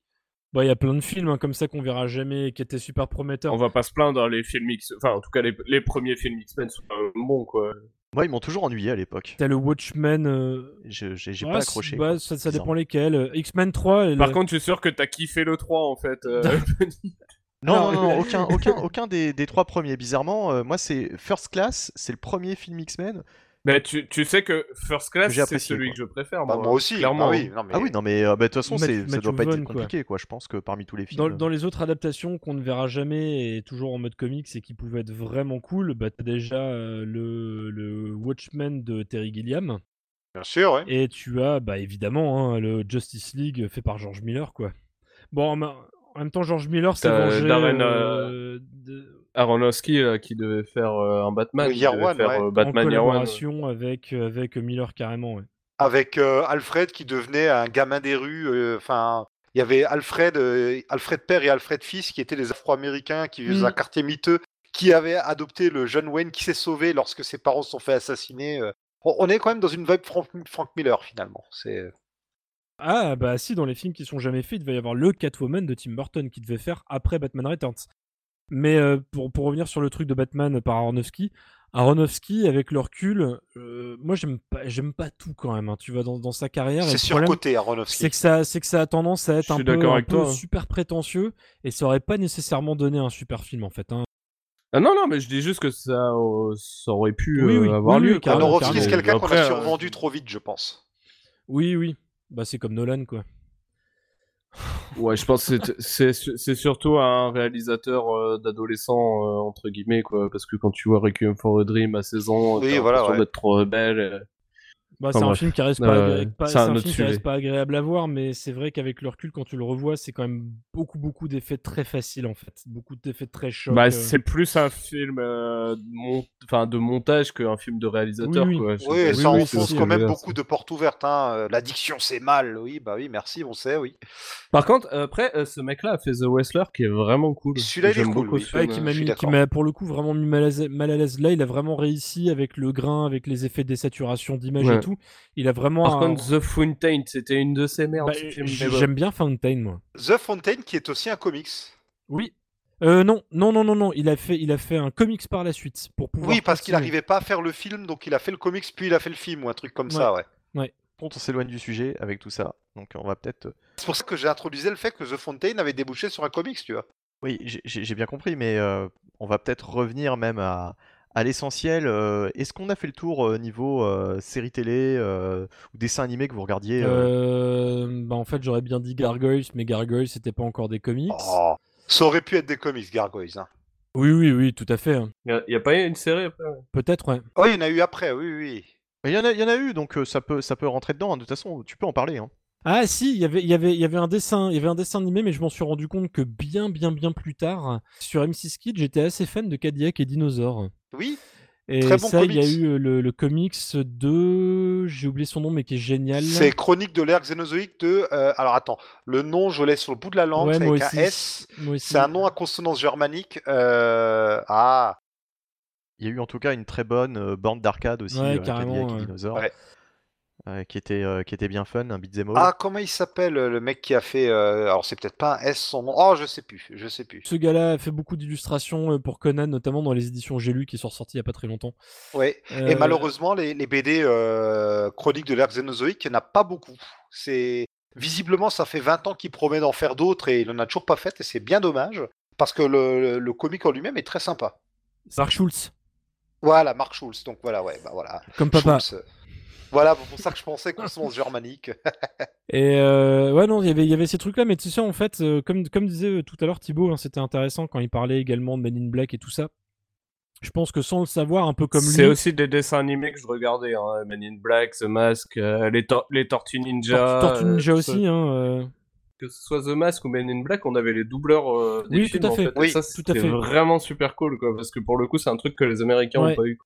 Bah, il y a plein de films hein, comme ça qu'on verra jamais, qui étaient super prometteurs. On va pas se plaindre, les films X... Enfin, en tout cas, les, les premiers films X-Men sont bons, quoi. Moi, ils m'ont toujours ennuyé à l'époque. T'as le Watchmen. euh, Je- J'ai j'ai ouais, pas accroché. bah, ça, ça dépend lesquels. Euh, X-Men 3. et Par le- contre, je suis sûr que t'as kiffé le 3, en fait. euh, Non, Alors, non, non, aucun, aucun, aucun des, des trois premiers. Bizarrement, euh, moi, c'est First Class, c'est le premier film X-Men. Bah, tu, tu sais que First Class, c'est celui quoi. que je préfère, Bah, moi, moi aussi, clairement. ah oui, non, mais... Ah oui, non, mais euh, bah, de toute façon, Matthew- ça doit pas être Vaughn, quoi. compliqué, quoi. Je pense que parmi tous les films. Dans, euh, dans les autres adaptations qu'on ne verra jamais et toujours en mode comics et qui pouvaient être vraiment cool, bah, t'as déjà euh, le, le Watchmen de Terry Gilliam Bien sûr, ouais. et tu as bah, évidemment hein, le Justice League fait par George Miller quoi. Bon en, en même temps George Miller s'est vengé Darren, euh, de- Aronofsky, là, qui devait faire euh, un Batman, qui devait One, faire ouais. euh, en Batman Year One. collaboration avec euh, avec Miller carrément ouais. Avec euh, Alfred qui devenait un gamin des rues. euh, Enfin, il y avait Alfred, euh, Alfred père et Alfred fils qui étaient des Afro-Américains qui vivaient dans Mm. un quartier miteux, qui avaient adopté le jeune Wayne qui s'est sauvé lorsque ses parents se sont fait assassiner. euh. On on est quand même dans une vibe Frank, Frank Miller finalement. C'est Ah bah si dans les films qui sont jamais faits, il devait y avoir le Catwoman de Tim Burton qui devait faire après Batman Returns. Mais euh, pour, pour revenir sur le truc de Batman par Aronofsky, Aronofsky avec le recul, euh, moi j'aime pas j'aime pas tout quand même. hein, tu vois dans, dans sa carrière. et c'est surcoté Aronofsky. C'est que ça, c'est que ça a tendance à être un peu, un hein. super prétentieux et ça aurait pas nécessairement donné un super film en fait. hein. Ah non, non, mais je dis juste que ça, euh, ça aurait pu Oui, euh, oui, avoir oui, lieu. Aronofsky, c'est quelqu'un qu'on a euh, survendu trop vite, je pense. Oui oui, bah c'est comme Nolan quoi. Ouais, je pense que c'est- c'est c'est surtout un réalisateur euh, d'adolescent, euh, entre guillemets, quoi. Parce que quand tu vois Requiem for a Dream à 16 ans, Oui, t'as voilà, ouais. d'être trop rebelle. Bah, Enfin, c'est un film qui reste pas, ouais. agré- pas- C'est c'est un un autre film qui reste pas agréable à voir, mais c'est vrai qu'avec le recul, quand tu le revois, c'est quand même beaucoup, beaucoup d'effets très faciles en fait. Beaucoup d'effets très chocs. Bah, euh. c'est plus un film euh, de, mon- enfin, de montage qu'un film de réalisateur, Oui, quoi. Et ça oui, enfonce ce quand même beaucoup de portes ouvertes. Hein. Euh, L'addiction, c'est mal. Oui, bah oui, merci, on sait, oui. Par contre, après, euh, ce mec-là a fait The Wrestler qui est vraiment cool. Celui-là, il est cool, beaucoup Ouais, film. qui m'a mis, pour le coup vraiment mis mal à, l'aise-. Là, il a vraiment réussi avec le grain, avec les effets de désaturation d'image Ouais. et tout. Il a vraiment. Par un- contre, The Fountain, c'était une de ces merdes. Bah, bon. J'aime bien Fountain, moi. The Fountain, qui est aussi un comics. Oui. Euh, non, non, non, non, non. Il a fait, il a fait un comics par la suite pour pouvoir. Oui, parce qu'il n'arrivait pas à faire le film, donc il a fait le comics, puis il a fait le film, ou un truc comme ça, ouais. Par contre, on s'éloigne du sujet avec tout ça. Donc on va peut-être. C'est pour ça que j'ai introduisé le fait que The Fountain avait débouché sur un comics, tu vois. Oui, j'ai bien compris, mais euh, on va peut-être revenir même à, à l'essentiel. euh, Est-ce qu'on a fait le tour euh, niveau euh, série télé euh, ou dessin animé que vous regardiez euh, Euh, bah en fait, j'aurais bien dit Gargoyles, mais Gargoyles, c'était pas encore des comics. Oh. Ça aurait pu être des comics, Gargoyles. Hein. Oui, oui, oui, tout à fait. hein. Il n'y a, pas eu une série après ouais. Peut-être, ouais. Oh, il y en a eu après, oui, oui. Il y, en a, il y en a eu, donc euh, ça peut, ça peut rentrer dedans. hein. De toute façon, tu peux en parler. hein. Ah si, il y avait, il y avait, il y avait un dessin, il y avait un dessin animé, mais je m'en suis rendu compte que bien, bien, bien plus tard, sur M6 Kids, j'étais assez fan de Cadillac et Dinosaures. Oui, Et Très bon ça, il y a eu euh, le, le comics de, j'ai oublié son nom, mais qui est génial. c'est Chronique de l'ère xénozoïque de... euh, alors attends, le nom, je l'ai sur le bout de la langue, Ouais, c'est moi avec aussi. un S. C'est un nom à consonance germanique. euh, Ah, Il y a eu en tout cas une très bonne euh, bande d'arcade aussi, Ouais, euh, carrément, ouais. Dinosaures, Ouais. Euh, qui, était, euh, qui était bien fun, un beat'em all. ah comment il s'appelle le mec qui a fait... euh, Alors c'est peut-être pas un S son nom. Oh, je sais plus, je sais plus. Ce gars-là a fait beaucoup d'illustrations euh, pour Conan, notamment dans les éditions J'ai lu qui sont sorties il y a pas très longtemps. Ouais. Et Euh, malheureusement, les, les BD euh, Chronique de l'ère xénozoïque, il n'y en a pas beaucoup. C'est Visiblement, ça fait 20 ans qu'il promet d'en faire d'autres et il n'en a toujours pas fait, et c'est bien dommage, parce que le, le, le comic en lui-même est très sympa. Mark Schultz, Voilà, Mark Schulz, donc voilà, ouais, bah voilà. comme papa. Schulz. Voilà, c'est pour ça que je pensais consonance germanique. Et euh, ouais, non, il y avait- il y avait ces trucs-là, mais tu sais, en fait, euh, comme, comme disait euh, tout à l'heure Thibaut, hein, c'était intéressant quand il parlait également de Men in Black et tout ça. Je pense que sans le savoir, un peu comme lui. C'est aussi des dessins animés que je regardais, hein. Men in Black, The Mask, euh, les, tor- les Tortues Ninja. Tortue Tortue euh, Ninja aussi, ce- hein. euh, Que ce soit The Mask ou Men in Black, on avait les doubleurs euh, des Oui, films, tout à en fait. Et ça, c'était fait. vraiment super cool, quoi. Parce que pour le coup, c'est un truc que les Américains Ouais. ont pas eu.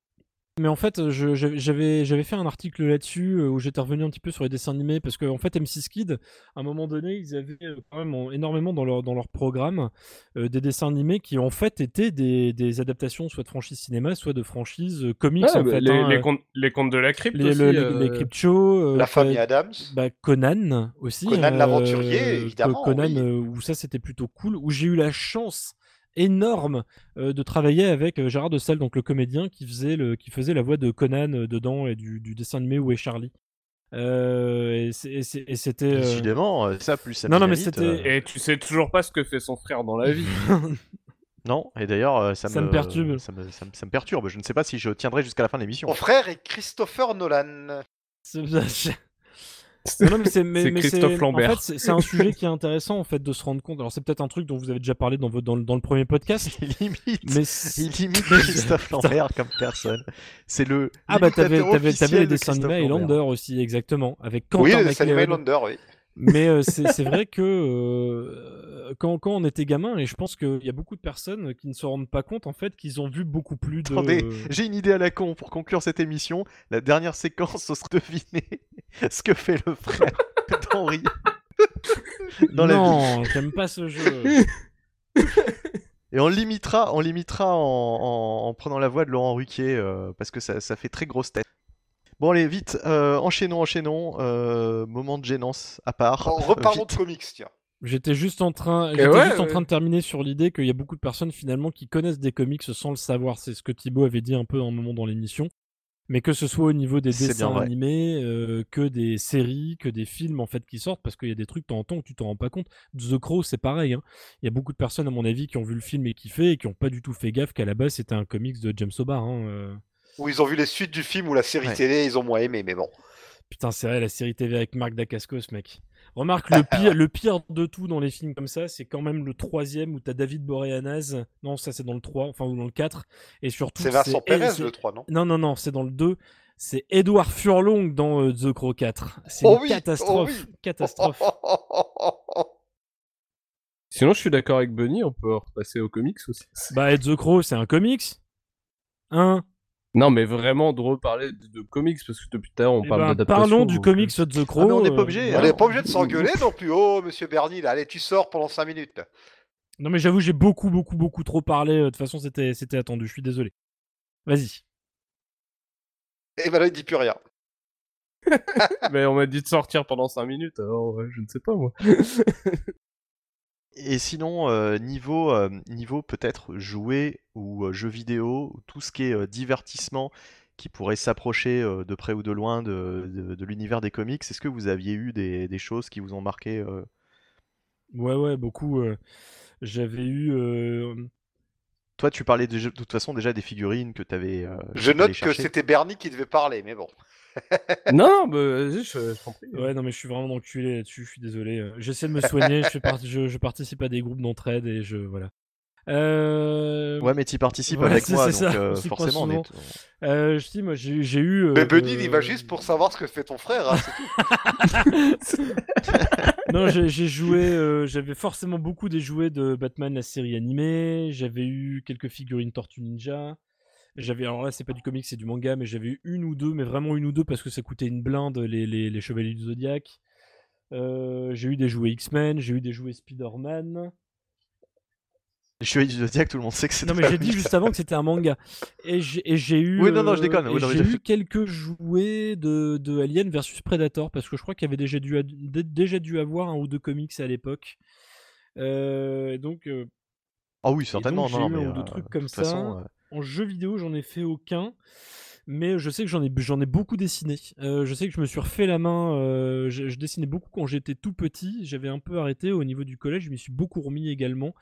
Mais en fait, j'avais fait un article là-dessus euh, où j'étais revenu un petit peu sur les dessins animés parce qu'en en fait, M6 Kid, à un moment donné, ils avaient euh, quand même en- énormément dans leur, dans leur programme euh, des dessins animés qui en fait étaient des, des adaptations soit de franchises cinéma, soit de franchises euh, comics Ouais, en bah, fait. les, hein, les contes, les contes de la crypte les, aussi. le- les- euh, les Crypt Show, euh, La famille Adams. bah, Conan aussi. Conan euh, l'aventurier, évidemment, Conan, oui. euh, où ça c'était plutôt cool, où j'ai eu la chance énorme euh, de travailler avec euh, Gérard de Salle, donc le comédien qui faisait, le, qui faisait la voix de Conan euh, dedans et du, du dessin animé Où est Charlie. Euh, et c'était. Décidément, euh, ça plus ça Non, non, mais c'était- Et tu sais toujours pas ce que fait son frère dans la vie. Non, et d'ailleurs, euh, ça, Ça me perturbe. Ça me, ça me- ça me perturbe. Je ne sais pas si je tiendrai jusqu'à la fin de l'émission. Mon frère est Christopher Nolan. C'est- Non, non, mais c'est mais- C'est mais Christophe Lambert. En fait, c'est- un sujet qui est intéressant en fait de se rendre compte. Alors c'est peut-être un truc dont vous avez déjà parlé dans, votre, dans, le- dans le premier podcast, Il imite, mais il imite Christophe Lambert comme personne. C'est le. ah bah t'avais les de dessins animés. Highlander aussi exactement avec Quentin Oui, les dessins animés. Highlander, oui. Mais euh, c'est vrai que euh, quand, quand on était gamin, et je pense qu'il y a beaucoup de personnes qui ne se rendent pas compte en fait qu'ils ont vu beaucoup plus de. Attendez, j'ai une idée à la con pour conclure cette émission. La dernière séquence, ce sera deviner ce que fait le frère d'Henri dans la vie. non, j'aime pas ce jeu. Et on limitera, on limitera en, en- en prenant la voix de Laurent Ruquier euh, parce que ça, ça fait très grosse tête. Bon allez vite, euh, enchaînons, enchaînons. euh, moment de gênance à part. Bon, reparlons Vite. de comics, tiens. J'étais juste en train, Et j'étais ouais, juste en ouais. train de terminer sur l'idée qu'il y a beaucoup de personnes finalement qui connaissent des comics sans le savoir. C'est ce que Thibaut avait dit un peu à un moment dans l'émission. Mais que ce soit au niveau des dessins animés, euh, que des séries, que des films en fait qui sortent, parce qu'il y a des trucs de temps en temps que tu t'en rends pas compte. The Crow, c'est pareil. hein. Il y a beaucoup de personnes à mon avis qui ont vu le film et kiffé et qui ont pas du tout fait gaffe qu'à la base c'était un comics de James O'Barr. hein, euh. Où ils ont vu les suites du film ou la série Ouais. télé, ils ont moins aimé, mais bon. Putain, c'est vrai la série TV avec Marc Dacascos, mec. Remarque, le pire, le pire de tout dans les films comme ça, c'est quand même le troisième où t'as David Boreanaz. Non, ça c'est dans le 3, enfin ou dans le 4. Et surtout, C'est Vincent c'est- le 3, non? Non, non, non, c'est dans le 2. C'est Edouard Furlong dans euh, The Crow 4. C'est Oh une oui, catastrophe. oh oui. Catastrophe. Sinon, je suis d'accord avec Bunny, on peut repasser aux comics aussi. bah, The Crow, c'est un comics Hein Non, mais vraiment de reparler de, de comics, parce que depuis tout à l'heure, on Eh parle ben, d'adaptation. Parlons du donc, euh, comics The Crow. Ah, mais on n'est pas euh, obligé, On n'est pas obligé de s'engueuler non plus. Oh, monsieur Bernie, là, allez, tu sors pendant 5 minutes. Non, mais j'avoue, j'ai beaucoup, beaucoup, beaucoup trop parlé. euh, De toute façon, c'était c'était attendu. Je suis désolé. Vas-y. Et ben là, il dit plus rien. Mais on m'a dit de sortir pendant 5 minutes, alors ouais, je ne sais pas moi. Et sinon, euh, niveau, euh, niveau peut-être jouets ou euh, jeux vidéo, ou tout ce qui est euh, divertissement qui pourrait s'approcher euh, de près ou de loin de, de- de l'univers des comics, est-ce que vous aviez eu des, des choses qui vous ont marqué euh, Ouais, ouais, beaucoup. euh, J'avais eu. euh, Toi, tu parlais de, de toute façon déjà des figurines que tu avais. Je note que c'était Bernie qui devait parler, mais bon. Non, bah, vas-y, je, je t'en prie. Ouais, non, mais je suis vraiment enculé là-dessus. Je suis désolé. euh, J'essaie de me soigner. je, fais part- je, je participe à des groupes d'entraide et je. Voilà. Euh... Ouais, mais tu participes Ouais, avec moi, c'est donc ça, euh, forcément, on est. euh, je dis, moi, j'ai j'ai eu. euh, Mais Benny, de- il va juste pour savoir ce que fait ton frère. hein, c'est tout. non, j'ai j'ai joué. euh, J'avais forcément beaucoup des jouets de Batman, la série animée. J'avais eu quelques figurines Tortue Ninja. J'avais, alors là, c'est pas du comic, c'est du manga, mais j'avais eu une ou deux, mais vraiment une ou deux parce que ça coûtait une blinde, les, les, les Chevaliers du Zodiac. Euh, j'ai eu des jouets X-Men, j'ai eu des jouets Spider-Man. Les Chevaliers du Zodiac, tout le monde sait que c'est. Non, mais j'ai dit juste avant que c'était un manga. Et j'ai et j'ai eu. Oui, non, non, je euh, déconne. Oui, mais j'ai eu quelques jouets de, de Alien versus Predator parce que je crois qu'il y avait déjà dû, déjà dû avoir un ou deux comics à l'époque. Euh, donc, euh, Ah oui, certainement. j'ai non, eu un ou deux euh, trucs de comme toute ça. façon, euh, en jeu vidéo, j'en ai fait aucun. Mais je sais que j'en ai, j'en ai beaucoup dessiné. Euh, je sais que je me suis refait la main. euh, je, dessinais beaucoup quand j'étais tout petit. J'avais un peu arrêté au niveau du collège. Je m'y suis beaucoup remis également.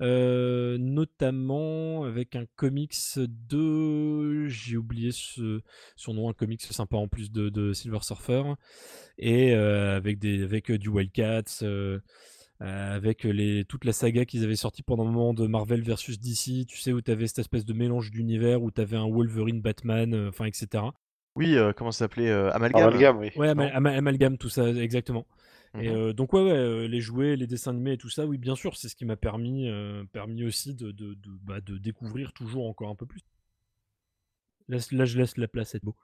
Euh, notamment avec un comics de. J'ai oublié ce, son nom, un comics sympa en plus de, de Silver Surfer. Et avec, des, avec du Wildcats. Euh, avec les, toute la saga qu'ils avaient sorti pendant un moment de Marvel versus DC, tu sais, où tu avais cette espèce de mélange d'univers, où tu avais un Wolverine, Batman, euh, enfin, etc. Oui, euh, comment ça s'appelait euh, Amalgame. Amalgame, oui. Ouais, ama- Non. ama- amalgame, tout ça, exactement. Et Mhm. euh, donc, ouais, ouais, euh, les jouets, les dessins animés et tout ça, oui, bien sûr, c'est ce qui m'a permis, euh, permis aussi de, de, de, bah, de découvrir toujours encore un peu plus. Là, là, je laisse la place être beau.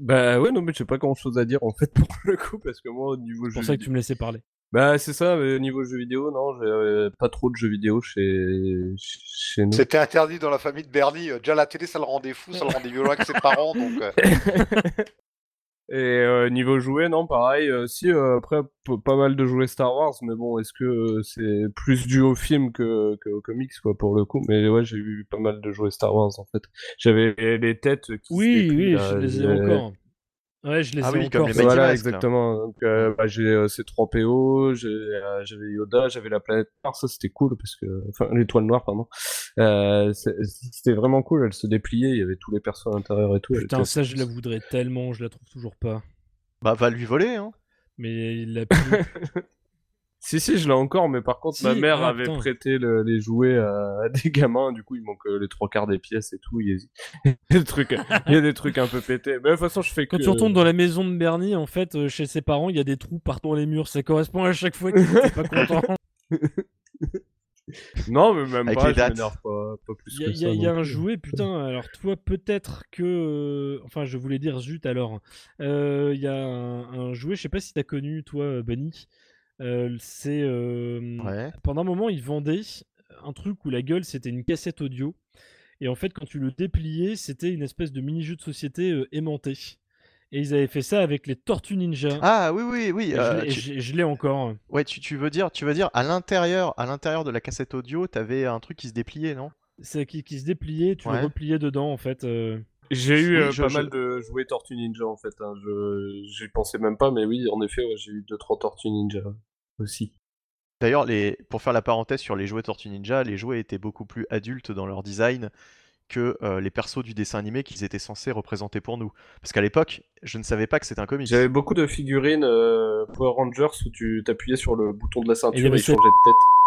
Bah ouais, non, mais j'ai pas grand chose à dire en fait pour le coup, parce que moi, au niveau C'est jeu pour ça que tu vidéo... me laissais parler. Bah c'est ça, mais au niveau jeu vidéo, non, j'ai euh, pas trop de jeux vidéo chez, chez nous. C'était interdit dans la famille de Bernie. euh, Déjà, la télé, ça le rendait fou, ça le rendait violent avec ses parents. Donc, euh, Et euh, niveau jouets, non, pareil. euh, si, euh, après, pas mal de jouets Star Wars, mais bon, est-ce que c'est plus dû au film que, que aux comics, quoi, pour le coup? Mais ouais, j'ai eu pas mal de jouets Star Wars, en fait. J'avais les, têtes qui se Oui, oui, là, je les ai encore. Ouais, je les Ah ai oui, comme encore. les ça. Mighty Voilà, exactement. Donc, euh, bah, j'ai euh, C3PO, j'ai, euh, j'avais Yoda, j'avais la planète Mars, ça c'était cool parce que, enfin, l'étoile noire, pardon. Euh, c'était vraiment cool, elle se dépliait, il y avait tous les persos à l'intérieur et tout. Putain, ça, je la voudrais tellement, je la trouve toujours pas. Bah, va lui voler, hein. Mais il l'a plus. Si, si, je l'ai encore, mais par contre, Si, ma mère ah, avait putain. prêté le- les jouets à, à des gamins, du coup, il manque euh, les trois quarts des pièces et tout. Il y a, il y a des trucs, il y a des trucs un peu pétés. Mais de toute façon, je fais que. Quand tu retournes dans la maison de Bernie, en fait, euh, chez ses parents, il y a des trous partout dans les murs. Ça correspond à chaque fois qu'il était pas content. Non, mais même Avec pas, les dates. pas, pas plus Il y a, que il y a- ça. il y a non un plus. jouet, putain. Alors, toi, peut-être que. euh, Enfin, je voulais dire zut alors. Euh, Il y a un, un jouet, je sais pas si t'as connu, toi, Bunny. C'est. Ouais. Pendant un moment, ils vendaient un truc où la gueule, c'était une cassette audio. Et en fait, quand tu le dépliais, c'était une espèce de mini-jeu de société aimanté. Et ils avaient fait ça avec les Tortues Ninja. Ah oui, oui, oui. Et je l'ai- tu- encore. Ouais, tu, tu veux dire, tu veux dire à l'intérieur, à l'intérieur de la cassette audio, t'avais un truc qui se dépliait, non? C'est qui, qui se dépliait, tu Ouais. le repliais dedans en fait. euh. J'ai eu Oui, euh, je- pas je- mal de jouets Tortue Ninja en fait. Hein. Je j'y pensais même pas, mais oui, en effet, ouais, j'ai eu deux trois Tortues Ninja aussi. D'ailleurs, les... pour faire la parenthèse sur les jouets Tortue Ninja, les jouets étaient beaucoup plus adultes dans leur design que euh, les persos du dessin animé qu'ils étaient censés représenter pour nous. Parce qu'à l'époque, je ne savais pas que c'était un comics. J'avais beaucoup de figurines euh, Power Rangers où tu t'appuyais sur le bouton de la ceinture et il changeait de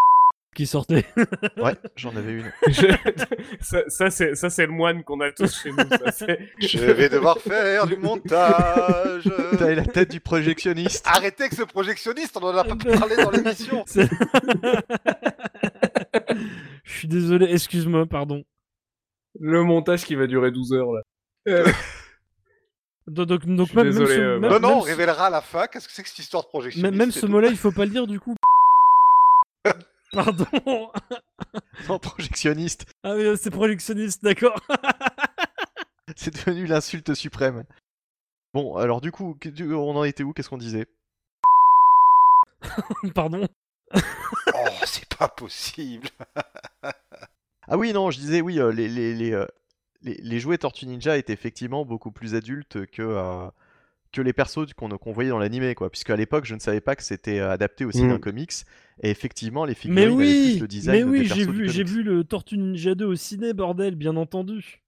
Qui sortait. Ouais, j'en avais une. Je- ça, ça, c'est ça c'est le moine qu'on a tous chez nous. Ça, Je vais devoir faire du montage. T'avais la tête du projectionniste. Arrêtez avec ce projectionniste, on en a pas parlé dans l'émission. Je suis désolé, excuse-moi, pardon. le montage qui va durer 12 heures là. Euh, Donc, même, désolé, même ce, euh, même- Non, non, même on révélera à la fin qu'est-ce que c'est que cette histoire de projection. même, même ce mot-là, il faut pas le dire du coup. Pardon. Non, projectionniste. Ah oui, c'est projectionniste, d'accord. C'est devenu l'insulte suprême. Bon, alors du coup, on en était où? Qu'est-ce qu'on disait? Pardon. Oh, c'est pas possible. Ah oui, non, je disais oui, euh, les, les, les, euh, les, les jouets Tortue Ninja étaient effectivement beaucoup plus adultes que, euh, que les persos qu'on voyait dans l'animé, quoi. Puisque à l'époque, je ne savais pas que c'était euh, adapté aussi Mm. d'un comics. Et effectivement, les Mais figurines avaient plus oui, le design mais oui, j'ai vu, j'ai comics. vu le Tortue Ninja 2 au ciné, bordel, bien entendu.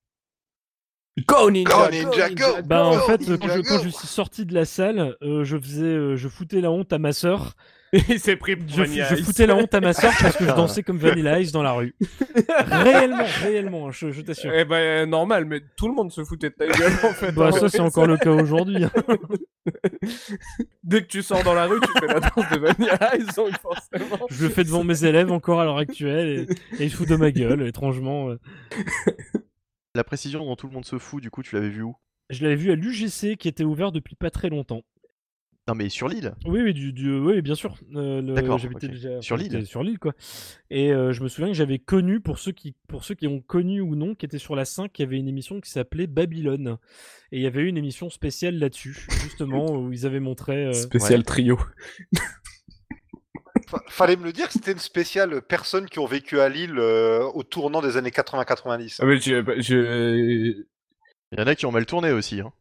Go Ninja, Go Ninja, go Bah en fait, quand je, quand Go je suis sorti de la salle, euh, je faisais, euh, je foutais la honte à ma sœur. Il s'est pris pour Je, Vanilla je Ice. foutais la honte à ma sœur parce que je dansais comme Vanilla Ice dans la rue. réellement, réellement, je, je t'assure. Eh ben euh, normal, mais tout le monde se foutait de ta gueule en fait. Bah hein. ça c'est encore le cas aujourd'hui. hein. Dès que tu sors dans la rue, tu fais la danse de Vanilla Ice, donc forcément. Je le fais devant mes élèves encore à l'heure actuelle et, et ils se foutent de ma gueule, étrangement. euh. La précision dont tout le monde se fout, du coup, tu l'avais vu où? Je l'avais vu à l'UGC qui était ouvert depuis pas très longtemps. Non, mais sur l'île. Oui, oui, du, du- oui bien sûr. Euh, le- D'accord, j'habitais déjà Sur l'île. Sur l'île, quoi. Et euh, je me souviens que j'avais connu, pour ceux, qui, pour ceux qui ont connu ou non, qui était sur la 5, il y avait une émission qui s'appelait Babylone. Et il y avait eu une émission spéciale là-dessus, justement, où ils avaient montré. euh, Spécial trio. Fa- Fallait me le dire que c'était une spéciale personnes qui ont vécu à Lille euh, au tournant des années 80-90. Ah, mais j'ai Il y en a qui ont mal tourné aussi. Hein.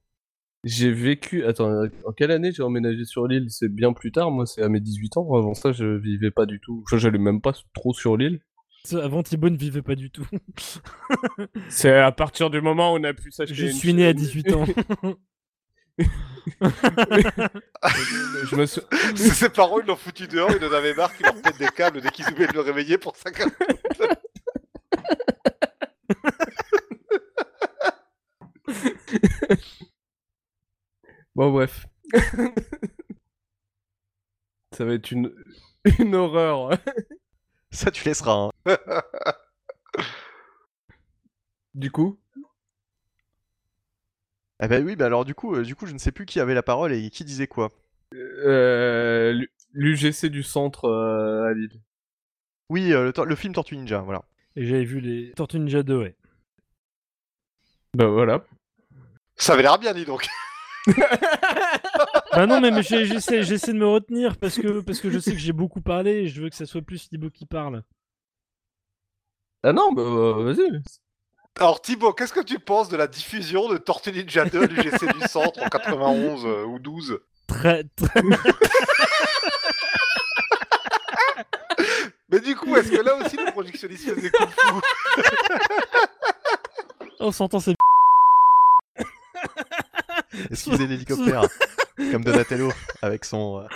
J'ai vécu. Attends, en quelle année j'ai emménagé sur l'île? C'est bien plus tard, moi, c'est à mes 18 ans. Avant ça, je vivais pas du tout. Enfin, j'allais même pas trop sur l'île. Avant, Thibaut ne vivait pas du tout. C'est à partir du moment où on a pu s'acheter. Je une suis né à chaîne- 18 ans. je me sou- Ses parents, ils l'ont foutu dehors, ils en avaient marre qu'ils leur pètent des câbles dès qu'ils oubliaient de le réveiller pour ça. Bon, bref. Ça va être une, une horreur. Ça, tu laisseras. hein. Du coup, Ah bah oui, bah alors du coup, euh, du coup, je ne sais plus qui avait la parole et qui disait quoi. euh, l'UGC du centre euh, à Lille. Oui, euh, le, tor- le film Tortue Ninja, voilà. Et j'avais vu les Tortues Ninja 2, ouais. Bah voilà. Ça avait l'air bien, dis donc. Bah non, mais, j'essaie, j'essaie de me retenir parce que, parce que je sais que j'ai beaucoup parlé et je veux que ça soit plus Thibaut qui parle. Ah non, bah euh, vas-y. Alors Thibaut, qu'est-ce que tu penses de la diffusion de Tortue Ninja 2 du GC du Centre en 91 euh, ou 12 Très, très... Mais du coup, est-ce que là aussi le projectionniste faisait kung fu On s'entend, c'est Excusez l'hélicoptère, comme Donatello avec son. euh,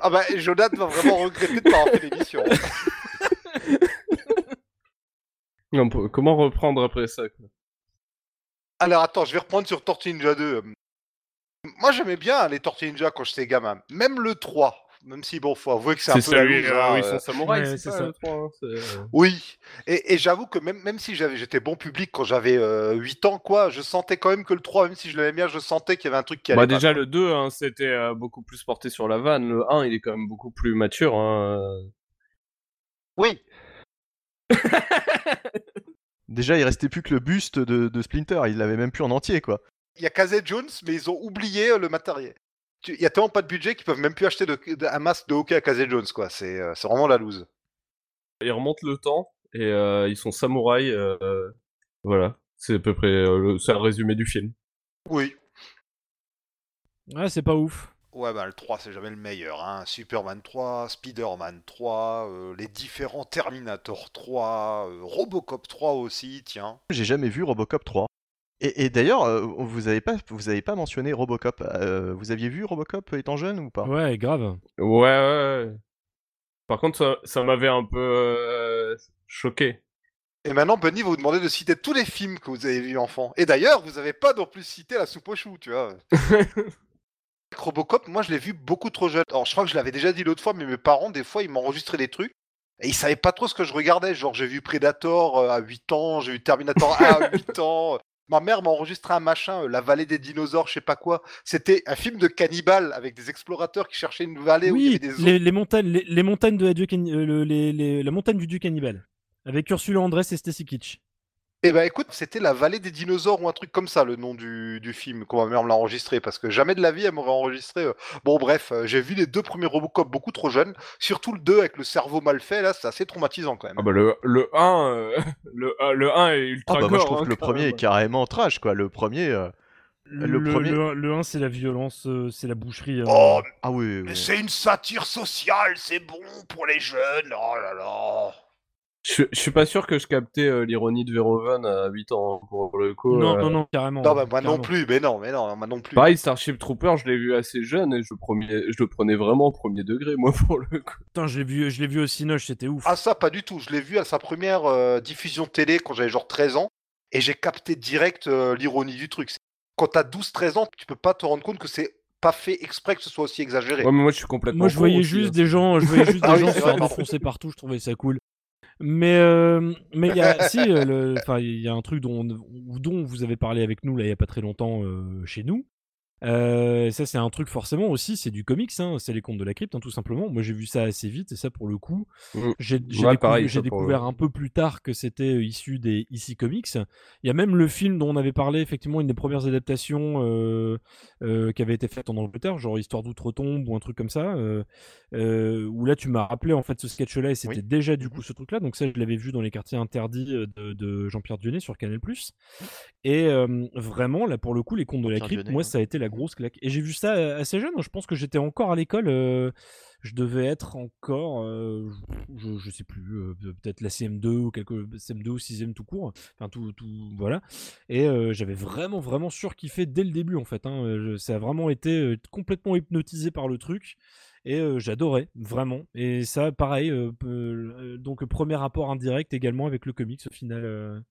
Ah bah, Jonathan va vraiment regretter de pas avoir fait l'émission. Non, comment reprendre après ça quoi? Alors attends, je vais reprendre sur Tortue Ninja 2. Moi j'aimais bien les Tortue Ninja quand j'étais gamin. Même le 3. Même si bon, faut avouer que c'est un peu la loose, hein, où ils euh, sont samouraïs, ouais, c'est ça, ça. le hein, Oui, et, et j'avoue que même, même si j'avais, j'étais bon public quand j'avais euh, 8 ans, quoi, je sentais quand même que le 3, même si je l'aimais bien, je sentais qu'il y avait un truc qui allait Bah pas, déjà quoi. le 2 hein, c'était euh, beaucoup plus porté sur la vanne, le 1 il est quand même beaucoup plus mature hein. Oui, Déjà, il restait plus que le buste de, de Splinter, il l'avait même plus en entier, quoi. il y a Casey Jones, mais ils ont oublié euh, le matériel. Tu- Il y a tellement pas de budget qu'ils peuvent même plus acheter de- de- un masque de hockey à Casey Jones, quoi. C'est, euh, c'est vraiment la loose. ils remontent le temps et euh, ils sont samouraïs. euh, voilà, c'est à peu près euh, le, un résumé du film. Oui. Ouais, c'est pas ouf. Ouais, bah le 3, c'est jamais le meilleur. Hein. Superman 3, Spider-Man 3, euh, les différents Terminator 3, euh, Robocop 3 aussi, tiens. J'ai jamais vu Robocop 3. Et, et d'ailleurs, euh, vous avez pas, vous avez pas mentionné Robocop. Euh, vous aviez vu Robocop étant jeune ou pas? Ouais, grave. Ouais, ouais. ouais. Par contre, ça, ça m'avait un peu euh, choqué. Et maintenant, Bunny va vous demander de citer tous les films que vous avez vus enfant. Et d'ailleurs, vous avez pas non plus cité la soupe aux choux, tu vois. Robocop, moi je l'ai vu beaucoup trop jeune. Alors je crois que je l'avais déjà dit l'autre fois, mais mes parents, des fois, ils m'enregistraient des trucs. Et ils savaient pas trop ce que je regardais. Genre, j'ai vu Predator euh, à 8 ans, j'ai vu Terminator à 8 ans. Ma mère m'a enregistré un machin, euh, La vallée des dinosaures, je sais pas quoi. C'était un film de cannibale avec des explorateurs qui cherchaient une vallée où il y Oui, avait des les, les montagnes, les, les montagnes de la, Dieu Canni- euh, le- les- les- la montagne du dieu cannibale. Avec Ursula Andress et Stacy Kitsch. Eh ben écoute, c'était La vallée des dinosaures ou un truc comme ça, le nom du, du film, quand ma mère me l'a enregistré, parce que jamais de la vie elle m'aurait enregistré. euh. Bon bref, euh, j'ai vu les deux premiers Robocop beaucoup trop jeunes, surtout le 2 avec le cerveau mal fait, là c'est assez traumatisant quand même. Ah bah le, le 1, euh, le, un- le 1 est Ah ultra bah moi je trouve hein, que le quand premier même. est carrément trash quoi. Le premier. euh, Le premier- Le, le 1, c'est la violence, c'est la boucherie. euh. Oh, Ah oui. oui, mais oui. c'est une satire sociale, c'est bon pour les jeunes, oh là là. Je, je suis pas sûr que je captais euh, l'ironie de Verhoeven à 8 ans pour le coup. non, euh. non, non, carrément. Non, bah moi non plus, mais non, mais non, moi non plus. Pareil, Starship Trooper, je l'ai vu assez jeune et je, premier, je le prenais vraiment au premier degré, moi, pour le coup. Putain, je l'ai vu, je l'ai vu au Cinoche, c'était ouf. Ah ça, pas du tout, je l'ai vu à sa première euh, diffusion télé quand j'avais genre 13 ans, et j'ai capté direct euh, l'ironie du truc. Quand t'as 12-13 ans, tu peux pas te rendre compte que c'est pas fait exprès que ce soit aussi exagéré. Ouais, mais moi, je suis complètement. Moi, je voyais aussi, juste hein. des gens, je voyais juste des Ah oui, gens se faire partout. Je trouvais ça cool. Mais euh, mais il y a si euh, le- enfin il y a un truc dont dont vous avez parlé avec nous là il y a pas très longtemps euh, chez nous. Euh, ça c'est un truc forcément aussi c'est du comics hein, c'est les contes de la crypte hein, tout simplement. Moi j'ai vu ça assez vite et ça pour le coup Mm. j'ai Ouais, décou- le- découvert un peu plus tard que c'était euh, issu des IC Comics. Il y a même le film dont on avait parlé, effectivement, une des premières adaptations euh, euh, qui avait été faite en Angleterre, genre Histoire d'outre-tombe ou un truc comme ça, où là tu m'as rappelé en fait ce sketch-là et c'était Oui. déjà du Mhm. coup ce truc-là. Donc ça, je l'avais vu dans les quartiers interdits de, de Jean-Pierre Dionnet sur Canal+. Et vraiment, là pour le coup, les contes de la crypte, moi ça a été la grosse claque. Et j'ai vu ça euh, assez jeune. Je pense que j'étais encore à l'école. euh, je devais être encore, euh, je, je sais plus, peut-être la CM2 ou quelque CM2 ou 6ème tout court, enfin tout, tout voilà. Et j'avais vraiment, vraiment surkiffé dès le début en fait. hein. Ça a vraiment été complètement hypnotisé par le truc. Et j'adorais, vraiment. Et ça, pareil, donc premier rapport indirect également avec le comics au final.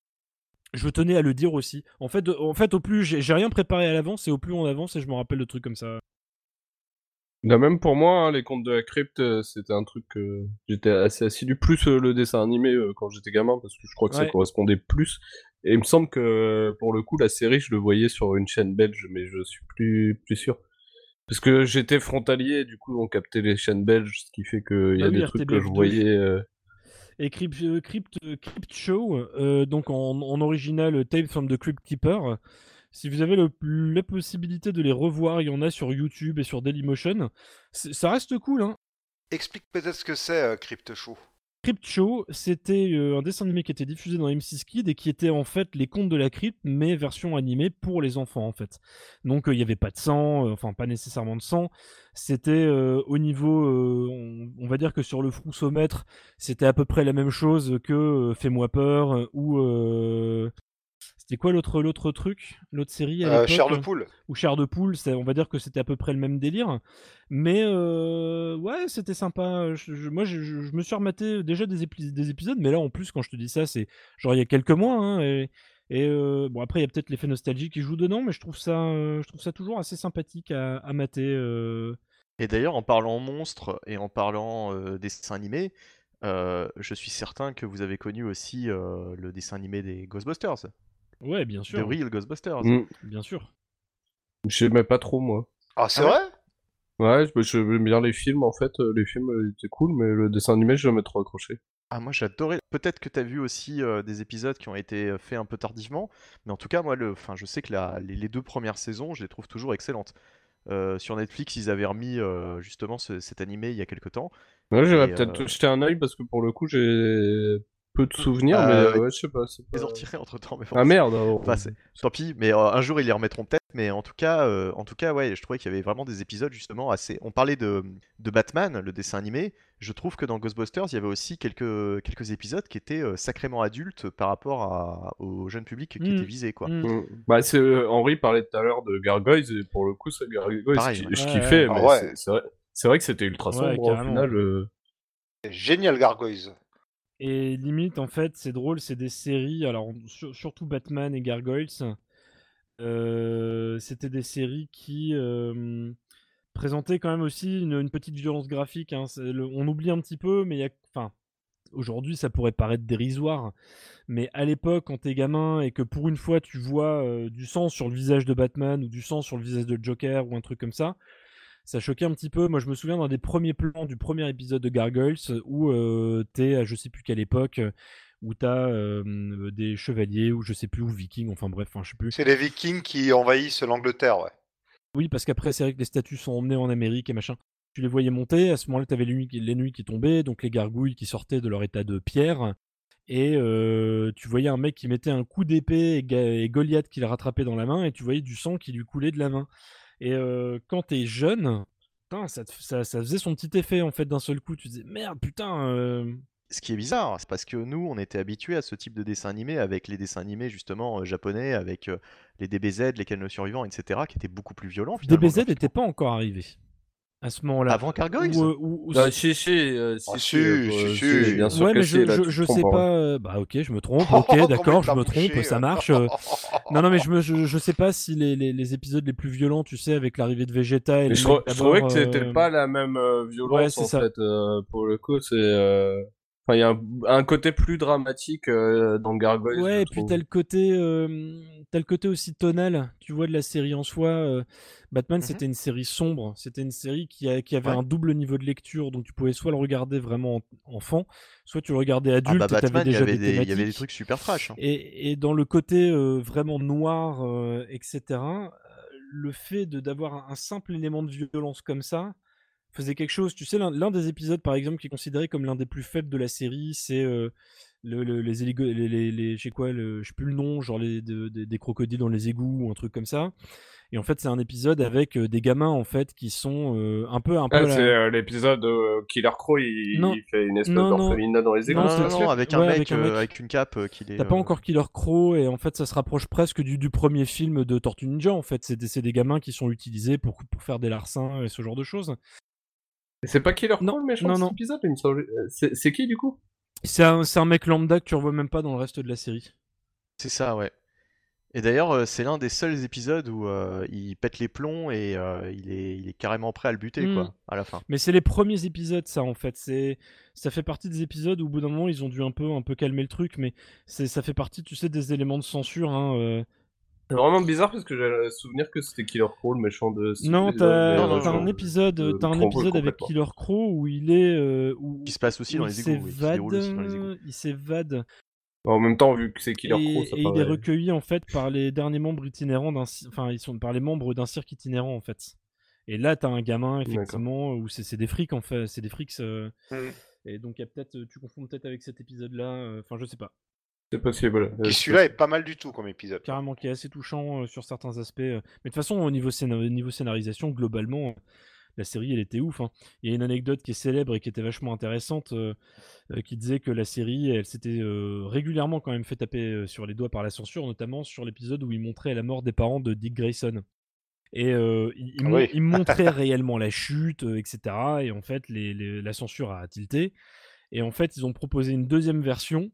Euh, je tenais à le dire aussi. En fait, en fait au plus j'ai rien préparé à l'avance et au plus on avance et je me rappelle de trucs comme ça. Là, même pour moi, hein, les contes de la crypte, euh, c'était un truc que j'étais assez assidu. Plus euh, le dessin animé euh, quand j'étais gamin, parce que je crois que ça correspondait plus. Et il me semble que, euh, pour le coup, la série, je le voyais sur une chaîne belge, mais je suis plus, plus sûr. Parce que j'étais frontalier, du coup, on captait les chaînes belges, ce qui fait qu'il y Bah a oui, des trucs que je RTBF2. voyais. Et Crypt, euh, euh, Show, euh, donc en, original Tales from the Crypt Keeper. Si vous avez la possibilité de les revoir, il y en a sur YouTube et sur Dailymotion. Ça reste cool, hein. Explique peut-être ce que c'est Crypt Show. Crypt Show, c'était euh, un dessin animé qui était diffusé dans M6 Kid et qui était en fait les contes de la crypte, mais version animée pour les enfants en fait. Donc euh, il n'y avait pas de sang, euh, enfin pas nécessairement de sang. C'était au niveau, on, va dire que sur le frousomètre, c'était à peu près la même chose que Fais-moi peur ou c'était quoi l'autre l'autre truc, l'autre série à Euh, l'époque Chair de poule. ou chair de poule, c'est- on va dire que c'était à peu près le même délire. Mais euh, ouais, c'était sympa. Je- je- moi, je, me suis rematé déjà des, épis- des épisodes, mais là, en plus, quand je te dis ça, c'est genre il y a quelques mois. hein, et et, euh, bon, après, il y a peut-être l'effet nostalgie qui joue dedans, mais je trouve ça, euh, je trouve ça toujours assez sympathique à, à mater. euh. Et d'ailleurs, en parlant monstres et en parlant euh, dessins animés, euh, je suis certain que vous avez connu aussi euh, le dessin animé des Ghostbusters, Ouais, bien The sûr. Real Ghostbusters. mm. Bien sûr. J'aimais pas trop, moi. Ah, c'est Ah ouais vrai? Ouais, je- j'aime bien les films, en fait. Les films euh, étaient cool, mais le dessin animé, j'ai jamais trop accroché. Ah, moi j'adorais. Peut-être que tu as vu aussi euh, des épisodes qui ont été euh, faits un peu tardivement, mais en tout cas, moi, le... enfin, je sais que la... les, les deux premières saisons, je les trouve toujours excellentes. Euh, sur Netflix, ils avaient remis euh, justement ce- cet animé il y a quelque temps. Ouais, j'aurais peut-être euh, jeté un œil parce que pour le coup, j'ai peu de souvenirs, Euh, mais ouais, je sais pas. Ils pas- ont retiré entre temps, mais Ah merde. oh. Enfin, tant pis, mais euh, un jour ils les remettront peut-être. Mais en tout cas, euh, en tout cas, ouais, je trouvais qu'il y avait vraiment des épisodes justement assez. On parlait de, de Batman, le dessin animé. Je trouve que dans Ghostbusters, il y avait aussi quelques, quelques épisodes qui étaient euh, sacrément adultes par rapport à, au jeune public qui Mm. était visé, quoi. Mm. Mm. Bah, c'est euh, Henri parlait tout à l'heure de Gargoyles et pour le coup, c'est Gargoyles Pareil, je, ouais. je Ouais, kiffais, ouais. mais Ah ouais. c'est- vrai, vrai que c'était ultra Ouais, sombre au final. euh. C'est Génial, Gargoyles. Et limite, en fait, c'est drôle, c'est des séries, alors sur- surtout Batman et Gargoyles, euh, c'était des séries qui euh, présentaient quand même aussi une, petite violence graphique. hein. On oublie un petit peu, mais il y a, enfin, aujourd'hui, ça pourrait paraître dérisoire, mais à l'époque, quand t'es gamin et que pour une fois tu vois euh, du sang sur le visage de Batman ou du sang sur le visage de Joker ou un truc comme ça, ça choquait un petit peu. Moi, je me souviens d'un des premiers plans du premier épisode de Gargoyles où euh, t'es à je sais plus quelle époque, où t'as euh, des chevaliers ou je sais plus où vikings, enfin bref, enfin je sais plus. C'est les Vikings qui envahissent l'Angleterre, ouais. Oui, parce qu'après, c'est vrai que les statues sont emmenées en Amérique et machin. Tu les voyais monter, à ce moment-là, t'avais les nuits, qui- les nuits qui tombaient, donc les gargouilles qui sortaient de leur état de pierre. Et euh, tu voyais un mec qui mettait un coup d'épée et Goliath qui le rattrapait dans la main, et tu voyais du sang qui lui coulait de la main. Et euh, quand t'es jeune, putain, ça, te- ça, ça faisait son petit effet en fait d'un seul coup. Tu disais merde, putain. euh, Ce qui est bizarre, c'est parce que nous, on était habitués à ce type de dessin animé avec les dessins animés justement euh, japonais, avec les DBZ, les canaux survivants, etc., qui étaient beaucoup plus violents. finalement, DBZ n'était pas encore arrivé à ce moment-là. Avant Ou, euh, ou- ou- si, si, euh, si, Ah, si, si, euh, si, si. bien sûr Ouais, que mais je, là, je, je sais hein. pas. euh, Bah, ok, je me trompe. Ok, d'accord, je me trompe, ça marche. euh. Non, non, mais je, me, je, je sais pas si les, les, les épisodes les plus violents, tu sais, avec l'arrivée de Vegeta et Mais je, trouvais que c'était euh, pas la même euh, violence ouais, c'est en ça. fait. euh, pour le coup, c'est. Enfin, il y a un, un côté plus dramatique euh, dans Gargoyles. Ouais, et puis t'as le côté, euh, t'as le côté aussi tonal, tu vois, de la série en soi. euh, Batman, Mhm. c'était une série sombre, c'était une série qui, a- qui avait Ouais. un double niveau de lecture, donc tu pouvais soit le regarder vraiment en- enfant, soit tu le regardais Ah adulte bah et t'avais Batman, il y avait des des, il y avait des trucs super trash. hein. Et, et dans le côté euh, vraiment noir, euh, etc., le fait de d'avoir un, un simple élément de violence comme ça faisait quelque chose. Tu sais, l'un des épisodes, par exemple, qui est considéré comme l'un des plus faibles de la série, c'est euh, le, le- les, les, les, les- je sais quoi, le, je sais plus le nom, genre les, de- de- des crocodiles dans les égouts ou un truc comme ça. Et en fait, c'est un épisode avec euh, des gamins en fait qui sont euh, un peu un peu Ah, à la- c'est euh, l'épisode où Killer Crow il, fait une espèce Non, non. d'orphelinat dans les égouts. Non, Non, c'est non, avec un, ouais, mec, avec un euh, mec. avec une cape euh, qui est. T'as pas encore Killer Crow et en fait ça se rapproche presque du, du premier film de Tortue Ninja en fait. C'est des, c'est des gamins qui sont utilisés pour, pour faire des larcins et ce genre de choses. C'est pas Killer Non, le méchant non, de non. cet épisode il me semble. Euh, C'est c'est qui du coup? C'est un, c'est un mec lambda que tu revois même pas dans le reste de la série. C'est ça, ouais. Et d'ailleurs, euh, c'est l'un des seuls épisodes où euh, il pète les plombs et euh, il, est, il est carrément prêt à le buter, quoi, à la fin. Mais c'est les premiers épisodes ça en fait. C'est ça fait partie des épisodes où au bout d'un moment ils ont dû un peu un peu calmer le truc, mais c'est ça fait partie tu sais des éléments de censure. Hein, euh. C'est vraiment bizarre parce que j'ai le souvenir que c'était Killer Crow le méchant de. Non, t'as mais, non, euh, t'as un épisode, t'as un épisode avec. Killer Crow où il est euh, où, Qui se passe aussi dans il les égouts. oui, s'évade, aussi dans les égouts. euh, il s'évade En même temps, vu que c'est Killer et, Crow, ça et il est paraît- recueilli en fait par les derniers membres itinérants d'un enfin ils sont par les membres d'un cirque itinérant en fait et là t'as un gamin effectivement où c'est des frics en fait c'est des frics euh, Mm. et donc il y a peut-être tu confonds peut-être avec cet épisode là enfin je sais pas C'est possible. Euh, celui-là est pas mal du tout comme épisode. carrément qui est assez touchant euh, sur certains aspects euh. mais de toute façon au niveau, scénar- au niveau scénarisation globalement euh, la série elle était ouf hein. il y a une anecdote qui est célèbre et qui était vachement intéressante euh, euh, qui disait que la série elle s'était euh, régulièrement quand même fait taper euh, sur les doigts par la censure notamment sur l'épisode où il montrait la mort des parents de Dick Grayson et euh, il, il mon- Oui. il montrait réellement la chute euh, etc et en fait les- les- la censure a tilté et en fait ils ont proposé une deuxième version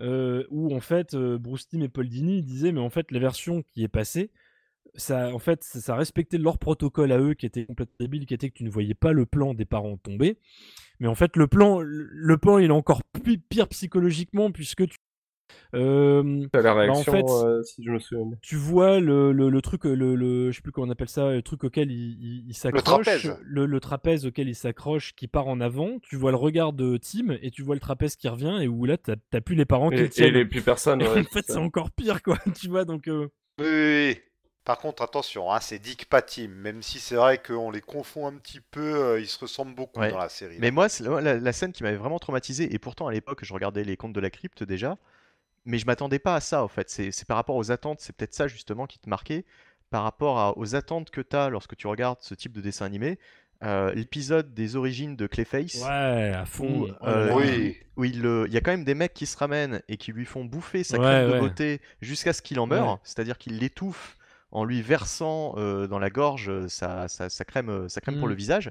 où en fait Bruce Timm et Paul Dini disaient mais en fait la version qui est passée ça en fait ça, respectait leur protocole à eux qui était complètement débile qui était que tu ne voyais pas le plan des parents tomber. Mais en fait le plan le plan il est encore pi- pire psychologiquement puisque tu euh, la Bah, en réaction, fait, euh, si je me souviens. tu vois le, le, le truc, le, le, je sais plus comment on appelle ça, le truc auquel il, il, il s'accroche, le, le trapèze auquel il s'accroche, qui part en avant. Tu vois le regard de Tim et tu vois le trapèze qui revient et où là t'as t'as plus les parents qui Et, et tiennent. les plus personnes. Et ouais, en fait, c'est encore pire, quoi. tu vois, donc. euh, Oui, oui, oui. Par contre, attention, hein, c'est Dick Patim, même si c'est vrai qu'on les confond un petit peu, euh, ils se ressemblent beaucoup Ouais. dans la série. Mais moi, la- la scène qui m'avait vraiment traumatisé, et pourtant à l'époque, je regardais les contes de la crypte déjà, mais je m'attendais pas à ça en fait. C'est par rapport aux attentes, c'est peut-être ça justement qui te marquait, par rapport à- aux attentes que tu as lorsque tu regardes ce type de dessin animé. Euh, L'épisode des origines de Clayface, Ouais, à fond. où, euh. Oui. où il, euh, il y a quand même des mecs qui se ramènent et qui lui font bouffer sa Ouais, crème de beauté jusqu'à ce qu'il en meure, Ouais. c'est-à-dire qu'il l'étouffe en lui versant euh, dans la gorge euh, sa, sa- sa crème, euh, sa crème pour Mm. le visage.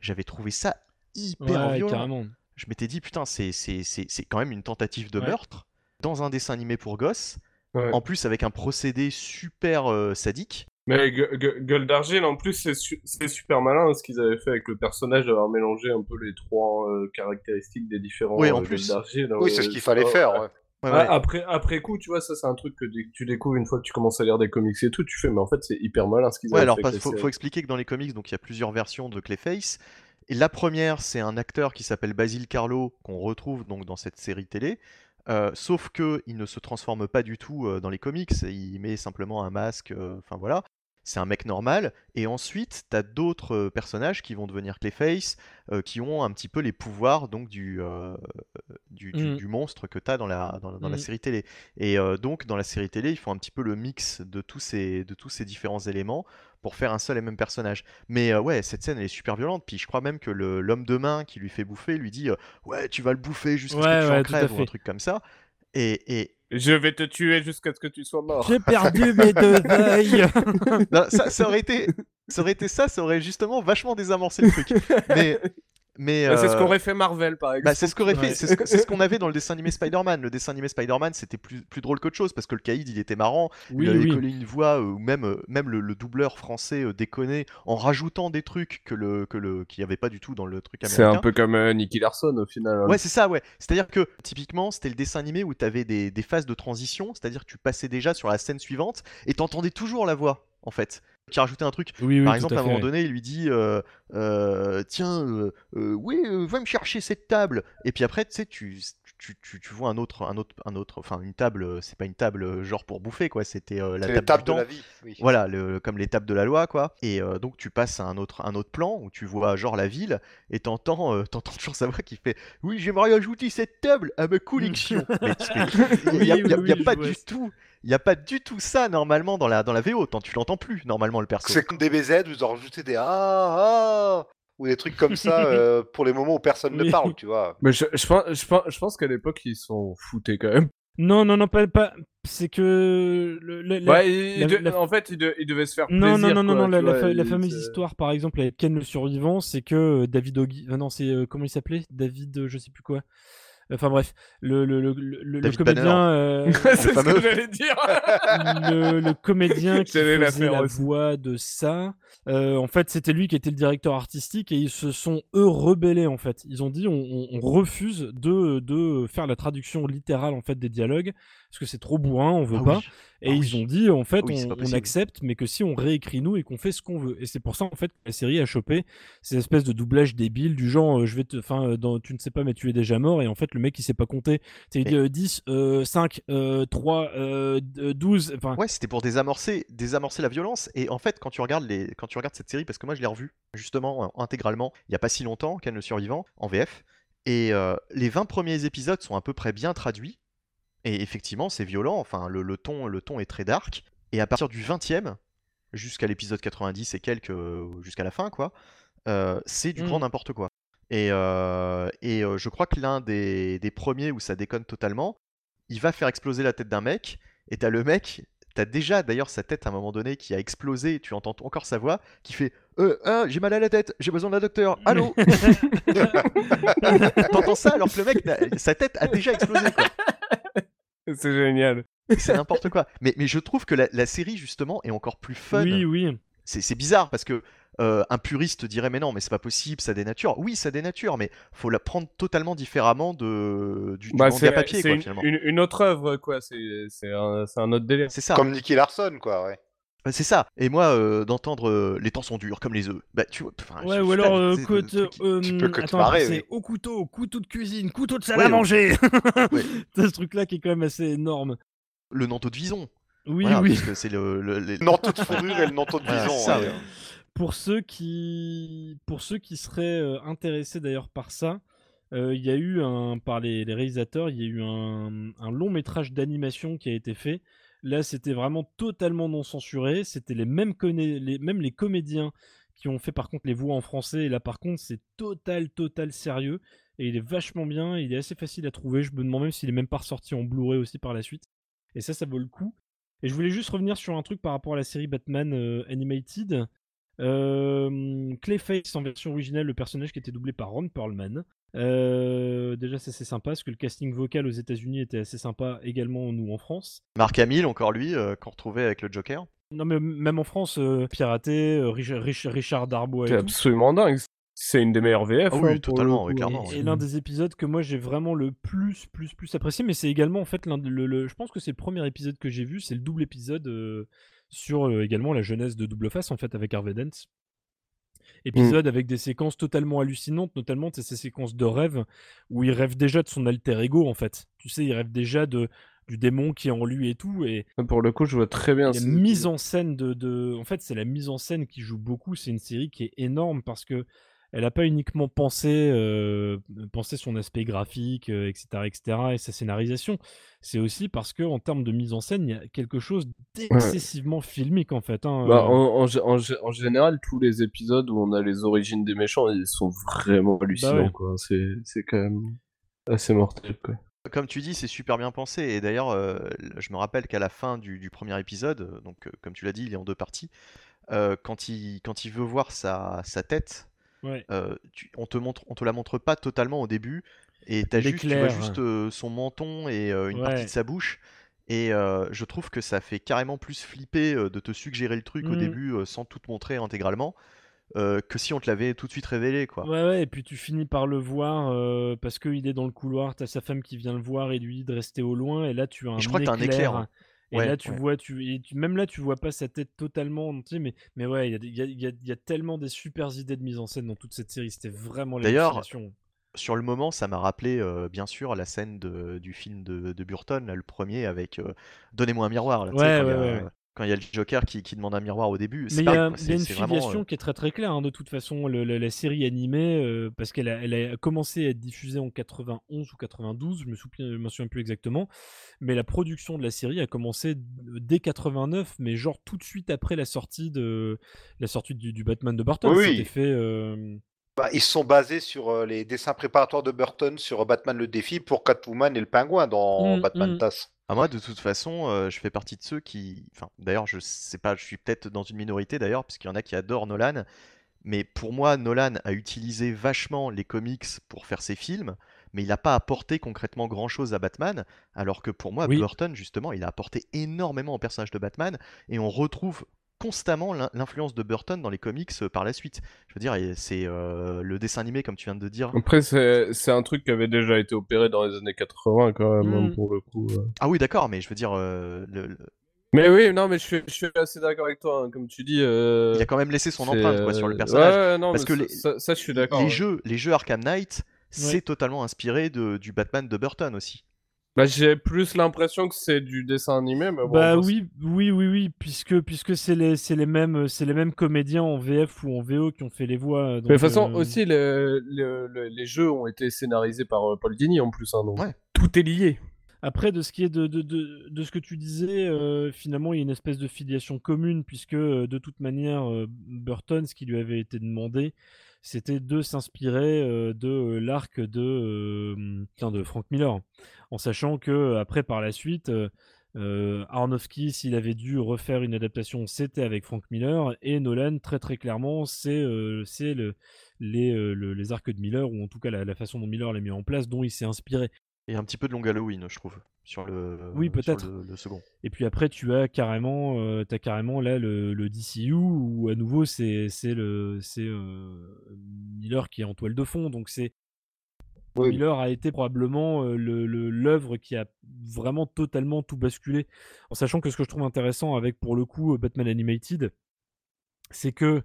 J'avais trouvé ça hyper violent. Je m'étais dit, putain, c'est quand même une tentative de meurtre dans un dessin animé pour gosses, Ouais. en plus avec un procédé super euh, sadique. Mais Gu- Gu- Gueule d'Argile, en plus, c'est su- c'est super malin hein, ce qu'ils avaient fait avec le personnage, d'avoir mélangé un peu les trois euh, caractéristiques des différents Oui, en euh, plus. D'Argile. Oui, c'est ce qu'il fallait faire. ouais. Ouais, Ah, ouais. après, après coup, tu vois, ça c'est un truc que tu découvres une fois que tu commences à lire des comics et tout, tu fais, mais en fait c'est hyper malin ce qu'ils Ouais, avaient alors fait avec faut, expliquer que dans les comics, donc il y a plusieurs versions de Clayface. Et la première, c'est un acteur qui s'appelle Basil Carlo qu'on retrouve donc dans cette série télé. Euh, sauf que il ne se transforme pas du tout euh, dans les comics. Il met simplement un masque. euh, Enfin voilà. C'est un mec normal. Et ensuite, t'as d'autres personnages qui vont devenir Clayface, qui ont un petit peu les pouvoirs donc du du, du- Mm. du monstre que t'as dans la dans, dans la Mm. série télé. Et donc dans la série télé, ils font un petit peu le mix de tous ces de tous ces différents éléments pour faire un seul et même personnage. Mais euh, ouais, cette scène elle est super violente. Puis je crois même que l'homme de main qui lui fait bouffer lui dit euh, ouais tu vas le bouffer jusqu'à ce Ouais, que tu ouais, en crèves ou un truc comme ça. Et, et Je vais te tuer jusqu'à ce que tu sois mort. J'ai perdu mes deux non, ça, ça aurait été ça aurait été ça, ça aurait justement vachement désamorcé le truc. Mais mais Bah, C'est ce euh, qu'aurait fait Marvel par exemple. Bah, c'est ce qu'aurait fait, Ouais. c'est ce c'est qu'on avait dans le dessin animé Spider-Man. Le dessin animé Spider-Man, c'était plus, plus drôle qu'autre chose parce que le caïd, il était marrant. Oui, il avait oui. collé une voix, euh, ou même, euh, même le, le doubleur français déconnait en rajoutant des trucs que le, que le, qu'il n'y avait pas du tout dans le truc C'est américain. un peu comme euh, Nicky Larson au final. hein. Ouais, c'est ça, ouais. C'est-à-dire que typiquement, c'était le dessin animé où tu avais des, des phases de transition, c'est-à-dire que tu passais déjà sur la scène suivante et t'entendais toujours la voix, en fait. Qui a rajouté un truc. Oui, oui, Par exemple, à à un moment donné, il lui dit euh, euh, Tiens, euh, oui, va me chercher cette table. Et puis après, tu sais, tu, tu, tu, tu vois un autre, un autre, un autre, enfin une table. euh, C'est pas une table euh, genre pour bouffer, quoi. C'était euh, la table, de la vie. Oui. Voilà, le, comme les tables de la loi, quoi. Et euh, donc tu passes à un autre, un autre plan où tu vois genre la ville et t'entends, euh, t'entends toujours sa voix qui fait Oui, j'aimerais ajouter cette table à ma collection. Il n'y a, y a- y pas du tout, il y a pas du tout ça normalement dans la, dans la VO. Tant tu l'entends plus normalement le perso. C'est comme des BZ, vous en rajoutez des ah ah ou des trucs comme ça euh, pour les moments où personne ne parle, tu vois. Mais je, je pense, je pense, je pense qu'à l'époque ils s'en foutaient quand même. Non, non, non, pas. pas... C'est que. le- le- la- Ouais, il- la- de- la- En fait, ils, de- ils devaient se faire Non, plaisir. non, non, non, quoi, non, la, vois, fameuse histoire, par exemple, avec Ken le survivant, c'est que euh, David Oggy. euh, non, c'est. euh, comment il s'appelait? David, euh, je sais plus quoi. Enfin bref, le, le, le, le, comédien. euh, c'est ce que j'allais dire. le, le comédien qui la faisait la voix de ça, euh, en fait, c'était lui qui était le directeur artistique et ils se sont eux rebellés en fait. Ils ont dit on, on- on refuse de, de faire la traduction littérale en fait des dialogues parce que c'est trop bourrin, on veut Ah pas. oui. Et Ah ils oui. ont dit en fait Ah oui, on, accepte, mais que si on réécrit nous et qu'on fait ce qu'on veut. Et c'est pour ça en fait que la série a chopé ces espèces de doublage débile du genre euh, je vais te, enfin tu ne sais pas mais tu es déjà mort et en fait le mec il sait pas compter. Euh, 10, euh, 5, euh, 3, euh, d- 12. Enfin Ouais, c'était pour désamorcer, désamorcer la violence. Et en fait, quand tu regardes les, quand tu regardes cette série, parce que moi je l'ai revue justement intégralement, il y a pas si longtemps, Ken le survivant en VF. Et euh, les 20 premiers épisodes sont à peu près bien traduits. Et effectivement, c'est violent. Enfin, le, le ton, le ton est très dark. Et à partir du 20e jusqu'à l'épisode 90 et quelques, euh, jusqu'à la fin, quoi, euh, c'est du Mm. grand n'importe quoi. Et, euh, et euh, je crois que l'un des, des premiers où ça déconne totalement, il va faire exploser la tête d'un mec, et t'as le mec, t'as déjà d'ailleurs sa tête à un moment donné qui a explosé, tu entends encore sa voix, qui fait euh, ah, j'ai mal à la tête, j'ai besoin d'un docteur, allô T'entends ça alors que le mec, sa tête a déjà explosé. C'est génial. C'est n'importe quoi. Mais, mais je trouve que la, la série, justement, est encore plus fun. oui, oui. C'est c'est bizarre parce que euh, un puriste dirait mais non mais c'est pas possible ça dénature oui ça dénature mais faut la prendre totalement différemment de du, du Bah, papier quoi une, finalement une, une autre œuvre, quoi. C'est c'est un, un autre délire. c'est ça Comme Nicky Larson, quoi, ouais. Euh, c'est ça et moi euh, d'entendre euh, les temps sont durs comme les œufs bah tu vois enfin, Ouais, je- ou alors, euh, côte, tu peux que attends, marrer, c'est oui. au couteau, couteau de cuisine, couteau de salle Ouais, à manger. Ouais. T'as ce truc-là qui est quand même assez énorme. le Nanto de Vison Oui, Voilà, oui. c'est le, le- les- Le manteau de fourrure et le manteau de ça, ouais. Pour ceux qui, pour ceux qui seraient euh, intéressés d'ailleurs par ça, euh, il y a eu un, par les, réalisateurs, il y a eu un, long métrage d'animation qui a été fait. Là, c'était vraiment totalement non censuré. C'était les mêmes, les, même les comédiens qui ont fait par contre les voix en français. Et là, par contre, c'est total, total sérieux. Et il est vachement bien. Il est assez facile à trouver. Je me demande même s'il est même pas ressorti en Blu-ray aussi par la suite. Et ça, ça vaut le coup. Et je voulais juste revenir sur un truc par rapport à la série Batman euh, Animated. Euh, Clayface en version originale, le personnage qui était doublé par Ron Perlman. Euh, déjà, ça c'est sympa parce que le casting vocal aux États-Unis était assez sympa également, nous en France. Marc Hamill, encore lui, euh, qu'on retrouvait avec le Joker. Non, mais même en France, euh, piraté, euh, Richard, Richard, Richard Darbois C'est tout. absolument dingue. C'est une des meilleures VF. Ah oui, hein, totalement, oui, coup, clairement, hein. Et, et l'un des épisodes que moi j'ai vraiment le plus, plus, plus apprécié, mais c'est également en fait l'un le, le- je pense que c'est le premier épisode que j'ai vu, c'est le double épisode euh, sur euh, également la jeunesse de Double Face en fait avec Harvey Dent. Épisode avec des séquences totalement hallucinantes, notamment ces séquences de rêve où il rêve déjà de son alter ego en fait. Tu sais, il rêve déjà de du démon qui est en lui et tout, et Pour le coup, je vois très bien. la mise en scène de, de- en fait c'est la mise en scène qui joue beaucoup c'est une série qui est énorme parce que elle n'a pas uniquement pensé euh, pensé son aspect graphique euh, etc etc et sa scénarisation c'est aussi parce que en termes de mise en scène il y a quelque chose d'excessivement filmique en fait hein, Bah, euh. en, en gé- en gé- en général, tous les épisodes où on a les origines des méchants, ils sont vraiment hallucinants. Bah ouais. quoi. C'est c'est quand même assez mortel. Quoi. Comme tu dis, c'est super bien pensé. Et d'ailleurs, euh, je me rappelle qu'à la fin du, du premier épisode, donc euh, comme tu l'as dit, il est en deux parties. euh, quand il quand il veut voir sa, sa tête, ouais euh, tu- on te montre, on te la montre pas totalement au début, et t'as juste, tu vois juste euh, son menton et euh, une partie de sa bouche. Et je trouve que ça fait carrément plus flipper de te suggérer le truc au Mhm. début sans tout te montrer intégralement euh, que si on te l'avait tout de suite révélé, quoi. Ouais, ouais, et puis tu finis par le voir euh, parce qu'il est dans le couloir, t'as sa femme qui vient le voir et lui dit de rester au loin, et là tu as un je crois que t'as un éclair, hein. Et Ouais, là tu ouais. vois, tu, même là tu vois pas sa tête totalement entier, mais, mais ouais, il y a, y, a, il y a- tellement des super idées de mise en scène dans toute cette série, c'était vraiment D'ailleurs, l'hallucination. Sur le moment, ça m'a rappelé euh, bien sûr la scène de- du film de, de Burton, là, le premier avec euh, Donnez-moi un miroir. Là, Ouais, ouais, ouais. Quand il y a le Joker qui, qui demande un miroir au début. Mais il y a, une vraiment, filiation euh, qui est très très claire, hein, de toute façon, le- le- la série animée, euh, parce qu'elle a, elle a commencé à être diffusée en 91 ou 92, je me souviens, je me souviens plus exactement, mais la production de la série a commencé dès 89, mais genre tout de suite après la sortie de la sortie du, du Batman de Burton. Oui. C'était fait. euh, Bah, ils se sont basés sur euh, les dessins préparatoires de Burton sur Batman le défi pour Catwoman et le pingouin dans Mm, Batman mm. TAS. Ah, moi, de toute façon, euh, je fais partie de ceux qui. Enfin, d'ailleurs, je sais pas, je suis peut-être dans une minorité d'ailleurs, parce qu'il y en a qui adorent Nolan. Mais pour moi, Nolan a utilisé vachement les comics pour faire ses films, mais il n'a pas apporté concrètement grand-chose à Batman. Alors que pour moi, Oui. Burton, justement, il a apporté énormément au personnage de Batman, et on retrouve constamment l'in- l'influence de Burton dans les comics euh, par la suite. Je veux dire, c'est euh, le dessin animé, comme tu viens de dire. Après, c'est c'est un truc qui avait déjà été opéré dans les années 80 quand même, hein, Mm. pour le coup. euh. Ah oui, d'accord, mais je veux dire, euh, le- le- Mais oui, non, mais je suis, je suis assez d'accord avec toi. hein, Comme tu dis, euh, il a quand même laissé son empreinte quoi, sur le personnage. Ouais, ouais, non, Parce mais que ça, les- ça, ça, je suis d'accord. les ouais. jeux, les jeux Arkham Knight, c'est totalement inspiré de, du Batman de Burton aussi. Bah, j'ai plus l'impression que c'est du dessin animé, mais bon. bah oui, oui, oui, oui, puisque puisque c'est les c'est les mêmes c'est les mêmes comédiens en VF ou en VO qui ont fait les voix. Mais de toute façon, euh, aussi, le- le- le- les jeux ont été scénarisés par euh, Paul Dini en plus. hein, donc Ouais. Tout est lié. Après, de ce qui est de, de, de, de ce que tu disais, euh, finalement, il y a une espèce de filiation commune, puisque euh, de toute manière, euh, Burton, ce qui lui avait été demandé, c'était de s'inspirer euh, de euh, l'arc de, euh, de Frank Miller, en sachant que après, par la suite, euh, Aronofsky, s'il avait dû refaire une adaptation, c'était avec Frank Miller, et Nolan, très très clairement, c'est c'est le, les, le- les arcs de Miller, ou en tout cas la, la façon dont Miller l'a mis en place, dont il s'est inspiré. Et un petit peu de Long Halloween, je trouve, sur le, Oui, sur peut-être. le, le second. Et puis après, tu as carrément, euh, t'as carrément là le, le DCU où à nouveau c'est c'est le c'est euh, Miller qui est en toile de fond. Donc c'est Oui. Miller a été probablement euh, l'œuvre qui a vraiment totalement tout basculé. En sachant que ce que je trouve intéressant avec pour le coup euh, Batman Animated, c'est que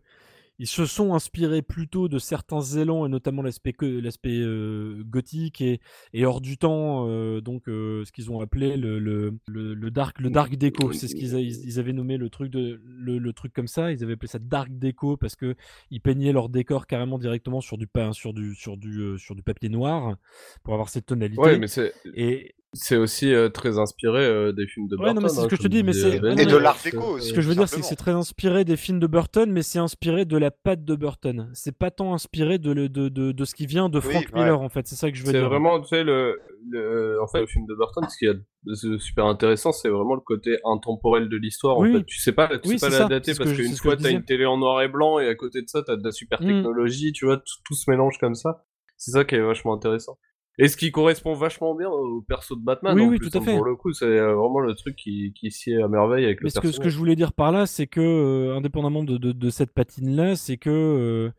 ils se sont inspirés plutôt de certains élans et notamment l'aspect l'aspect euh, gothique et, et hors du temps euh, donc euh, ce qu'ils ont appelé le, le, le, dark le dark déco. C'est ce qu'ils ils, avaient nommé le truc de le, le truc comme ça. Ils avaient appelé ça dark déco parce que ils peignaient leur décor carrément directement sur du pain sur du sur du euh, sur du papier noir pour avoir cette tonalité. Ouais, mais et c'est aussi euh, très inspiré euh, des films de Burton. c'est ce hein, que je te dis, mais c'est- Et de euh, l'art c'est- déco aussi. Ce que je veux dire, c'est que c'est très inspiré des films de Burton, mais c'est inspiré de la patte de Burton. C'est pas tant inspiré de, le- de, de, de ce qui vient de Oui, Frank ouais. Miller, en fait. C'est ça que je veux C'est dire. vraiment, tu sais, le, le, en fait, le film de Burton, ce qui est super intéressant, c'est vraiment le côté intemporel de l'histoire. Oui. En fait, tu sais pas, tu Oui, sais pas c'est la dater c'est ce parce qu'une c'est fois t'as une télé en noir et blanc et à côté de ça t'as de la super Mm. technologie, tu vois, tout, tout se mélange comme ça. C'est ça qui est vachement intéressant. Et ce qui correspond vachement bien au perso de Batman. Oui, en oui, plus, tout à hein, fait. Pour le coup, c'est euh, vraiment le truc qui, qui sied à merveille avec Mais le ce que, ce que je voulais dire par là, c'est que, euh, indépendamment de, de, de cette patine-là, c'est que euh,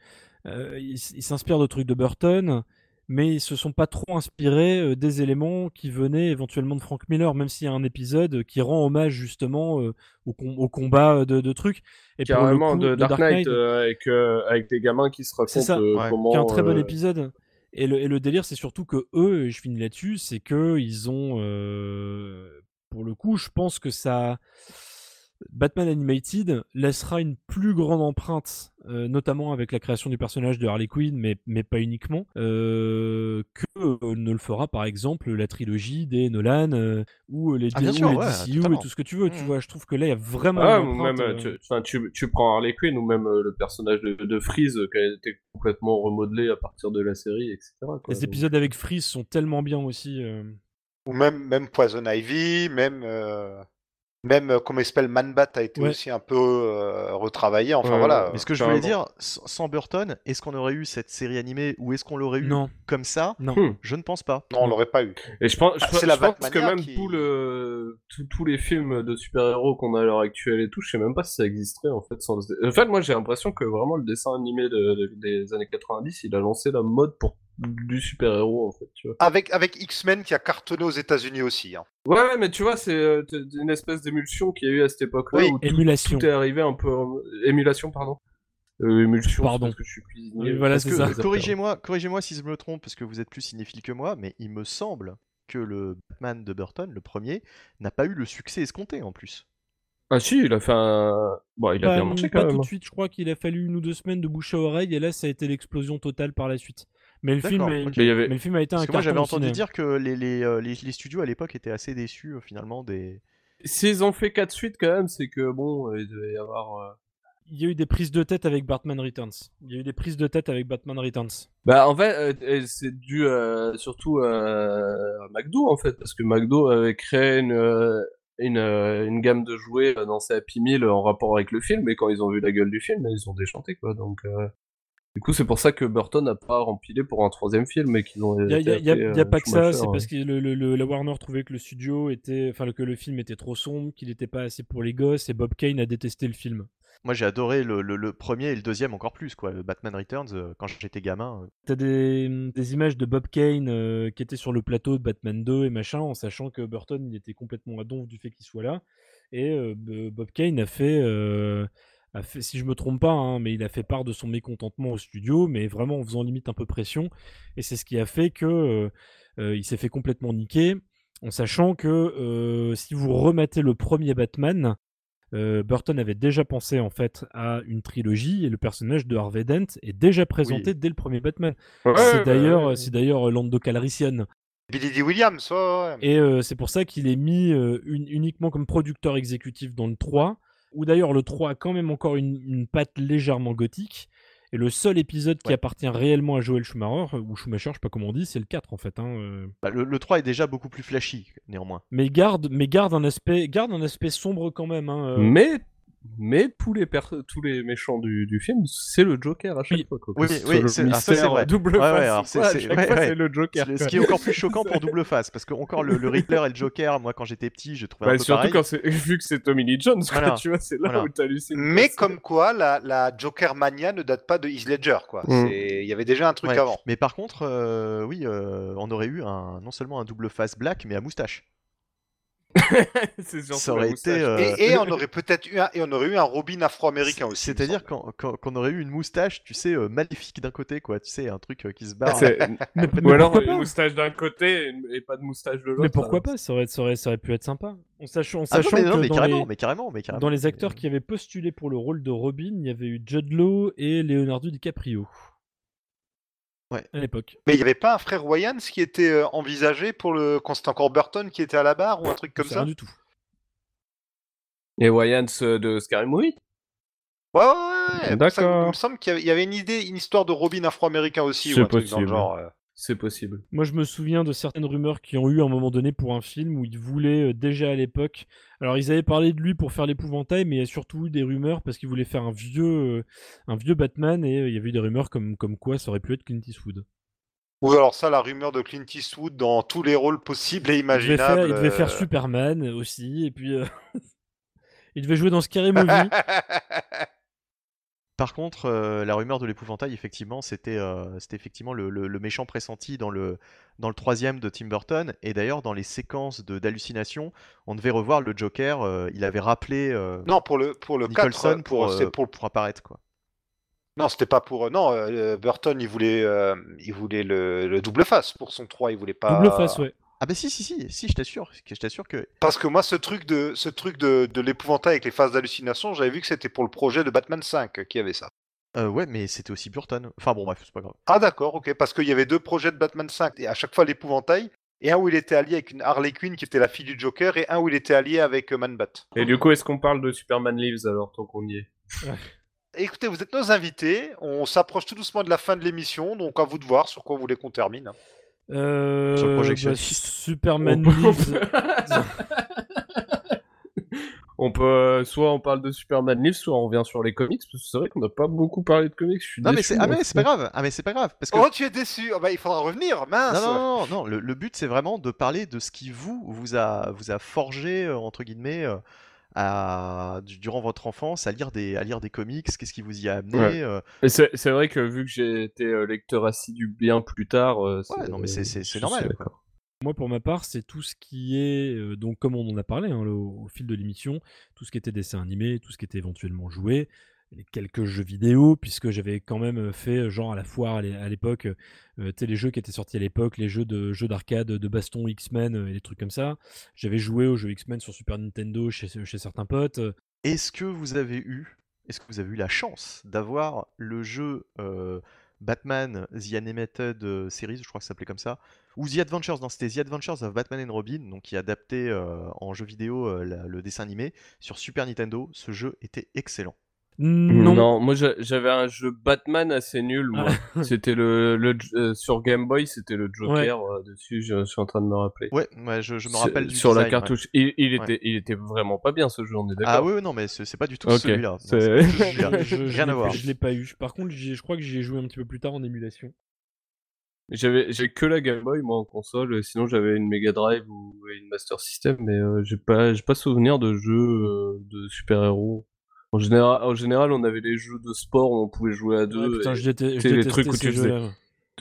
euh, de trucs de Burton, mais ils se sont pas trop inspirés des éléments qui venaient éventuellement de Frank Miller, même s'il y a un épisode qui rend hommage justement euh, au, com- au combat de, de trucs. Et pour le Carrément coup, de Dark Knight euh, avec, euh, avec des gamins qui se C'est racontent ça. euh, Ouais. comment. qui est un très bon épisode. Et le, délire, c'est surtout que eux, et je finis là-dessus, c'est que ils ont, euh, pour le coup, je pense que ça, Batman Animated laissera une plus grande empreinte, euh, notamment avec la création du personnage de Harley Quinn, mais, mais pas uniquement, euh, que euh, ne le fera par exemple la trilogie des Nolan euh, ou les, Ah, ou sûr, les ouais, DCU et tout ce que tu veux. Tu Mhm. vois, je trouve que là, il y a vraiment. Ah, une ou empreinte, même, tu, enfin, tu, tu prends Harley Quinn ou même euh, le personnage de, de Freeze qui a été complètement remodelé à partir de la série, etc. quoi. Les Donc, épisodes avec Freeze sont tellement bien aussi. euh. Ou même, même Poison Ivy, même, euh, même euh, comment il s'appelle, Man-Bat a été Ouais. aussi un peu euh, retravaillé. Enfin Ouais, voilà. Mais ce que je voulais dire, sans Burton, est-ce qu'on aurait eu cette série animée ou est-ce qu'on l'aurait eu Non, comme ça? Non. Hmm. Je ne pense pas. Non, on l'aurait pas eu. Et je pense, je, Ah, la que même qui- tout le, tout- tous les films de super-héros qu'on a à l'heure actuelle et tout, je sais même pas si ça existerait en fait. Sans... En fait, moi j'ai l'impression que vraiment le dessin animé de- de- des années 90, il a lancé la mode pour du super-héros en fait, tu vois. Avec, avec X-Men qui a cartonné aux États-Unis aussi. hein. Ouais, ouais, mais tu vois, c'est euh, une espèce d'émulsion qu'il y a eu à cette époque-là Oui, où tout, Émulation. tout est arrivé un peu. en- Émulation, pardon. Euh, émulsion, Pardon. parce que je suis cuisinier. Oui, voilà, corrigez-moi, corrigez-moi si je me trompe, parce que vous êtes plus cinéphile que moi, mais il me semble que le Batman de Burton, le premier, n'a pas eu le succès escompté en plus. Ah si, il a fait un. Bon, il a Pas, bien marché pas quand tout même. de suite, je crois qu'il a fallu une ou deux semaines de bouche à oreille et là ça a été l'explosion totale par la suite. Mais le, film, D'accord, est- ok. Mais le film a été Parce un que moi j'avais entendu dire que les, les, euh, les- les studios à l'époque étaient assez déçus euh, finalement des. S'ils ont fait 4 suites quand même, c'est que bon, euh, il devait y avoir. euh, Il y a eu des prises de tête avec Batman Returns. Il y a eu des prises de tête avec Batman Returns. Bah en fait, euh, c'est dû euh, surtout euh, à McDo en fait, parce que McDo avait créé une, une, une gamme de jouets dans ses Happy Meal en rapport avec le film, et quand ils ont vu la gueule du film, ils ont déchanté quoi. Donc euh, du coup, c'est pour ça que Burton n'a pas rempilé pour un troisième film et qu'ils ont. Il y a, été y a- euh, pas que ça, c'est ouais. parce que le, le- le- la Warner trouvait que le studio était, enfin que le film était trop sombre, qu'il n'était pas assez pour les gosses, et Bob Kane a détesté le film. Moi j'ai adoré le, le- le premier et le deuxième encore plus quoi. Le Batman Returns euh, quand j'étais gamin. euh. T'as des, des images de Bob Kane euh, qui était sur le plateau de Batman 2 et machin, en sachant que Burton il était complètement à donf du fait qu'il soit là. Et euh, Bob Kane a fait, euh, a fait, si je me trompe pas, hein, mais il a fait part de son mécontentement au studio, mais vraiment en faisant limite un peu pression. Et c'est ce qui a fait que euh, euh, il s'est fait complètement niquer, en sachant que euh, si vous remettez le premier Batman, euh, Burton avait déjà pensé en fait à une trilogie et le personnage de Harvey Dent est déjà présenté dès le premier Batman. Ouais, c'est ouais, d'ailleurs, ouais. c'est d'ailleurs Lando Calrissian. Billy D. Williams. Et euh, c'est pour ça qu'il est mis euh, uniquement comme producteur exécutif dans le 3, où d'ailleurs le 3 a quand même encore une, une patte légèrement gothique. Et le seul épisode qui Ouais. appartient réellement à Joel Schumacher, ou Schumacher, je sais pas comment on dit, c'est le 4 en fait. hein, euh. Bah, le, le 3 est déjà beaucoup plus flashy néanmoins. Mais garde, mais garde un aspect, garde un aspect sombre quand même. hein, euh. Mais mais tous les tous les méchants du, du film, c'est le Joker à chaque Oui. fois. Quoi. Oui, oui, c'est- ah, ça, c'est vrai. double Ouais, face, ouais, c'est- quoi, ouais, le Joker. Ce quoi. qui est encore plus choquant pour double face, parce que encore le, le Riddler et le Joker, moi quand j'étais petit, je trouvais Bah, un peu surtout pareil. quand c'est vu que c'est Tommy Lee Jones, quoi, Voilà. tu vois, c'est là Voilà. où t'hallucines. Mais quoi, comme quoi, la, la Joker Mania ne date pas de Heath Ledger, quoi. Mm. Il y avait déjà un truc Ouais. avant. Mais par contre, euh, oui, euh, on aurait eu un, non seulement un double face black, mais à moustache. Ça aurait été, euh, Et, on aurait peut-être eu un, et on aurait eu un Robin afro-américain aussi. C'est-à-dire qu'on aurait eu une moustache, tu sais, euh, maléfique d'un côté, quoi. Tu sais, un truc euh, qui se barre. Ou alors pourquoi une pas moustache d'un côté et- pas de moustache de l'autre. Mais pourquoi ça- pas ça aurait, ça, aurait, ça aurait pu être sympa. En sachant, en Ah non, sachant mais, non, que mais dans, carrément, les, mais carrément, mais carrément. dans les acteurs qui avaient postulé pour le rôle de Robin, il y avait eu Judd Law et Leonardo DiCaprio. Ouais. À l'époque. Mais il n'y avait pas un frère Wayans qui était euh, envisagé pour le quand c'était encore Burton qui était à la barre ou un truc comme C'est ça rien du tout. Et Wayans euh, de Scary Movie Ouais, ouais, ouais. ça, D'accord. Il me semble qu'il y avait- une idée, une histoire de Robin afro-américain aussi C'est ou un truc dans le genre. C'est possible. Moi, je me souviens de certaines rumeurs qui ont eu à un moment donné pour un film où il voulait euh, déjà à l'époque. Alors, ils avaient parlé de lui pour faire l'épouvantail, mais il y a surtout eu des rumeurs parce qu'il voulait faire un vieux, euh, un vieux Batman et euh, il y avait eu des rumeurs comme, comme quoi ça aurait pu être Clint Eastwood. Ou alors ça, la rumeur de Clint Eastwood dans tous les rôles possibles et Il devait, imaginables. faire, il devait faire euh. Superman aussi, et puis euh, il devait jouer dans Scary Movie. Par contre, euh, la rumeur de l'épouvantail, effectivement, c'était euh, c'était effectivement le, le- le méchant pressenti dans le, dans le troisième de Tim Burton. Et d'ailleurs, dans les séquences de- d'hallucination, on devait revoir le Joker. euh, il avait rappelé euh, non, pour le pour le 4, Nicholson pour, pour, c'était euh, pour, pour apparaître, quoi. Non, c'était pas pour. Non, euh, Burton, il voulait, euh, il voulait le, le double face pour son 3, il voulait pas. Double face, ouais. Ah bah si, si, si, si, je t'assure, je t'assure que... Parce que moi, ce truc de, ce truc de, de l'épouvantail avec les phases d'hallucination, j'avais vu que c'était pour le projet de Batman 5 qui avait ça. Euh, ouais, mais c'était aussi Burton. Enfin bon, bref, c'est pas grave. Ah d'accord, ok, parce qu'il y avait deux projets de Batman 5, et à chaque fois l'épouvantail, et un où il était allié avec une Harley Quinn qui était la fille du Joker, et un où il était allié avec euh, Man-Bat. Et du coup, est-ce qu'on parle de Superman Lives alors, tant qu'on y est? Écoutez, vous êtes nos invités, on s'approche tout doucement de la fin de l'émission, donc à vous de voir sur quoi vous voulez qu'on termine. Euh, Sur le bah. Superman On- Lives. On peut, euh, soit on parle de Superman Lives, soit on revient sur les comics, parce que c'est vrai qu'on n'a pas beaucoup parlé de comics. Je suis Non mais c'est ah mais c'est pas grave. Ah mais c'est pas grave parce que Oh, tu es déçu Ah bah, Il faudra revenir, mince non non non, non, le but c'est vraiment de parler de ce qui vous vous a vous a forgé euh, entre guillemets euh, à durant votre enfance à lire des à lire des comics? Qu'est-ce qui vous y a amené Ouais. euh, c'est c'est vrai que vu que j'ai été euh, lecteur assidu bien plus tard, euh, Ouais, non, mais c'est- c'est- c'est je normal. Moi, pour ma part, c'est tout ce qui est, euh, donc comme on en a parlé hein, le- au fil de l'émission, tout ce qui était dessin animé, tout ce qui était éventuellement joué, les quelques jeux vidéo, puisque j'avais quand même euh, fait, euh, genre à la foire à l'é- à l'époque, euh, sais, les jeux qui étaient sortis à l'époque, les jeux de jeux d'arcade, de baston X-Men euh, et des trucs comme ça. J'avais joué aux jeux X-Men sur Super Nintendo chez, chez certains potes. euh, Est-ce que vous avez eu est-ce que vous avez eu la chance d'avoir le jeu euh, Batman The Animated euh, Series, je crois que ça s'appelait comme ça, ou The Adventures, non c'était The Adventures of Batman and Robin, donc qui adaptait euh, en jeu vidéo euh, le dessin animé sur Super Nintendo. Ce jeu était excellent. Non. moi j'a- j'avais un jeu Batman assez nul, moi. Ah. c'était le, le euh, sur Game Boy, c'était le Joker euh, dessus. Je, je suis en train de me rappeler. Ouais, ouais, je, je me rappelle du sur la ouais. cartouche. Il, était, il était vraiment pas bien ce jeu, on est d'accord. Ah oui, non, mais c'est pas du tout celui-là. Rien l'ai- à voir. Je l'ai pas eu. Par contre, je crois que j'y ai joué un petit peu plus tard en émulation. J'avais, j'ai que la Game Boy moi en console. Sinon j'avais une Mega Drive ou une Master System, mais euh, j'ai pas, j'ai pas souvenir de jeux euh, de super héros. En général, en général, on avait les jeux de sport où on pouvait jouer à deux. Ouais, putain, je, les trucs où tu faisais-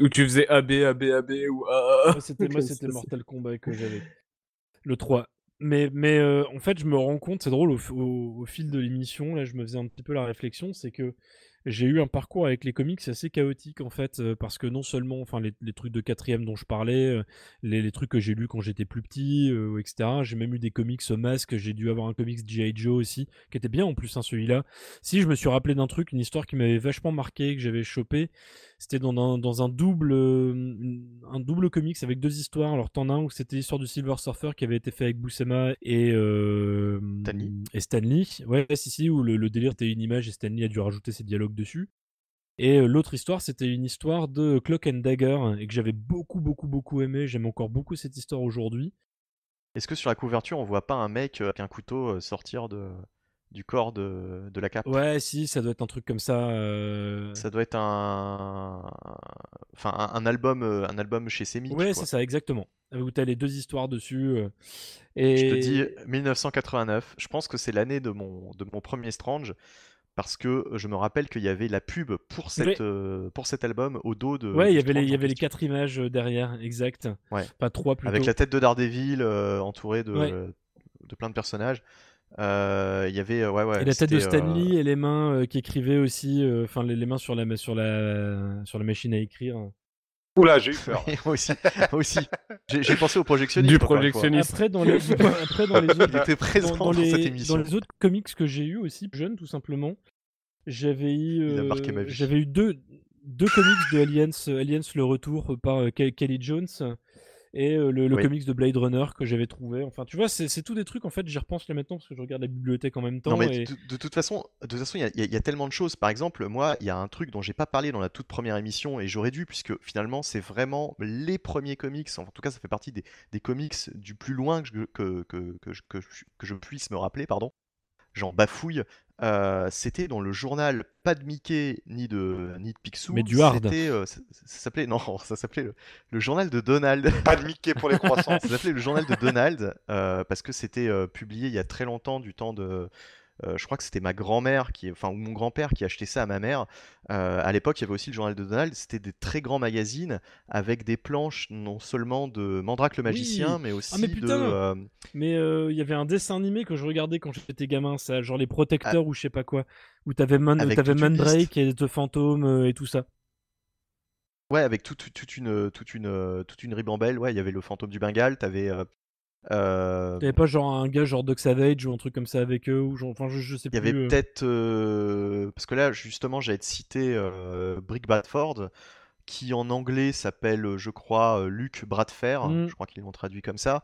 où tu faisais AB, AB, AB ou AA. Moi, c'était moi, Comme c'était ça, Mortal Kombat que j'avais. Le 3. Mais, mais euh, en fait, je me rends compte, c'est drôle, au- au fil de l'émission, là, je me faisais un petit peu la réflexion, c'est que j'ai eu un parcours avec les comics assez chaotique, en fait, euh, parce que non seulement, enfin, les, les trucs de quatrième dont je parlais, euh, les, les trucs que j'ai lus quand j'étais plus petit, euh, etc. J'ai même eu des comics masques, j'ai dû avoir un comics G.I. Joe aussi, qui était bien en plus, hein, celui-là. Si je me suis rappelé d'un truc, une histoire qui m'avait vachement marqué, que j'avais chopé, c'était dans un, dans un double euh, un double comics avec deux histoires. Alors t'en as un où c'était l'histoire du Silver Surfer qui avait été fait avec Buscema et euh, Stanley. et Stanley. Ouais, si si où le, le délire était une image et Stanley a dû rajouter ses dialogues dessus. Et euh, l'autre histoire, c'était une histoire de Clock and Dagger et que j'avais beaucoup beaucoup beaucoup aimé. J'aime encore beaucoup cette histoire aujourd'hui. Est-ce que sur la couverture, on voit pas un mec avec un couteau sortir de, du corps de, de la cape Ouais, si, ça doit être un truc comme ça. euh, Ça doit être un, enfin un, un album, euh, un album chez Semic. Ouais, c'est ça, exactement. Euh, Où t'as les deux histoires dessus. euh, Et... Je te dis 1989. Je pense que c'est l'année de mon, de mon premier Strange parce que je me rappelle qu'il y avait la pub pour, cette, euh, pour cet album au dos de. Ouais, il y avait les, il y avait les quatre images derrière, exact. Ouais. Pas trois plutôt. Avec la tête de Daredevil euh, entourée de, Ouais. de plein de personnages. Euh, Il y avait, euh, ouais, ouais. Et la tête de euh, Stanley et les mains euh, qui écrivaient aussi, euh, enfin les, les mains sur la, sur, la, sur la machine à écrire. Oula, j'ai eu peur. moi aussi, moi aussi. J'ai pensé au projectionniste. Du projectionniste. Après, dans les, après, dans les autres, Il était présent dans, dans, dans les, cette dans émission. les autres comics que j'ai eu aussi, jeune tout simplement, j'avais eu, euh, j'avais eu deux, deux comics de Aliens, Aliens le retour par euh, Ke- Kelly Jones et euh, le, le Oui. comics de Blade Runner que j'avais trouvé. Enfin, tu vois, c'est tous des trucs en fait. J'y repense là maintenant parce que je regarde la bibliothèque en même temps. Non mais et... de, de toute façon, de toute façon, il y y, a- il y a tellement de choses. Par exemple, moi, il y a un truc dont j'ai pas parlé dans la toute première émission et j'aurais dû puisque finalement, c'est vraiment les premiers comics. En tout cas, ça fait partie des, des comics du plus loin que je, que, que, que je, que je- que je puisse me rappeler, pardon. J'en bafouille. Euh, c'était dans le journal pas de Mickey ni de ni de Picsou. Mais du hard. Euh, ça, ça s'appelait non, ça s'appelait le, le journal de Donald. Pas de Mickey pour les croissants. Ça s'appelait le journal de Donald euh, parce que c'était euh, publié il y a très longtemps du temps de. Euh, je crois que c'était ma grand-mère qui, enfin ou mon grand-père qui achetait ça à ma mère. Euh, à l'époque, il y avait aussi le journal de Donald. C'était des très grands magazines avec des planches non seulement de Mandrake le magicien, Oui. mais aussi Ah, mais de. euh, Mais il y avait un dessin animé que je regardais quand j'étais gamin, ça, genre les protecteurs ou je sais pas quoi, où t'avais Man, t'avais Mandrake et The Phantom euh, et tout ça. Ouais, avec toute, toute une toute une toute une ribambelle. Ouais, il y avait le fantôme du Bengale. T'avais. Euh, euh, T'avais pas genre un gars genre Doc Savage ou un truc comme ça avec eux ou genre, enfin je, je sais Il y plus. avait euh. peut-être. euh, Parce que là, justement, j'allais te citer Brick Bradford, qui en anglais s'appelle, je crois, Luc Bradfer. Mm. Je crois qu'ils l'ont traduit comme ça.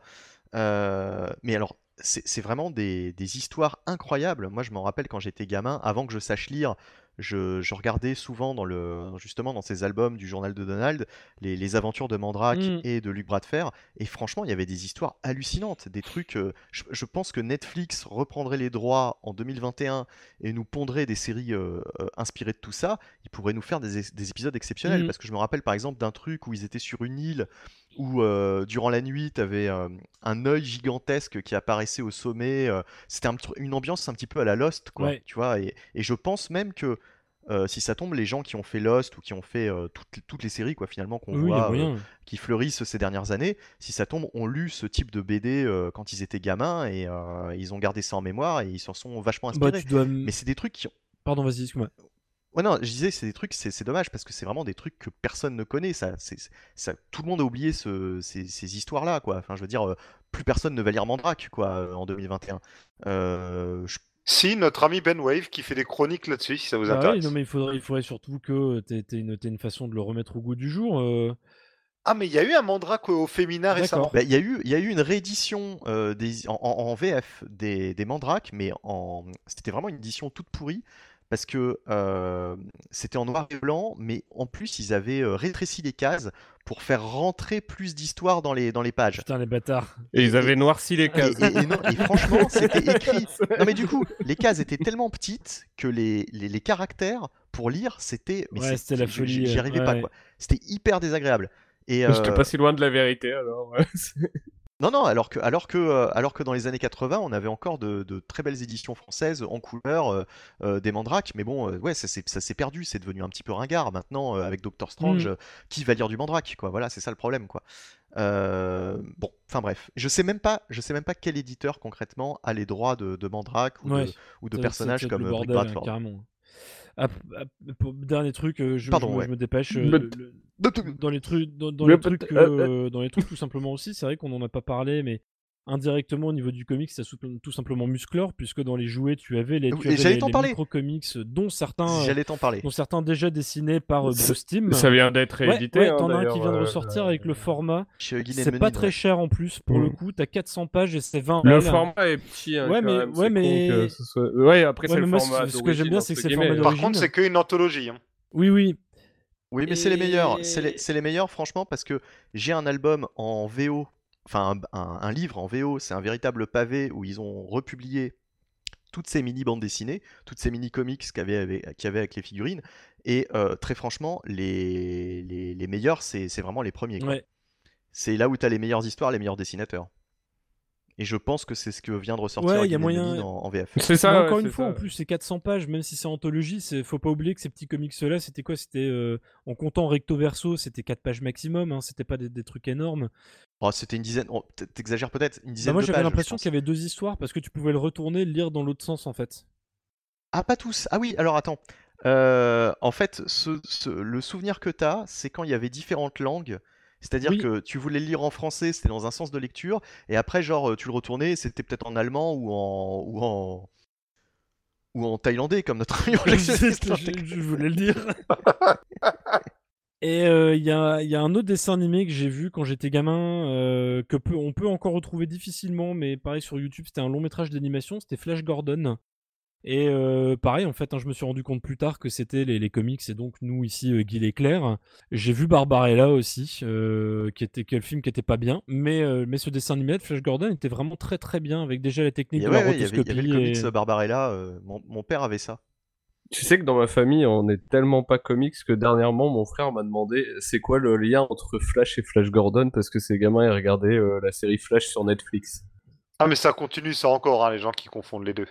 Mais alors, c'est c'est vraiment des, des histoires incroyables. Moi, je m'en rappelle quand j'étais gamin, avant que je sache lire. Je, je regardais souvent dans le, justement dans ces albums du journal de Donald les, les aventures de Mandrake Mm. et de Luc Bradfer et franchement il y avait des histoires hallucinantes des trucs euh, je, je pense que Netflix reprendrait les droits en 2021 et nous pondrait des séries euh, euh, inspirées de tout ça, ils pourraient nous faire des, es- des épisodes exceptionnels. Mhm. Parce que je me rappelle par exemple d'un truc où ils étaient sur une île où euh, durant la nuit, tu avais un œil gigantesque qui apparaissait au sommet. euh, C'était un une ambiance un petit peu à la Lost, quoi. Ouais. Tu vois, et, et je pense même que euh, si ça tombe, les gens qui ont fait Lost ou qui ont fait euh, toutes, toutes les séries, quoi, finalement, qu'on Oui, voit, euh, qui fleurissent ces dernières années, si ça tombe, ont lu ce type de BD quand ils étaient gamins et ils ont gardé ça en mémoire et ils s'en sont vachement Bah, inspirés. dois. Mais c'est des trucs qui ont... Pardon, vas-y, excuse-moi. Ouais, non, je disais, c'est des trucs, c'est dommage parce que c'est vraiment des trucs que personne ne connaît. Ça, tout le monde a oublié ce- ces, ces histoires-là, quoi. Enfin, je veux dire, plus personne ne va lire Mandrake, quoi, en 2021. Euh, je- Si, notre ami Ben Wave qui fait des chroniques là-dessus, si ça vous Bah oui, intéresse. non, mais il faudrait, il faudrait surtout que t'aies une, t'aies une façon de le remettre au goût du jour. euh. Ah, mais il y a eu un Mandrake au féminin récemment. Bah, Il y a eu, il y a eu une réédition euh, des, en, VF des, des Mandrakes, mais en, c'était vraiment une édition toute pourrie parce que euh, c'était en noir et blanc, mais en plus ils avaient euh, rétréci les cases pour faire rentrer plus d'histoire dans les, dans les pages. Putain, les bâtards. Et ils avaient noirci les cases. et- et non, et franchement, c'était écrit. Non, mais du coup, les cases étaient tellement petites que les, les, les caractères pour lire, c'était. mais Ouais, c'était la folie, J'y euh, arrivais pas, ouais. quoi. C'était hyper désagréable. Et, J'étais euh, pas si loin de la vérité alors. Non, non, alors que, alors, que, euh, alors que dans les années 80, on avait encore de, de très belles éditions françaises en couleur euh, euh, des Mandrakes, mais bon, euh, ouais, ça s'est perdu, c'est devenu un petit peu ringard maintenant euh, avec Doctor Strange. Mm. qui va lire du Mandrake, quoi Voilà, c'est ça le problème, quoi. Bon, enfin bref, je sais même pas, je sais même pas quel éditeur concrètement a les droits de, de Mandrake ou Ouais. de, ou de Ça- personnages comme Brick bordel, hein, Bradford. carrément. Ah, ah, pour- dernier truc, euh, je, Pardon, je me- ouais. je me dépêche. euh, Le- le- dans les trucs, dans, dans Le les trucs, euh, euh, dans les trucs tout simplement aussi, c'est vrai qu'on en a pas parlé, mais indirectement au niveau du comics, c'est sou- tout simplement Musclor, puisque dans les jouets, tu avais les, tu avais les, les micro-comics, dont certains, euh, J'allais t'en parler. dont certains déjà dessinés par euh, Ça- Bruce Timm. Ça vient d'être Ouais, réédité. ouais, hein, t'en as un qui vient de euh, ressortir avec le format. Chez Hugin C'est pas très cher en plus pour le Mm. coup. T'as 400 pages et c'est 20 Le balles. format est petit. hein, Ouais, quand mais- même, ouais, mais- que ce soit- Ouais, après Ouais, c'est le moi, format. ce- ce que j'aime bien, c'est que c'est le d'origine, format entre Par contre, c'est qu'une anthologie. hein. Oui, oui. Oui, mais c'est les meilleurs. C'est les meilleurs, franchement, parce que j'ai un album en VO, enfin un, un- un livre en VO, c'est un véritable pavé où ils ont republié toutes ces mini bandes dessinées, toutes ces mini comics qu'il y avait avec, qu'il y avait avec les figurines. Et euh, très franchement, les, les, les meilleurs, c'est c'est vraiment les premiers. quoi. Ouais. C'est là où tu as les meilleures histoires, les meilleurs dessinateurs. Et je pense que c'est ce que vient de ressortir Ouais, y a moyen- en, en VF. C'est Mais ça. ouais, encore une fois, ça. en plus, c'est 400 pages, même si c'est anthologie, c'est faut pas oublier que ces petits comics-là, c'était quoi? C'était euh, en comptant recto verso, c'était 4 pages maximum, hein, c'était pas des, des trucs énormes. Oh, C'était une dizaine, oh, t'exagères peut-être, une Bah, dizaine moi, de j'avais l'impression qu'il y avait deux histoires parce que tu pouvais le retourner, le lire dans l'autre sens en fait. Ah, pas tous. Ah oui, alors attends. Euh, en fait, ce- ce- le souvenir que tu as, c'est quand il y avait différentes langues. C'est-à-dire Oui. que tu voulais le lire en français, c'était dans un sens de lecture, et après, genre, euh, tu le retournais, c'était peut-être en allemand ou en, ou en, ou en thaïlandais, comme notre ami je, je- voulais le dire. Et euh, il y, a, il y a un autre dessin animé que j'ai vu quand j'étais gamin, euh, que peut, on peut encore retrouver difficilement, mais pareil sur YouTube, c'était un long métrage d'animation, c'était Flash Gordon. Et euh, pareil, en fait, hein, je me suis rendu compte plus tard que c'était les, les comics, et donc nous ici, euh, Guy Léclair. J'ai vu Barbarella aussi, euh, qui était quel film qui était pas bien, mais, euh, mais ce dessin animé de Flash Gordon était vraiment très très bien, avec déjà la technique Et de ouais, la ouais, il y avait, il y avait le rotoscopie. comics et- Barbarella, euh, mon, mon père avait ça. Tu sais que dans ma famille, on est tellement pas comics que dernièrement, mon frère m'a demandé c'est quoi le lien entre Flash et Flash Gordon? Parce que ses gamins ils regardaient euh, la série Flash sur Netflix. Ah, mais ça continue, ça encore, hein, les gens qui confondent les deux.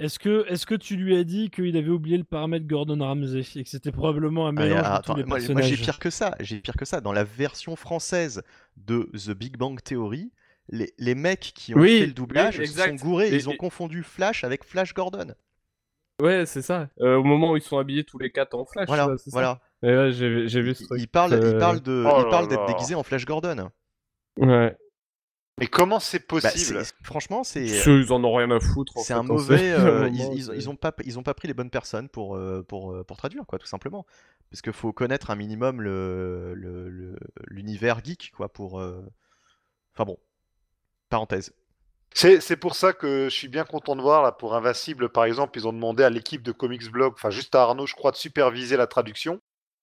Est-ce que, est que tu lui as dit qu'il avait oublié le paramètre Gordon Ramsay et que c'était probablement un Ah, mélange ah, de tous attends, les moi, j'ai pire que ça. J'ai pire que ça. Dans la version française de The Big Bang Theory, les, les mecs qui ont Oui, fait le doublage oui, sont gourés. Et- ils ont et- confondu Flash avec Flash Gordon. Ouais, c'est ça. Euh, au moment où ils sont habillés tous les quatre en Flash. Voilà, voilà. Ouais, j'ai vu ce Il, truc. il parle, il Euh, de, Oh d'être là. déguisé en Flash Gordon. Ouais. Mais comment c'est Bah, possible? franchement, c'est Ceux, ils en ont rien à foutre. c'est un mauvais. euh, ils, ils- ont pas, ils ont pas pris les bonnes personnes pour, euh, pour, euh, pour traduire, quoi, tout simplement. Parce qu'il faut connaître un minimum le- le- l'univers geek, quoi, pour. euh, Enfin bon. Parenthèse. C'est c'est pour ça que je suis bien content de voir, là, pour Invincible, par exemple, ils ont demandé à l'équipe de Comics Blog, enfin juste à Arnaud, je crois, de superviser la traduction.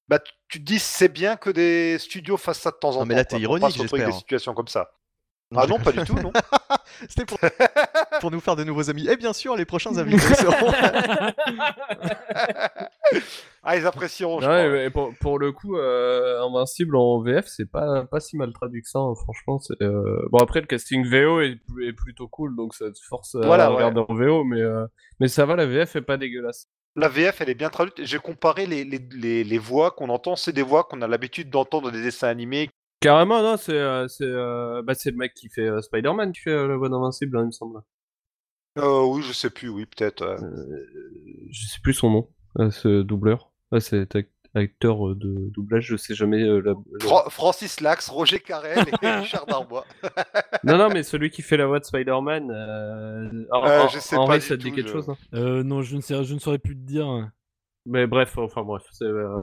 Bah, tu, tu te dis, c'est bien que des studios fassent ça de temps en Non, temps. mais là, t'es ironique, j'espère. des situations comme ça. Non, Ah non, pas du tout, non. C'était pour, pour nous faire de nouveaux amis. Et bien sûr, les prochains invités seront. ah, ils apprécieront, je Ouais, crois. mais pour, pour le coup, euh, Invincible en VF, c'est pas, pas si mal traduit que ça, hein, franchement. euh, Bon, après, le casting VO est, est plutôt cool, donc ça te force à ouais. regarder en VO, mais, euh, mais ça va, la VF est pas dégueulasse. La VF, elle est bien traduite. J'ai comparé les, les, les, les voix qu'on entend, c'est des voix qu'on a l'habitude d'entendre dans des dessins animés. Carrément, non, c'est euh, c'est euh, bah, c'est le mec qui fait euh, Spider-Man qui fait euh, la voix d'Invincible, hein, il me semble. Euh, oui, je sais plus, oui, peut-être. euh. Euh, je sais plus son nom, euh, ce doubleur. Ouais, c'est ac- acteur euh, de doublage, je sais jamais. euh, la- la- Fra- Francis Lax, Roger Carrel et Richard Darbois. Non, non, mais celui qui fait la voix de Spider-Man. Euh... Euh, je sais Henri, pas du ça te dit tout, quelque je- chose hein Euh, non, je ne, sais, je ne saurais plus te dire. Mais bref, enfin bref, euh,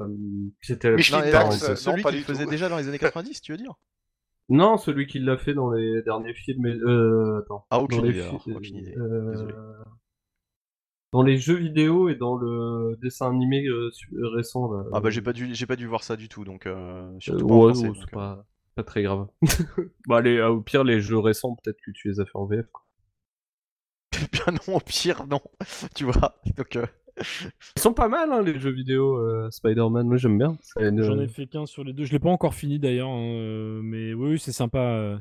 c'était. Euh, celui non, pas qui le du faisait tout. déjà dans les années 90, tu veux dire? Non, celui qui l'a fait dans les derniers films. mais, Euh, attends. Ah, aucune dans les idée, aucune idée, euh. Dans les jeux vidéo et dans le dessin animé euh, récent. Là, Ah bah j'ai pas dû, j'ai pas dû voir ça du tout, donc euh, Euh, surtout pas en ouais, français. ouais, donc, c'est pas, pas très grave. bah, les, au pire, les jeux récents, peut-être que tu les as fait en VF. quoi. Bien non, au pire non, tu vois. Donc euh, Ils sont pas mal, hein, les jeux vidéo euh, Spider-Man. Moi, j'aime bien. Une- J'en ai fait qu'un sur les deux. Je l'ai pas encore fini d'ailleurs, hein, euh, mais oui, oui, c'est sympa. euh,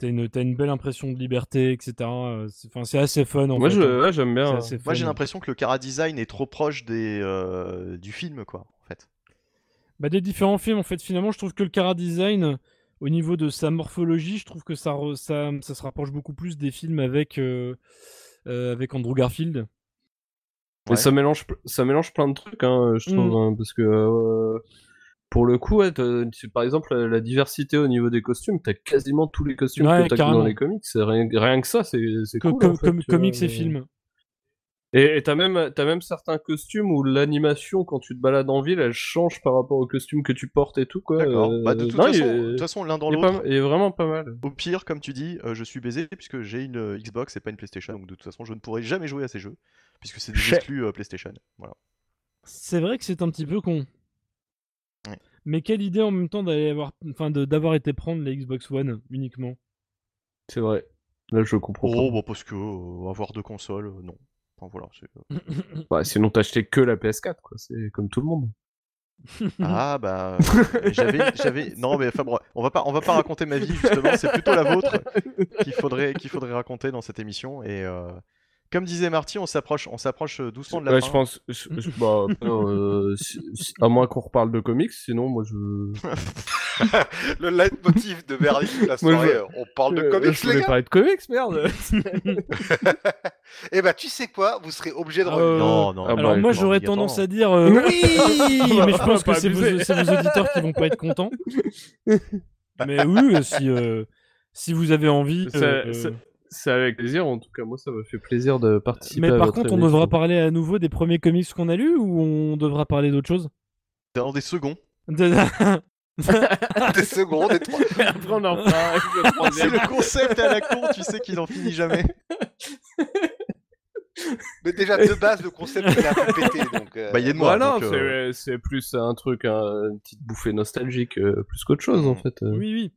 T'as une, belle impression de liberté, etc. euh, c'est- Enfin, c'est assez fun en Moi, fait. je, hein. ouais, j'aime bien. assez moi j'ai l'impression que le cara design est trop proche des euh, du film quoi, en fait. Bah, des différents films, en fait, finalement, je trouve que le Cara Design, au niveau de sa morphologie, je trouve que ça, re- ça, ça se rapproche beaucoup plus des films avec, euh, euh, avec Andrew Garfield. Mais Ouais. ça mélange, ça mélange plein de trucs, hein, je trouve, Mm. hein, parce que euh, pour le coup, ouais, t'as- tu- par exemple, la, la diversité au niveau des costumes, t'as quasiment tous les costumes Ouais, que t'as dans les comics. C'est rien, rien que ça, c'est c'est Co- cool. co- en fait, com- tu vois, comics et mais- films. Et t'as même, t'as même certains costumes où l'animation, quand tu te balades en ville, elle change par rapport au costume que tu portes et tout, quoi. D'accord. euh, Bah, de toute non, façon, il est- de toute façon l'un dans l'autre. il est vraiment pas mal. Au pire, comme tu dis, euh, je suis baisé puisque j'ai une euh, Xbox et pas une PlayStation, donc de toute façon je ne pourrai jamais jouer à ces jeux puisque c'est des exclus euh, PlayStation. Voilà. C'est vrai que c'est un petit peu con. Ouais. Mais quelle idée en même temps d'aller avoir, enfin, d'avoir été prendre la Xbox One uniquement? C'est vrai. Là, je comprends Oh, pas. bah parce que euh, avoir deux consoles, euh, non. Enfin voilà. c'est, euh, Bah, sinon, t'as acheté que la PS4, quoi. C'est comme tout le monde. Ah bah j'avais j'avais non mais enfin bon, on va pas on va pas raconter ma vie justement, c'est plutôt la vôtre qu'il faudrait qu'il faudrait raconter dans cette émission et euh, comme disait Marty, on s'approche on s'approche euh, doucement de la Ouais, fin. je pense. je- je- bah, euh, à moins qu'on reparle de comics, sinon moi je. Le leitmotiv de Berlin toute la Moi, je soirée, on parle de Euh, comics, je les voulais gars. parler de comics, merde. Eh bah, tu sais quoi Vous serez obligé de Euh. Non non. Ah bah, Alors moi j'aurais tendance à dire euh, oui, mais je pense que c'est vos, auditeurs qui vont pas être contents. Mais oui, si euh, si vous avez envie. Ça- euh, ça- C'est avec plaisir, en tout cas, moi ça me fait plaisir de participer. Mais à par votre contre, on émission. devra parler à nouveau des premiers comics qu'on a lus ou on devra parler d'autre chose dans des secondes. De- Des secondes, des trois. Après, on en fera avec le C'est le concept à la con, tu sais qu'il en finit jamais. Mais déjà, de base, le concept il a un peu pété. Donc, euh, Bah, il y a de moi. Euh, c'est plus un truc, un- une petite bouffée nostalgique, euh, plus qu'autre chose en Mm. fait. euh. oui, oui.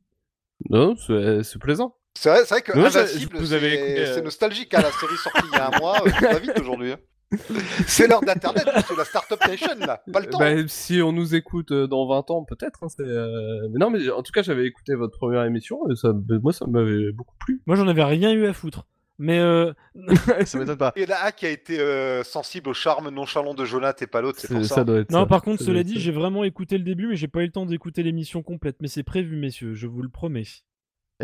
Non, c'est plaisant. C'est vrai, que Moi, ça- Invincible, vous avez c'est écouté, euh, c'est nostalgique. hein, la série sortie il y a un mois, euh, ça va vite aujourd'hui. hein. C'est l'heure d'Internet, c'est la Startup Nation, là. Pas le temps. Bah, si on nous écoute euh, dans 20 ans, peut-être. hein, euh, Mais non, mais en tout cas, j'avais écouté votre première émission et ça, moi, ça m'avait beaucoup plu. Moi j'en avais rien eu à foutre. Mais euh, ça m'étonne pas. Il y en a un qui a été euh, sensible au charme nonchalant de Jonathan et pas l'autre, c'est pour ça. doit être non, ça. par contre, Ça cela dit, j'ai vraiment écouté le début, mais j'ai pas eu le temps d'écouter l'émission complète. Mais c'est prévu, messieurs, je vous le promets.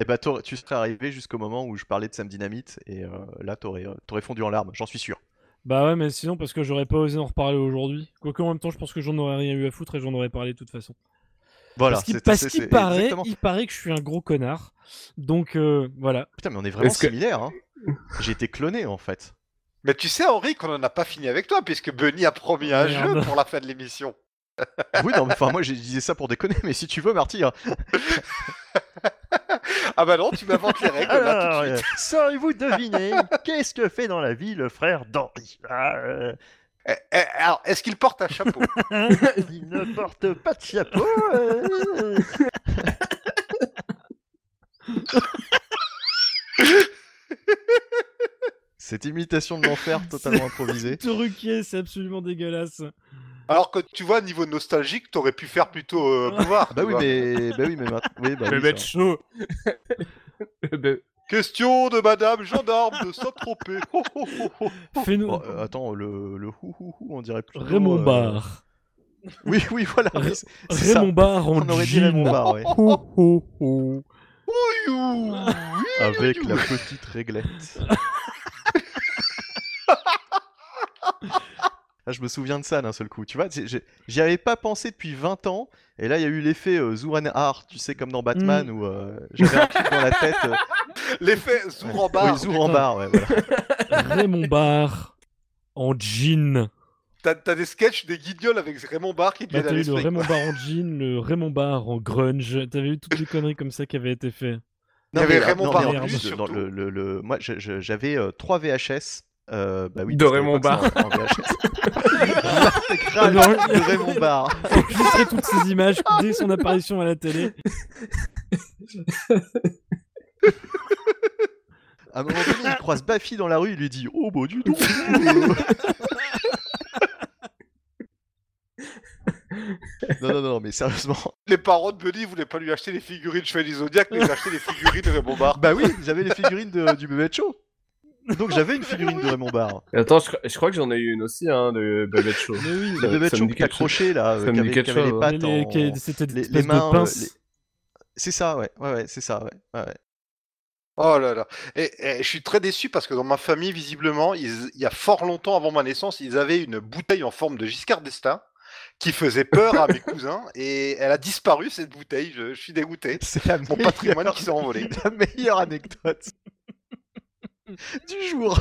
Et bah t'aurais- tu serais arrivé jusqu'au moment où je parlais de Sam Dynamite et euh, là t'aurais euh, t'aurais fondu en larmes, j'en suis sûr. Bah ouais, mais sinon, parce que j'aurais pas osé en reparler aujourd'hui. Quoique en même temps, je pense que j'en aurais rien eu à foutre et j'en aurais parlé de toute façon. Voilà. parce qu'il paraît, exactement- il paraît que je suis un gros connard. Donc euh, voilà. Putain mais on est vraiment que- similaires. Hein. J'ai été cloné en fait. Mais tu sais, Henri, qu'on en a pas fini avec toi, puisque Bunny a promis un Merde. jeu pour la fin de l'émission. Oui non mais enfin moi j'ai disais ça pour déconner mais si tu veux Marty. Ah bah non, tu m'inventes les règles là Alors, tout de euh, suite. saurez-vous deviner qu'est-ce que fait dans la vie le frère d'Henri Ah, euh, Eh, eh, alors, est-ce qu'il porte un chapeau? Il ne porte pas de chapeau. euh. Cette imitation de l'enfer totalement improvisée. Truqué, c'est absolument dégueulasse. Alors que tu vois, niveau nostalgique, t'aurais pu faire plutôt euh, Bouvard. Bah tu oui mais bah oui mais oui, bah, Le oui, chaud. Question de Madame Gendarme de Saint-Tropez. Ho, ho, ho. Fais-nous. Bon, euh, attends le le hou hou hou on dirait plutôt. Raymond euh, Barre. Oui oui voilà. Ra-. Raymond Barre On aurait dit. Raymond Barre ouais. Avec la petite réglette. Ah, je me souviens de ça d'un seul coup, tu vois, j'y avais pas pensé depuis 20 ans, et là il y a eu l'effet euh, Zouran-Har, tu sais, comme dans Batman, où euh, j'avais un truc dans la tête. euh, L'effet Zour-en-Barre. oui, Zour-en-Bar, ouais, voilà. Raymond Barre en jean. T'as des sketchs des guignols avec Raymond Barre qui te Bah, t'as eu le. Raymond. Barre en jean, le Raymond Barre en grunge. T'avais eu toutes les conneries comme ça qui avaient été faites. Il y avait mais, Raymond non, mais en Barre, plus, surtout. dans le, le- le- moi j'avais 3 VHS. Euh, bah oui, De Raymond Non, de Raymond Barre. Toutes ces images dès son apparition à la télé. À un moment donné, il croise Baffy dans la rue, il lui dit Oh, bah, du tout Non, non, non, mais sérieusement. Les parents de Bunny voulaient pas lui acheter les figurines Chevalier Zodiac, mais ils achetaient les figurines de Raymond Barre. Bah oui, j'avais les figurines de- du bébé de show. Donc j'avais une figurine de Raymond Barre. Attends, je, cro- je crois que j'en ai eu une aussi, hein, de Babette Show. Mais oui, ça me show qui quelque accroché là, euh, qui avait, avait les pattes en- c'était des les, mains. de euh, pinces. les- C'est ça, ouais, ouais, ouais, c'est ça, ouais. ouais, ouais. Oh là là. Et, et je suis très déçu parce que dans ma famille, visiblement, ils- il y a fort longtemps avant ma naissance, ils avaient une bouteille en forme de Giscard d'Estaing qui faisait peur à mes cousins et elle a disparu cette bouteille. Je, je suis dégoûté. C'est la Mon patrimoine qui s'est envolé. La meilleure anecdote du jour.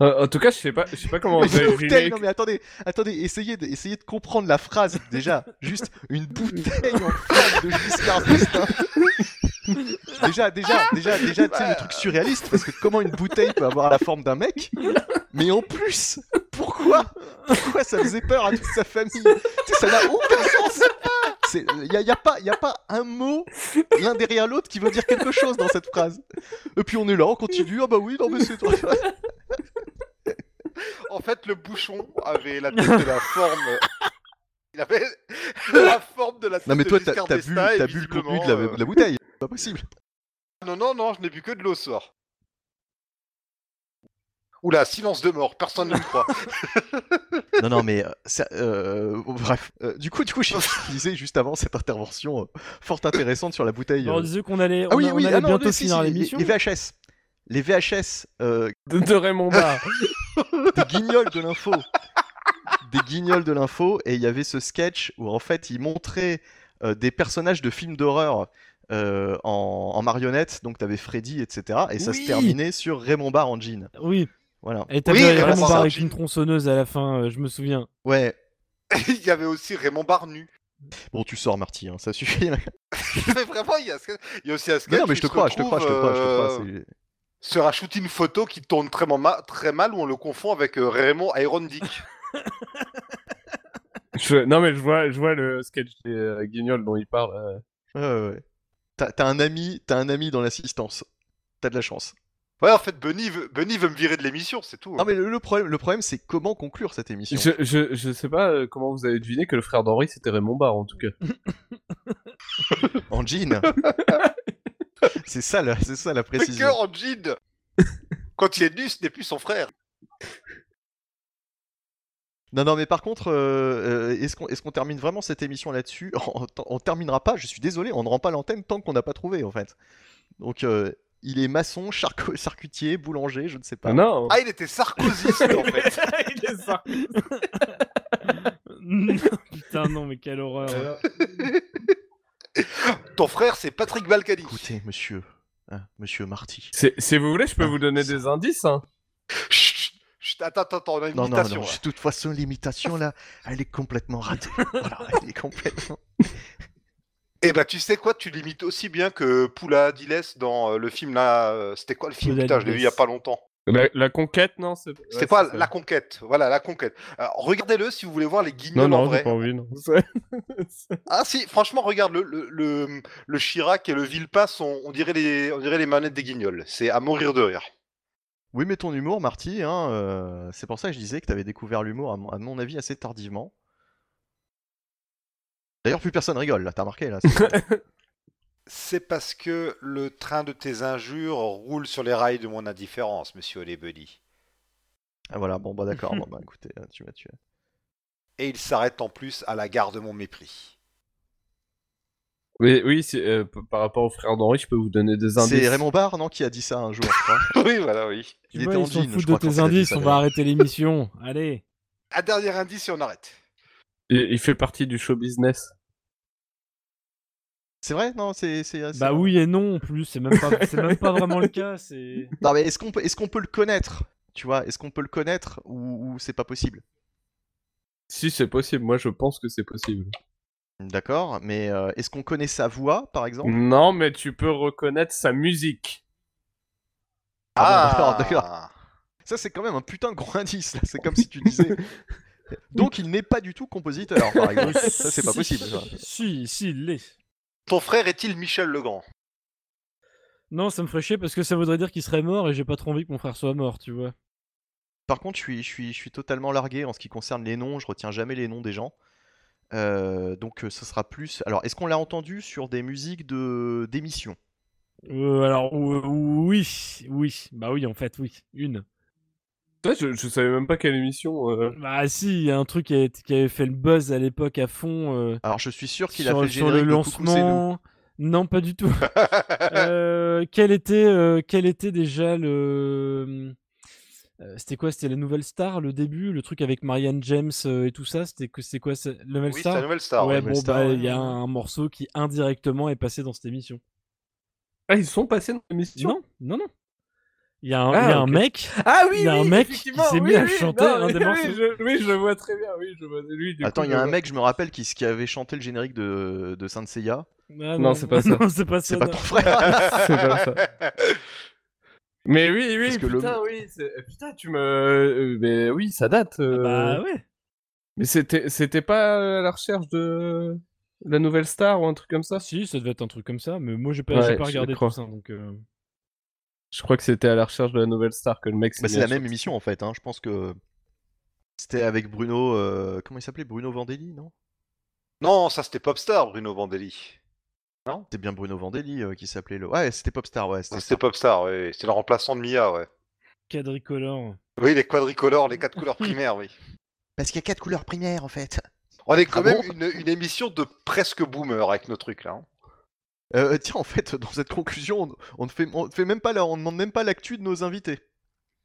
Euh, en tout cas, je sais pas, je sais pas comment vous avez Une bouteille, filmé. non mais attendez, attendez, essayez de, essayez de comprendre la phrase déjà. Juste une bouteille en forme de Giscard d'Estaing. déjà, déjà, déjà, déjà, tu sais le truc surréaliste parce que comment une bouteille peut avoir la forme d'un mec? Mais en plus, pourquoi? Pourquoi ça faisait peur à toute sa famille? Tu sais, ça n'a aucun sens. Il y a, y a pas, y a pas un mot l'un derrière l'autre qui veut dire quelque chose dans cette phrase. Et puis on est là, on continue. Ah bah oui, non mais c'est toi. En fait, le bouchon avait la tête de la forme Il avait la forme de la tête Non mais toi, t'as bu, bu le contenu de la, euh, de la bouteille. C'est pas possible. Non, non, non, je n'ai bu que de l'eau ce soir. Oula, silence de mort, personne ne me croit. Non, non, mais euh, ça, euh, bref. Euh, du coup, du coup, je disais juste avant cette intervention euh, fort intéressante sur la bouteille. On disait qu'on allait, Ah on oui, a- on oui, allait ah non, bientôt les- finir si, l'émission. Les VHS. Les VHS euh, De, de Raymond Barre. des guignols de l'info. Des guignols de l'info, et il y avait ce sketch où en fait il montrait euh, des personnages de films d'horreur euh, en, en marionnette, donc t'avais Freddy, etc. Et ça se terminait sur Raymond Barre en jean. Oui, Voilà. et t'avais Oui, Raymond Raymond Barre Barre avec une tronçonneuse à la fin, euh, je me souviens. Ouais. Il y avait aussi Raymond Barnu. Bon, tu sors, Marty, hein, ça suffit. Mais vraiment, il y a, il y a aussi un sketch Non, non, mais je te crois, je te crois, je te crois, je te crois. euh, sur un shooting photo qui tourne très, ma- très mal où on le confond avec euh, Raymond Iron Dick. Je- Non, mais je vois, je vois le sketch des euh, guignols dont il parle. euh. Ouais, ouais, ouais. T'as t'as un ami, t'as un ami dans l'assistance. T'as de la chance. Ouais, en fait, Bunny veut, Bunny veut me virer de l'émission, c'est tout. Non mais le, le problème, le problème, c'est comment conclure cette émission. Je, je, je sais pas euh, comment vous avez deviné que le frère d'Henri c'était Raymond Barre en tout cas. En jean. c'est ça, la- c'est ça la Mais précision. que en jean Quand il est nu, ce n'est plus son frère. Non, non, mais par contre, euh, euh, est-ce qu'on est-ce qu'on termine vraiment cette émission là-dessus? On, on terminera pas. Je suis désolé, on ne rend pas l'antenne tant qu'on n'a pas trouvé en fait. Donc, euh, il est maçon, charco- charcutier, boulanger, je ne sais pas. Ah non Ah, il était sarkozyste en fait. Il est ça. Putain, non, mais quelle horreur. Ton frère, c'est Patrick Balkany. Écoutez, monsieur, hein, monsieur Marty. C'est- Si vous voulez, je peux Ah, vous donner des indices. Hein? Chut, chut, attends, attends, attends, on a une Non, non, imitation. non. là. De toute façon, l'imitation là, elle est complètement ratée. voilà, elle est complètement. Eh bah, tu sais quoi, tu l'imites aussi bien que Poula Diles dans euh, le film là. euh, C'était quoi le film? Poula Putain, je l'ai vu il y a pas longtemps. La, la conquête, non c'est- C'était ouais, ça. La Conquête. Voilà, La Conquête. Regardez-le si vous voulez voir les Non, guignols en non, j'ai vrai. pas envie, non. Ah si, franchement, regarde, le, le, le, le Chirac et le Villepin sont, on dirait les, on dirait les manettes des guignols. C'est à mourir de rire. Oui, mais ton humour, Marty, hein, euh, c'est pour ça que je disais que tu avais découvert l'humour, à mon avis, assez tardivement. D'ailleurs, plus personne rigole, là, t'as remarqué, là. c'est- parce que le train de tes injures roule sur les rails de mon indifférence, monsieur Olebody. ah, voilà, bon, bah d'accord, bon, bah écoutez, euh, tu m'as tué. Et il s'arrête en plus à la gare de mon mépris. Oui, oui c'est, euh, par rapport au frère d'Henri, je peux vous donner des indices. C'est Raymond Barre, non, qui a dit ça un jour, je crois. oui, voilà, oui. Il était en jean, je de crois, tes indices, on va arrêter l'émission. Allez. Un dernier indice et on arrête. Il, fait partie du show business. C'est vrai? Non, c'est. Bah vrai. oui et non en plus, c'est même même pas vraiment le cas. Non, mais est-ce qu'on peut, est qu'on peut le connaître? Tu vois, est-ce qu'on peut le connaître ou, ou c'est pas possible? Si, c'est possible. Moi, je pense que c'est possible. D'accord, mais euh, est-ce qu'on connaît sa voix, par exemple? Non, mais tu peux reconnaître sa musique. Ah bon, d'accord, d'accord. Ça, c'est quand même un putain de gros indice, là. C'est comme si tu disais. Donc, il n'est pas du tout compositeur, par exemple. Ça, c'est pas possible. ça. Si, si, il l'est. Ton frère est-il Michel Legrand? Non, ça me ferait chier parce que ça voudrait dire qu'il serait mort et j'ai pas trop envie que mon frère soit mort, tu vois. Par contre, je suis, je, suis, je suis totalement largué en ce qui concerne les noms. Je retiens jamais les noms des gens. Euh, donc, euh, ce sera plus. Alors, est-ce qu'on l'a entendu sur des musiques de d'émissions? Euh, alors ou- ou- oui, oui, bah oui en fait oui, une. Ouais, je, je savais même pas quelle émission. euh. Bah si, il y a un truc qui, a qui avait fait le buzz à l'époque à fond. euh, Alors, je suis sûr qu'il a fait le sur le lancement. Non, pas du tout. Euh, quel était, euh, quel était déjà le. C'était quoi? C'était la nouvelle star, le début, le truc avec Marianne James et tout ça? C'était que c'est quoi c'est- Le Nouvelle Oui, c'est Star la nouvelle star. Ouais. Nouvelle bon Star, bah ouais, il y a un morceau qui indirectement est passé dans cette émission. Ah, ils sont passés dans l'émission Non, non, non. Il y a un, Ah, il y a un ok. mec. Ah oui, Il y a oui, un mec qui s'est mis oui, à oui, chanter non, un des oui, morceaux. je, oui, je le vois très bien. Oui, je vois lui. Du Attends, il y a je un vois. mec, je me rappelle, qui, qui avait chanté le générique de, de Saint Seiya. Ah, Non, c'est pas ça. Non, c'est pas ça. C'est pas ton frère C'est pas ça. Mais oui, oui, Parce que le- putain, oui. c'est- Putain, tu me. euh, Mais oui, ça date. euh. Bah ouais. Mais c'était, c'était pas à la recherche de la nouvelle star ou un truc comme ça? Si, ça devait être un truc comme ça, mais moi j'ai pas, Ouais, j'ai pas regardé tout ça donc. euh, Je crois que c'était à la recherche de la nouvelle star que le mec s'est Bah, mis c'est la même émission en fait. Hein. Je pense que c'était avec Bruno. euh, Comment il s'appelait? Bruno Vandelli, non? Non, ça c'était Popstar, Bruno Vandelli. C'était bien Bruno Vandelli euh, qui s'appelait le. Ouais, c'était Popstar, ouais. C'était C'était Popstar, oui. C'est le remplaçant de Mia, ouais. Quadricolore. Oui, les quadricolores, les quatre couleurs primaires, oui. Parce qu'il y a quatre couleurs primaires en fait. On est quand Ah même bon? une, une émission de presque boomer avec nos trucs là. hein. Euh, tiens, en fait, dans cette conclusion, on, on ne fait, on ne fait même pas, la, on ne demande même pas l'actu de nos invités.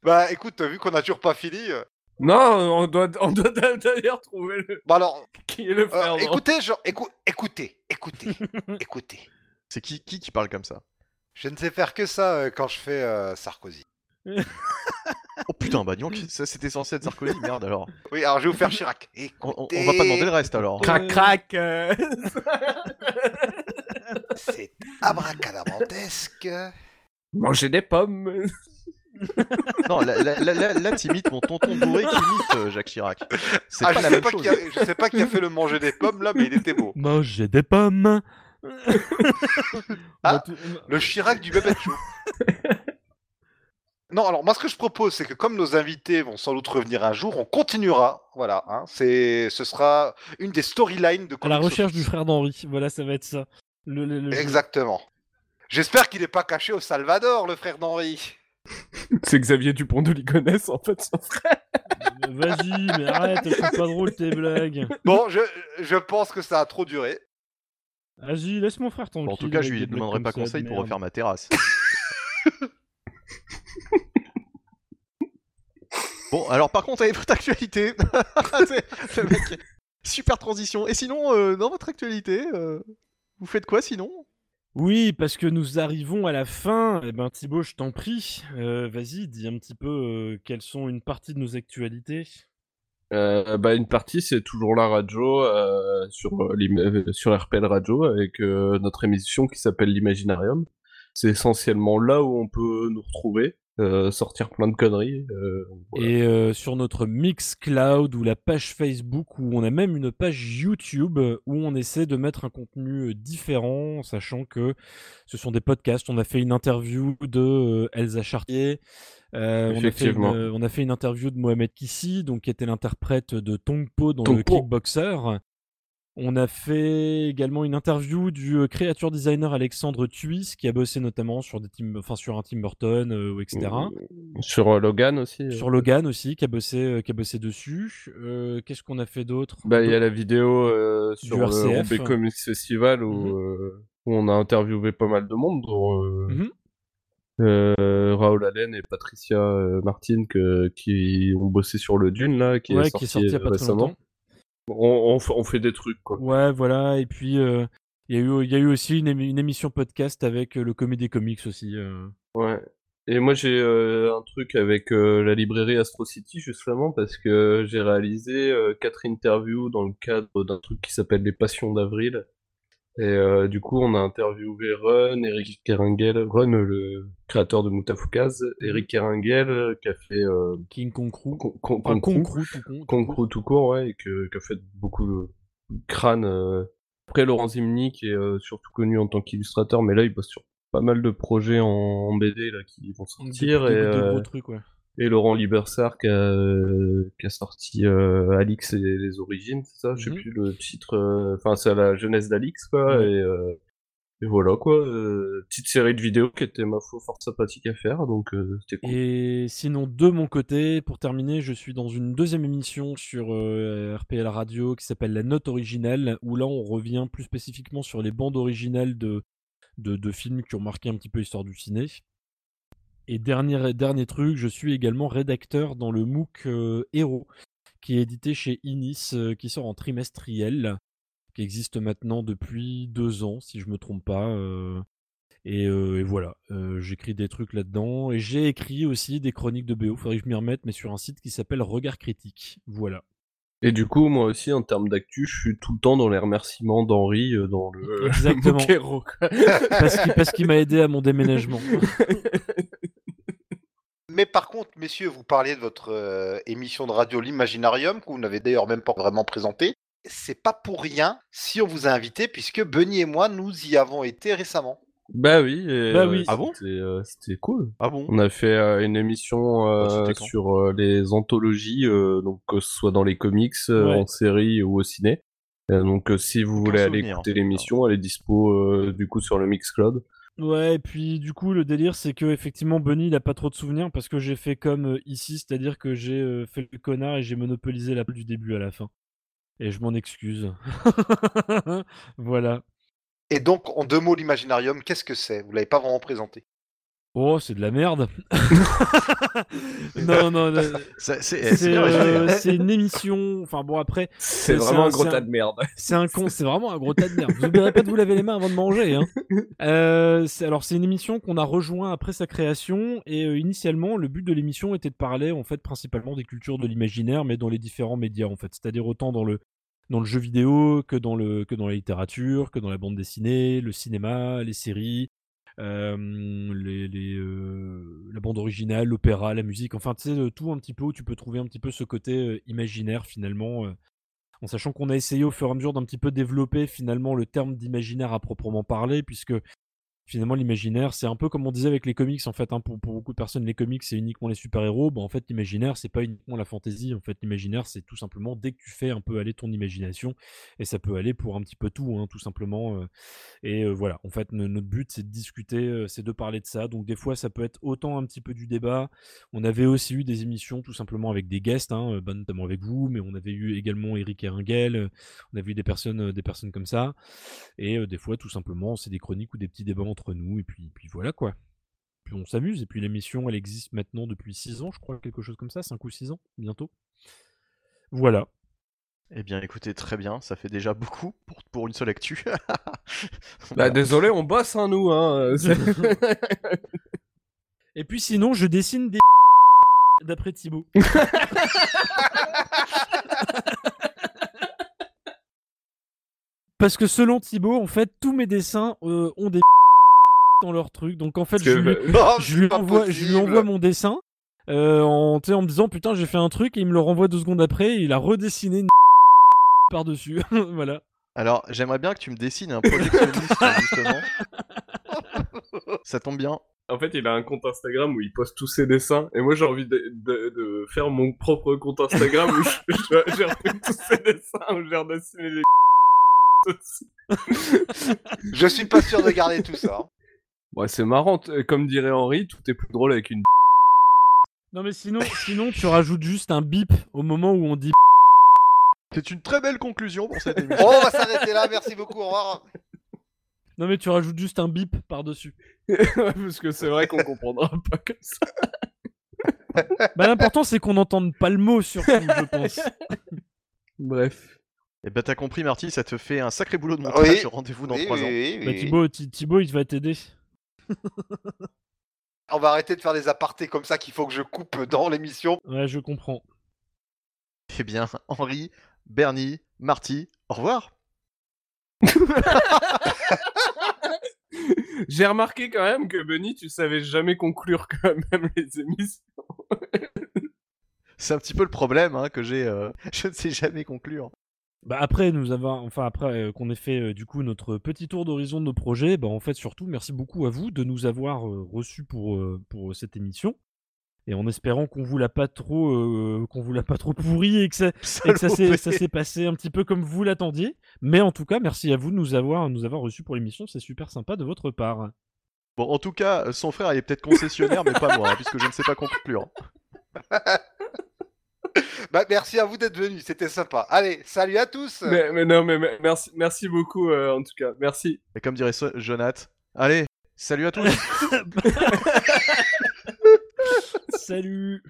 Bah écoute, vu qu'on a toujours pas fini. euh, Non, on doit, on doit d'ailleurs trouver le... Bah alors, qui est le euh, frère. d'Henri. écoutez, genre, écou- écoutez, écoutez, écoutez. C'est qui, qui qui parle comme ça? Je ne sais faire que ça euh, quand je fais euh, Sarkozy. Oh putain, bah dis donc, ça c'était censé être Sarkozy, merde alors. Oui, alors je vais vous faire Chirac. On, on- on va pas demander le reste alors. Crac, crac. euh. C'est abracadabrantesque. Manger des pommes. Non, là, là, là, là, là, t'imites mon tonton bourré qui imite euh, Jacques Chirac. C'est Ah, pas je, la sais même pas chose. qui a, je sais pas qui a fait le manger des pommes là, mais il était beau. Manger des pommes. Ah. Le Chirac du bébé Show. Non, alors moi ce que je propose, c'est que comme nos invités vont sans doute revenir un jour, on continuera. Voilà, hein, c'est, ce sera une des storylines de À la recherche du frère d'Henri. Voilà, ça va être ça. Le, le- le jeu. Exactement. J'espère qu'il n'est pas caché au Salvador, le frère d'Henri. C'est Xavier Dupont de Ligonnès, en fait, son frère. Vas-y, mais arrête, elles sont pas drôles tes blagues. Bon, je, je pense que ça a trop duré. Vas-y, laisse mon frère tranquille. Bon, en tout cas, je lui demanderai pas conseil pour refaire ma terrasse. bon, alors par contre, avec votre actualité, C'est- le mec- super transition. Et sinon, euh, dans votre actualité, euh, vous faites quoi sinon? Oui, parce que nous arrivons à la fin. Eh ben Thibaut, je t'en prie, euh, vas-y, dis un petit peu euh, quelles sont une partie de nos actualités? Euh, bah, une partie, c'est toujours la radio euh, sur, sur RPL Radio avec euh, notre émission qui s'appelle l'Imaginarium. C'est essentiellement là où on peut nous retrouver, euh, sortir plein de conneries. euh, voilà. Et euh, sur notre Mixcloud ou la page Facebook où on a même une page YouTube où on essaie de mettre un contenu différent, sachant que ce sont des podcasts. On a fait une interview de Elsa Chartier. euh, on, a fait une, on a fait une interview de Mohamed Kissi, donc qui était l'interprète de Tongpo dans le. Kickboxer. On a fait également une interview du euh, créature designer Alexandre Thuis, qui a bossé notamment sur, des Tim, enfin, sur un Tim Burton, euh, etc. Sur euh, Logan aussi. euh. Sur Logan aussi, qui a bossé, qui a bossé dessus. Euh, Qu'est-ce qu'on a fait d'autre? Bah, il y a la vidéo euh, sur Du le RCF. Comics Festival où, Mhm. où on a interviewé pas mal de monde, dont Mhm. Raoul Allen et Patricia Martin que, qui ont bossé sur le Dune là, qui, ouais, est, sorti, qui est sorti il y a pas très récemment. longtemps. On, on, fait- on fait des trucs quoi. Ouais, voilà. Et puis, euh, il y, a eu- il y a eu aussi une, émi- une émission podcast avec euh, le Comédie Comics aussi. euh. Ouais. Et moi j'ai un truc avec la librairie Astro City justement parce que j'ai réalisé quatre interviews dans le cadre d'un truc qui s'appelle Les Passions d'Avril. Et euh, du coup on a interviewé Run, Eric Kerengel, Run le créateur de Moutafoukaz, Eric Kerengel euh, qui a fait euh, King Kong Crew. Con- Con-. Concrou, tout court. tout court, ouais, et que, qui a fait beaucoup de crânes. euh. Après, Laurent Zimny, qui est euh, surtout connu en tant qu'illustrateur, mais là, il bosse sur pas mal de projets en, en BD là, qui vont Des- sortir. des- et, des euh, gros trucs, ouais. Et Laurent Libersart, qui a, qui a sorti euh, Alix et les origines, c'est ça? Je sais Mhm. plus le titre. euh, Enfin, c'est à la jeunesse d'Alix, quoi. Et, euh, et voilà, quoi. euh, petite série de vidéos qui était, ma foi, fort sympathique à faire, donc euh, c'était cool. Et sinon, de mon côté, pour terminer, je suis dans une deuxième émission sur euh, RPL Radio qui s'appelle La Note Originale, où là, on revient plus spécifiquement sur les bandes originales de, de, de films qui ont marqué un petit peu l'histoire du ciné. Et dernier, dernier truc, je suis également rédacteur dans le MOOC euh, Hero, qui est édité chez Inis, euh, qui sort en trimestriel, qui existe maintenant depuis deux ans, si je me trompe pas. euh, et, euh, et voilà, j'écris des trucs là-dedans. Et j'ai écrit aussi des chroniques de BO, faudrait que je m'y remette, mais sur un site qui s'appelle Regard Critique. Voilà. Et du coup, moi aussi, en termes d'actu, je suis tout le temps dans les remerciements d'Henri euh, dans le Exactement. Qu'il parce qu'il m'a aidé à mon déménagement. Mais par contre, messieurs, vous parliez de votre euh, émission de radio L'Imaginarium, que vous n'avez d'ailleurs même pas vraiment présentée. C'est pas pour rien si on vous a invité, puisque Benny et moi, nous y avons été récemment. Bah oui, et, Bah euh, oui. Ah bon? c'était euh, c'était cool. Ah bon? On a fait euh, une émission euh, Ah, sur euh, les anthologies, euh, donc que ce soit dans les comics, euh, Ouais. en série ou au ciné. Donc, euh, si vous voulez aller écouter l'émission, elle est dispo euh, du coup sur le Mixcloud. Ouais, et puis du coup, le délire, c'est que effectivement, Bunny, il a pas trop de souvenirs parce que j'ai fait comme euh, ici, c'est-à-dire que j'ai euh, fait le connard et j'ai monopolisé la du début à la fin. Et je m'en excuse. voilà. Et donc, en deux mots, l'imaginarium, qu'est-ce que c'est? Vous l'avez pas vraiment présenté. Oh, c'est de la merde. non, non, non, C'est hein. euh, c'est une émission. Enfin bon, après, C'est C'est vraiment un- un gros tas de merde. C'est un con, c'est vraiment un gros tas de merde. Vous oublierez pas de vous laver les mains avant de manger. Hein. Euh, c'est- alors c'est une émission qu'on a rejoint après sa création et euh, initialement le but de l'émission était de parler en fait principalement des cultures de l'imaginaire, mais dans les différents médias en fait, c'est-à-dire autant dans le dans le jeu vidéo que dans le que dans la littérature, que dans la bande dessinée, le cinéma, les séries. Euh, euh, la bande originale, l'opéra, la musique, enfin tu sais, euh, tout un petit peu où tu peux trouver un petit peu ce côté imaginaire finalement en sachant qu'on a essayé au fur et à mesure d'un petit peu développer finalement le terme d'imaginaire à proprement parler, puisque finalement l'imaginaire c'est un peu comme on disait avec les comics en fait, hein, pour, beaucoup de personnes les comics c'est uniquement les super-héros, bah, en fait l'imaginaire c'est pas uniquement la fantaisie, en fait l'imaginaire c'est tout simplement dès que tu fais un peu aller ton imagination, et ça peut aller pour un petit peu tout, hein, tout simplement, euh, et euh, voilà, en fait no- notre but c'est de discuter, euh, c'est de parler de ça, donc des fois ça peut être autant un petit peu du débat, on avait aussi eu des émissions tout simplement avec des guests, hein, bah, notamment avec vous, mais on avait eu également Eric Eringel, euh, on avait eu des personnes, des personnes comme ça, et des fois tout simplement c'est des chroniques ou des petits débats entre nous, et puis, puis voilà quoi. Puis on s'amuse, et puis l'émission elle existe maintenant depuis 6 ans, je crois, quelque chose comme ça, 5 ou 6 ans, bientôt. Voilà. Eh bien, écoutez, très bien, ça fait déjà beaucoup pour, pour une seule actu. Bah Voilà. désolé, on bosse hein, nous. Hein. euh, et puis sinon je dessine des d'après Thibaut. Parce que selon Thibaut, en fait, tous mes dessins euh, ont des dans leur truc. Donc en fait, je que, lui, Non, je c'est lui pas envoie, je lui possible. envoie mon dessin euh, en, me disant putain j'ai fait un truc et il me le renvoie deux secondes après et il a redessiné une par dessus. voilà. Alors, j'aimerais bien que tu me dessines un projectionniste, justement. Ça tombe bien. En fait, il a un compte Instagram où il poste tous ses dessins. Et moi, j'ai envie de, de- de faire mon propre compte Instagram où j'ai repris tous ses dessins, où j'ai redessiné les. Je suis pas sûr de garder tout ça. Ouais, c'est marrant. t- Comme dirait Henri, tout est plus drôle avec une. Non mais sinon, sinon tu rajoutes juste un bip au moment où on dit C'est une très belle conclusion pour cette émission. Oh, on va s'arrêter là, merci beaucoup, au revoir. non mais tu rajoutes juste un bip par dessus. Parce que c'est vrai qu'on comprendra pas comme ça. Bah l'important c'est qu'on n'entende pas le mot surtout, je pense. Bref. Eh ben, t'as compris, Marty, ça te fait un sacré boulot de montage. Oui. Rendez-vous dans Oui, trois oui, ans. oui, Bah oui. Thibaut, Thi- Thibaut il va t'aider. On va arrêter de faire des apartés comme ça qu'il faut que je coupe dans l'émission. Ouais, je comprends. Eh bien, Henri, Bernie, Marty, au revoir. J'ai remarqué quand même que Benny, tu savais jamais conclure quand même les émissions. C'est un petit peu le problème hein, que j'ai. euh, Je ne sais jamais conclure. Bah après nous avons, enfin après euh, qu'on ait fait euh, du coup notre petit tour d'horizon de nos projets, bah en fait surtout merci beaucoup à vous de nous avoir euh, reçus pour euh, pour cette émission. Et en espérant qu'on vous l'a pas trop euh, qu'on vous l'a pas trop pourri et que ça, et que ça s'est Salopé. ça s'est passé un petit peu comme vous l'attendiez. Mais en tout cas, merci à vous de nous avoir nous avoir reçus pour l'émission, c'est super sympa de votre part. Bon, en tout cas, son frère il est peut-être concessionnaire, mais pas moi, hein, puisque je ne sais pas conclure. Bah, merci à vous d'être venus, c'était sympa. Allez, salut à tous. Mais, mais non, mais, mais merci, merci beaucoup euh, en tout cas. Merci. Et comme dirait so- Jonath, allez, salut à tous. Salut.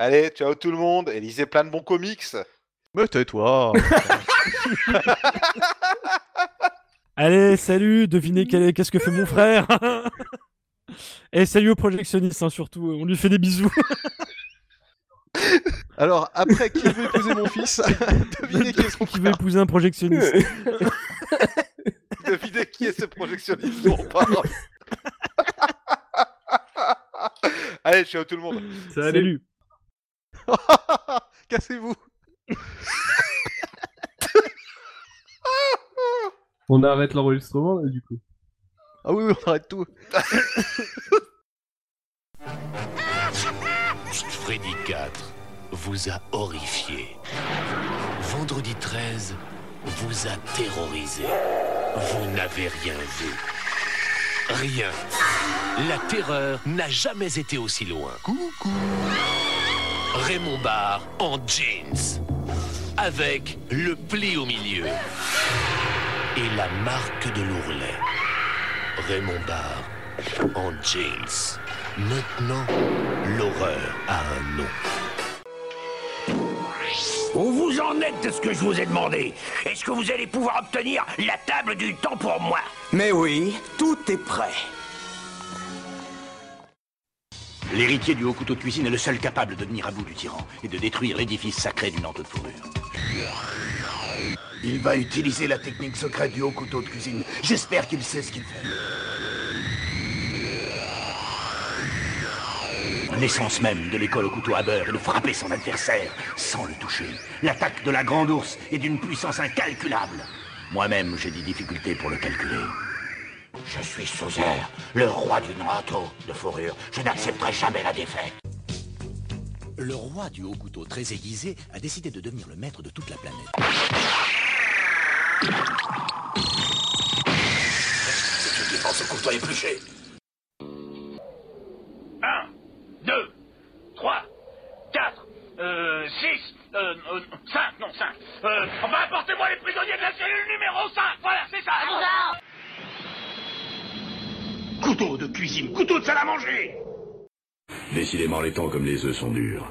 Allez, ciao tout le monde et lisez plein de bons comics. Mais tais-toi. Allez, salut, devinez qu'est-ce que fait mon frère Et salut au projectionniste, hein, surtout, on lui fait des bisous. Alors, après, qui veut épouser mon fils? Devinez qui est son Qui veut épouser un projectionniste Devinez qui est ce projectionniste? Dont on parle. Allez, ciao tout le monde. Salut. Cassez-vous On arrête l'enregistrement là du coup. Ah oui, oui, on arrête tout. Freddy 4 vous a horrifié. Vendredi 13 vous a terrorisé. Vous n'avez rien vu. Rien. La terreur n'a jamais été aussi loin. Coucou. Raymond Barre en jeans. Avec le pli au milieu. Et la marque de l'ourlet. Raymond Barre en jeans. Maintenant, l'horreur a un nom. Où vous en êtes de ce que je vous ai demandé? Est-ce que vous allez pouvoir obtenir la table du temps pour moi? Mais oui, tout est prêt. L'héritier du haut couteau de cuisine est le seul capable de venir à bout du tyran et de détruire l'édifice sacré du manteau de fourrure. Il va utiliser la technique secrète du haut couteau de cuisine. J'espère qu'il sait ce qu'il fait. L'essence même de l'école au couteau à beurre est de frapper son adversaire sans le toucher. L'attaque de la grande ours est d'une puissance incalculable. Moi-même, j'ai des difficultés pour le calculer. Je suis Sauzer, le roi du manteau de fourrure. Je n'accepterai jamais la défaite. Le roi du haut couteau très aiguisé a décidé de devenir le maître de toute la planète. C'est qui défense au couteau épluché. Un, deux, trois, quatre, euh, six, euh, euh, cinq, non, cinq. Euh, enfin, apportez-moi les prisonniers de la cellule numéro 5 Voilà, c'est ça Couteau de cuisine, couteau de salle à manger Décidément, les temps comme les œufs sont durs.